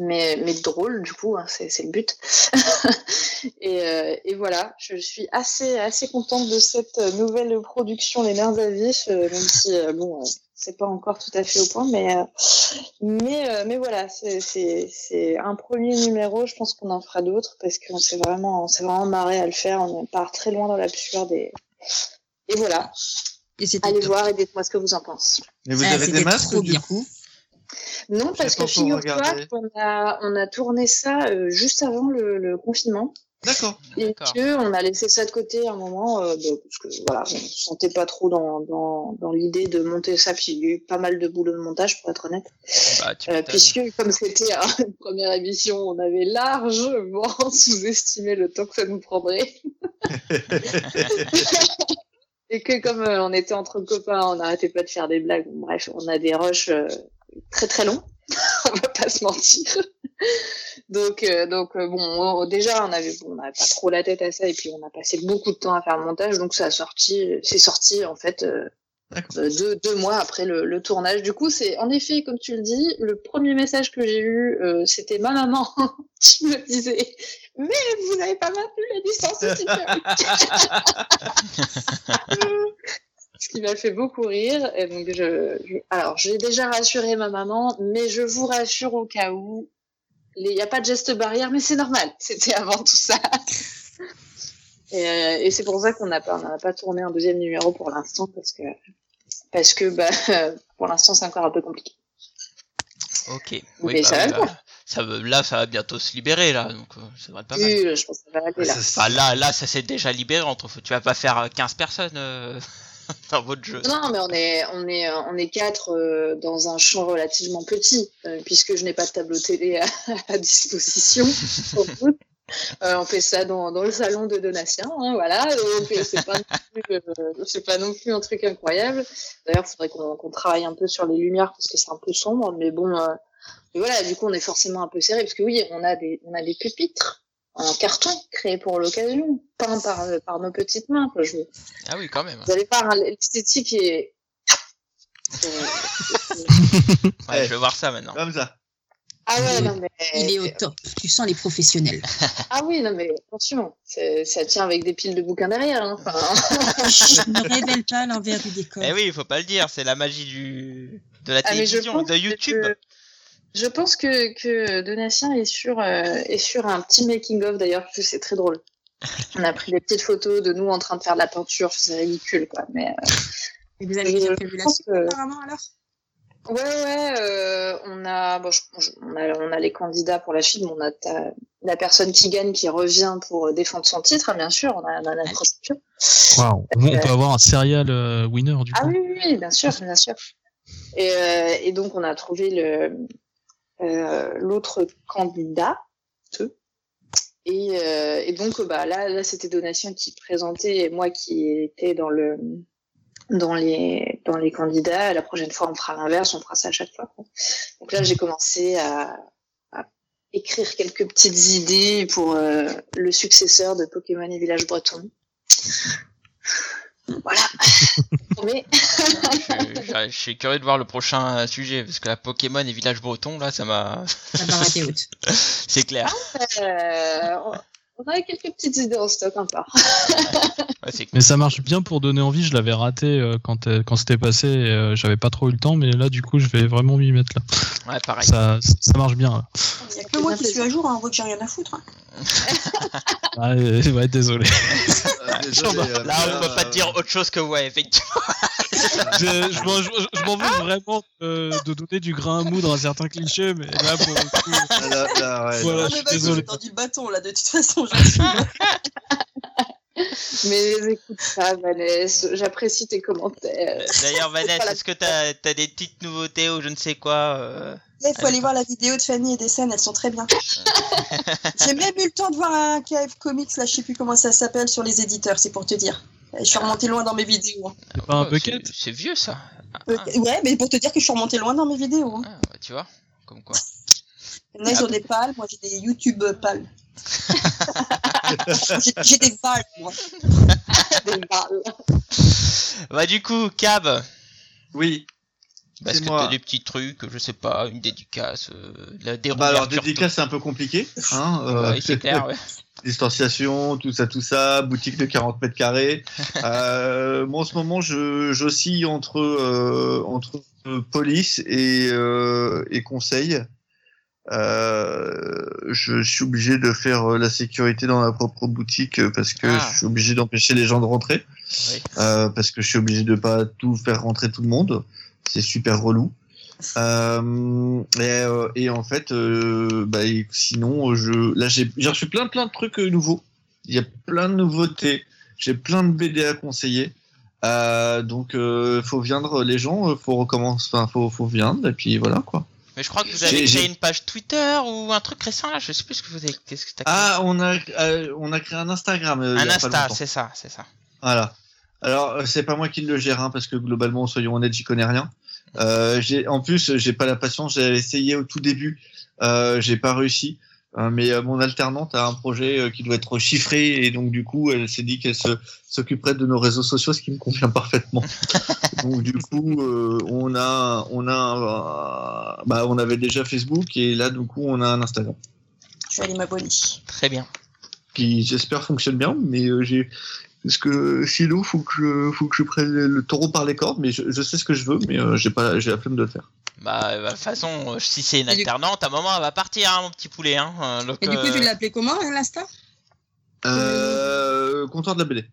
mais, mais drôle du coup, hein, c'est le but. et, euh, et, voilà, je suis assez assez contente de cette nouvelle production Les Nerds à Vif, même si bon c'est pas encore tout à fait au point, mais euh, mais euh, mais voilà, c'est un premier numéro. Je pense qu'on en fera d'autres parce qu'on s'est vraiment on s'est vraiment marré à le faire. On part très loin dans l'absurde et et voilà. Et Allez voir et dites-moi ce que vous en pensez. Mais vous ah, avez des masques du coup? Non, parce que figure-toi qu'on a on a tourné ça euh, juste avant le, le confinement. D'accord. Et que on a laissé ça de côté un moment, euh, bah, parce que voilà, on se sentait pas trop dans, dans, dans l'idée de monter ça, puis il y a eu pas mal de boulot de montage pour être honnête. Bah, euh, puisque comme c'était une première émission, on avait largement sous-estimé le temps que ça nous prendrait. Et que comme euh, on était entre copains, on n'arrêtait pas de faire des blagues. Bref, on a des rushs euh, très très longs. on va pas se mentir. donc, euh, donc euh, bon, déjà on avait, on n'avait pas trop la tête à ça et puis on a passé beaucoup de temps à faire le montage, donc ça a sorti, c'est sorti en fait euh, deux, deux mois après le, le tournage. Du coup, c'est en effet, comme tu le dis, le premier message que j'ai eu, c'était ma maman qui me disait mais vous n'avez pas maintenu la distance ce qui m'a fait beaucoup rire. Et donc je, je alors j'ai déjà rassuré ma maman, mais je vous rassure au cas où, il n'y a pas de geste barrière, mais c'est normal. C'était avant tout ça. et, euh, et c'est pour ça qu'on n'a pas, on n'a pas tourné un deuxième numéro pour l'instant parce que parce que bah pour l'instant c'est encore un peu compliqué. Ok. Oui, mais bah, ça va là, ça, là, ça va bientôt se libérer là, donc euh, ça va être pas mal. Oui, je pense que ça va aller là. Là, là, ça s'est déjà libéré. Entre, tu vas pas faire 15 personnes. Euh... Non, mais on est, on est, on est quatre euh, dans un champ relativement petit, euh, puisque je n'ai pas de tableau télé à, disposition. Euh, on fait ça dans, dans, le salon de Donatien, hein, voilà. C'est pas, pas non plus un truc incroyable. D'ailleurs, il faudrait qu'on travaille un peu sur les lumières parce que c'est un peu sombre, mais bon. voilà, du coup, on est forcément un peu serré parce que oui, on a des, on a des pupitres en carton créé pour l'occasion, peint par, par nos petites mains. Quoi. Je... Ah oui, quand même. Vous allez voir, l'esthétique est. ouais, je vais voir ça maintenant. Comme ça. Ah ouais, non, mais... Il est au top. Tu sens les professionnels. ah oui, non, mais attention, ça tient avec des piles de bouquins derrière. Hein. Enfin... ne révèle pas l'envers du décor. Eh oui, il faut pas le dire, c'est la magie du... de la télévision, ah, de YouTube. Je pense que, que Donatien est sur, euh, est sur un petit making-of d'ailleurs, parce que c'est très drôle. On a pris des petites photos de nous en train de faire de la peinture, c'est ridicule quoi. Mais, euh, Et vous avez déjà la suite apparemment alors? Ouais, ouais, euh, on, a, bon, je, on, a, on a les candidats pour la suite, on a la personne qui gagne qui revient pour défendre son titre, hein, bien sûr, on a, on a la procédure. Wow. on peut euh, avoir un serial euh, winner du ah coup. Ah oui, oui, bien sûr, bien sûr. Et, euh, et donc on a trouvé le, euh, l'autre candidat Et, euh, et donc, bah, là, là c'était Donatien qui présentait et moi qui étais dans, le, dans, les, dans les candidats. La prochaine fois, on fera l'inverse, on fera ça à chaque fois. Donc là, j'ai commencé à, à écrire quelques petites idées pour euh, le successeur de Pokémon et Village Breton. Voilà. Mais je, je- je suis curieux de voir le prochain euh, sujet parce que la Pokémon et village breton là, ça m'a. Ça rater haute. C'est clair. euh, on a quelques petites idées en stock encore. Ouais, Mais ça marche bien pour donner envie. Je l'avais raté euh, quand, euh, quand c'était passé. et, euh, J'avais pas trop eu le temps, mais là, du coup, je vais vraiment m'y mettre là. ouais, pareil. Ça, ça marche bien. Il y a que moi qui suis à jour, hein, on voit que j'ai rien à foutre. hein. Ah, euh, ouais, désolé. Euh, désolé, euh, Là, on peut pas euh, te dire autre chose que ouais, effectivement. je je m'en je- je m'en veux vraiment euh, de donner du grain à moudre à certains clichés, mais là, pour le coup, là, là, ouais, Voilà, là. je Ah, suis désolé. tendu le bâton là, de toute façon, j'assume. Mais écoute ça, Vanessa, j'apprécie tes commentaires. D'ailleurs, Vanessa, est-ce que t'as as des petites nouveautés ou je ne sais quoi euh, Il faut aller voir la vidéo de Fanny et des scènes, elles sont très bien. J'ai même eu le temps de voir un KF Comics, là, je sais plus comment ça s'appelle, sur les éditeurs, c'est pour te dire. Je suis remontée loin dans mes vidéos. hein. c'est pas un oh, bucket c'est- vieux ça. Euh, Ouais, mais pour te dire que je suis remontée loin dans mes vidéos. hein. Ah, bah, tu vois, comme quoi. Il y en a, ils ont des pales, moi j'ai des YouTube pales. J'ai- des pales, moi. Des balles. Bah du coup, Cab, Oui. Parce que t'as des petits trucs, je sais pas, une dédicace, euh, la des Bah alors dédicace c'est un peu compliqué, hein. euh, Ouais, c'est clair, ouais. distanciation, tout ça, tout ça, boutique de 40 mètres carrés. Euh, moi, en ce moment, je j'oscille entre euh, entre police et euh, et conseil. Euh, je suis obligé de faire la sécurité dans ma propre boutique parce que Ah. je suis obligé d'empêcher les gens de rentrer Oui. euh, parce que je suis obligé de pas tout faire rentrer tout le monde. C'est super relou. Euh, et, euh, et en fait, euh, bah, sinon, je, là, j'ai reçu plein, plein de trucs nouveaux. Il y a plein de nouveautés. J'ai plein de BD à conseiller. Donc, euh, faut viendre les gens, faut recommencer, enfin, faut, faut viendre, et puis voilà, quoi. Mais je crois que vous avez créé une page Twitter ou un truc récent là, je sais plus ce que vous avez. Qu'est-ce que t'as créé Ah, on a, on a créé un Instagram. il Un Insta, c'est ça, c'est ça. Voilà. Alors, euh, c'est pas moi qui le gère, hein, parce que globalement, soyons honnêtes, j'y connais rien. Euh, en plus, j'ai pas la patience. J'ai essayé au tout début, euh, j'ai pas réussi. Euh, mais mon alternante a un projet qui doit être chiffré et donc du coup, elle s'est dit qu'elle s'occuperait de nos réseaux sociaux, ce qui me convient parfaitement. donc du coup, euh, on a, on a, bah, on avait déjà Facebook et là, du coup, on a un Instagram Je vais aller m'abonner. Très bien. qui j'espère fonctionne bien, mais euh, j'ai parce que sinon faut que je, faut que je prenne le, taureau par les cordes, mais je, je sais ce que je veux, mais euh, j'ai pas j'ai la flemme de le faire. Bah, de toute façon, euh, si c'est une Et alternante, à un moment, elle va partir, hein, mon petit poulet. Hein. euh, donc, Et du coup, euh, tu appelé comment, l'Insta Euh, comptoir de la BD.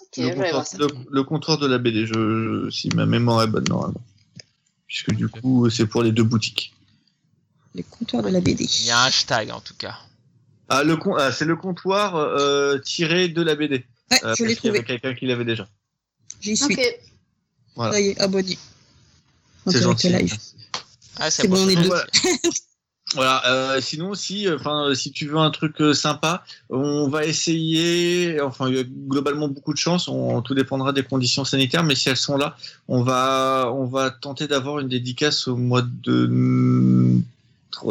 Ok, le, je vais aller comptoir, voir ça. le, le comptoir de la BD, je, je- si ma mémoire est bonne normalement. Puisque du coup, c'est pour les deux boutiques. Le comptoir de la BD. Il y a un hashtag en tout cas. Ah, le con- ah, c'est le comptoir euh, tiré de la BD. Ouais, Euh, je l'ai parce qu'il y avait trouvé. quelqu'un qui l'avait déjà. J'y suis. Ok. Voilà. Ça y est, abonné. C'est gentil. live. Ah, c'est bon, on est deux. Voilà. Voilà, euh, sinon si, enfin, si tu veux un truc euh, sympa, on va essayer. Enfin, il y a globalement beaucoup de chance. On, tout dépendra des conditions sanitaires, mais si elles sont là, on va, on va tenter d'avoir une dédicace au mois de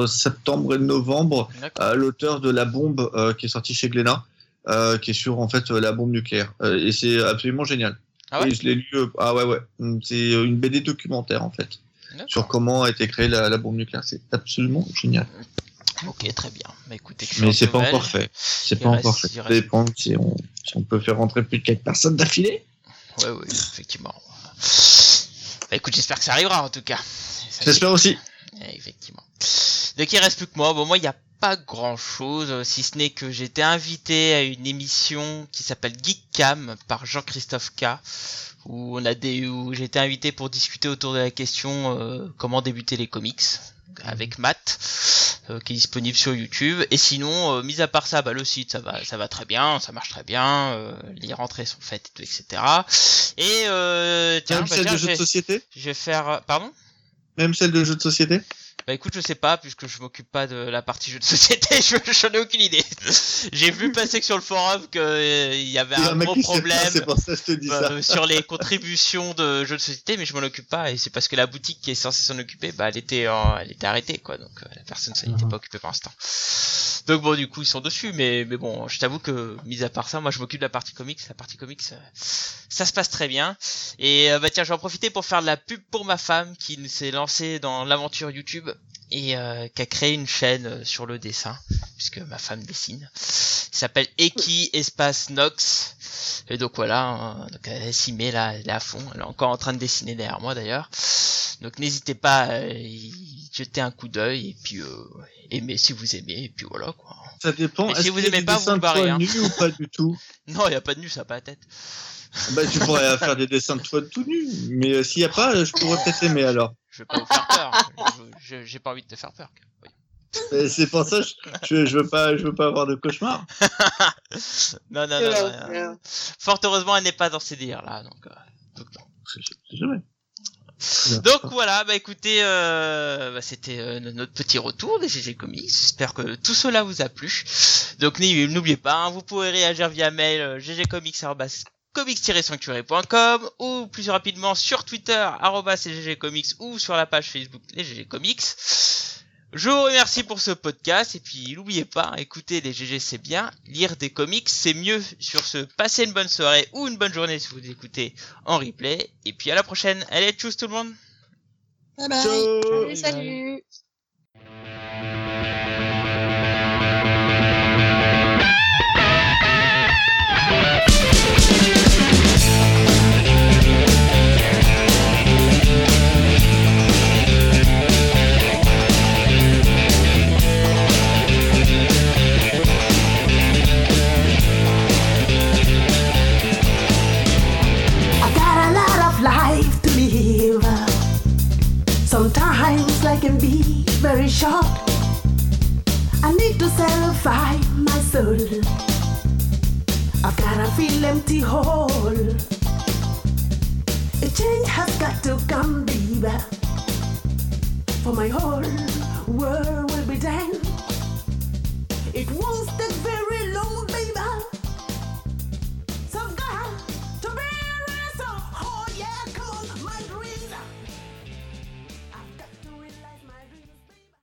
septembre et novembre à l'auteur de La Bombe euh, qui est sorti chez Glénat, euh, qui est sur en fait euh, la bombe nucléaire. Et c'est absolument génial. Ah ouais et je l'ai lu. ah ouais ouais. C'est une BD documentaire en fait sur comment a été créée la, la bombe nucléaire. C'est absolument génial. Ok, très bien. Bah, écoute, Mais c'est pas encore fait. C'est pas reste- encore fait. Ça dépend si on, si on peut faire rentrer plus de 4 personnes d'affilée. Ouais, ouais, effectivement. Bah, écoute, j'espère que ça arrivera en tout cas. J'espère aussi. Eh, Effectivement. Donc il reste plus que moi. Bon, moi, il n'y a pas grand chose, euh, si ce n'est que j'ai été invité à une émission qui s'appelle Geek Cam par Jean-Christophe K. Où on a des, où j'ai été invité pour discuter autour de la question euh, comment débuter les comics avec Matt, euh, qui est disponible sur YouTube. Et sinon, euh, mis à part ça, bah, le site ça va, ça va très bien, ça marche très bien, euh, les rentrées sont faites, et tout, etc. Et euh, tiens, Même bah, celle tiens, de je jeux de société? je vais faire, pardon? Même celle de jeux de société? Bah écoute, je sais pas, puisque je m'occupe pas de la partie jeu de société, je j'en ai aucune idée. J'ai vu passer que sur le forum qu'il euh, y avait Il y a un gros problème C'est pour ça que je te dis ça. euh, sur les contributions de jeux de société, mais je m'en occupe pas, et c'est parce que la boutique qui est censée s'en occuper, bah elle était, en- elle était arrêtée, quoi, donc euh, la personne s'en était Mhm. pas occupée pour l'instant. Donc bon, du coup, ils sont dessus, mais mais bon, je t'avoue que mis à part ça, moi je m'occupe de la partie comics, la partie comics, euh, ça se passe très bien. Et euh, bah tiens, je vais en profiter pour faire de la pub pour ma femme qui s'est lancée dans l'aventure YouTube et euh, qui a créé une chaîne euh, sur le dessin, puisque ma femme dessine. Il s'appelle Eki Espace Nox. Et donc voilà, hein, donc elle s'y met là, elle est à fond, elle est encore en train de dessiner derrière moi d'ailleurs. Donc n'hésitez pas à euh, y jeter un coup d'œil et puis euh, aimez si vous aimez et puis voilà quoi. Ça dépend. Mais si vous aimez pas, vous toi barrez, hein. ou pas du tout Non, il y a pas de nu, ça a pas la tête. Bah, tu pourrais faire des dessins de toi tout nu. Mais euh, s'il y a pas, euh, je pourrais peut-être aimer alors. Je vais pas vous faire peur. J'ai pas envie de te faire peur. Oui. C'est pour ça que je, veux pas, je veux pas avoir de cauchemar. Non, non, non. non, enfer. non. Fort heureusement, elle n'est pas dans ces délires là, donc. euh, donc jamais. Voilà, bah écoutez, euh, bah, c'était euh, notre petit retour des GG Comics. J'espère que tout cela vous a plu. Donc n'oubliez pas, hein, vous pouvez réagir via mail euh, ggcomics@comics-sanctuary.com ou plus rapidement sur Twitter @ggcomics ou sur la page Facebook les GG Comics. Je vous remercie pour ce podcast et puis n'oubliez pas, écouter les GG c'est bien, lire des comics c'est mieux. Sur ce, passez une bonne soirée ou une bonne journée si vous écoutez en replay. Et puis à la prochaine. Allez, tchuss tout le monde Bye bye. Ciao. Salut, salut. Short. I need to satisfy my soul. I've got a feel empty hole. A change has got to come, baby. For my whole world will be done. It won't take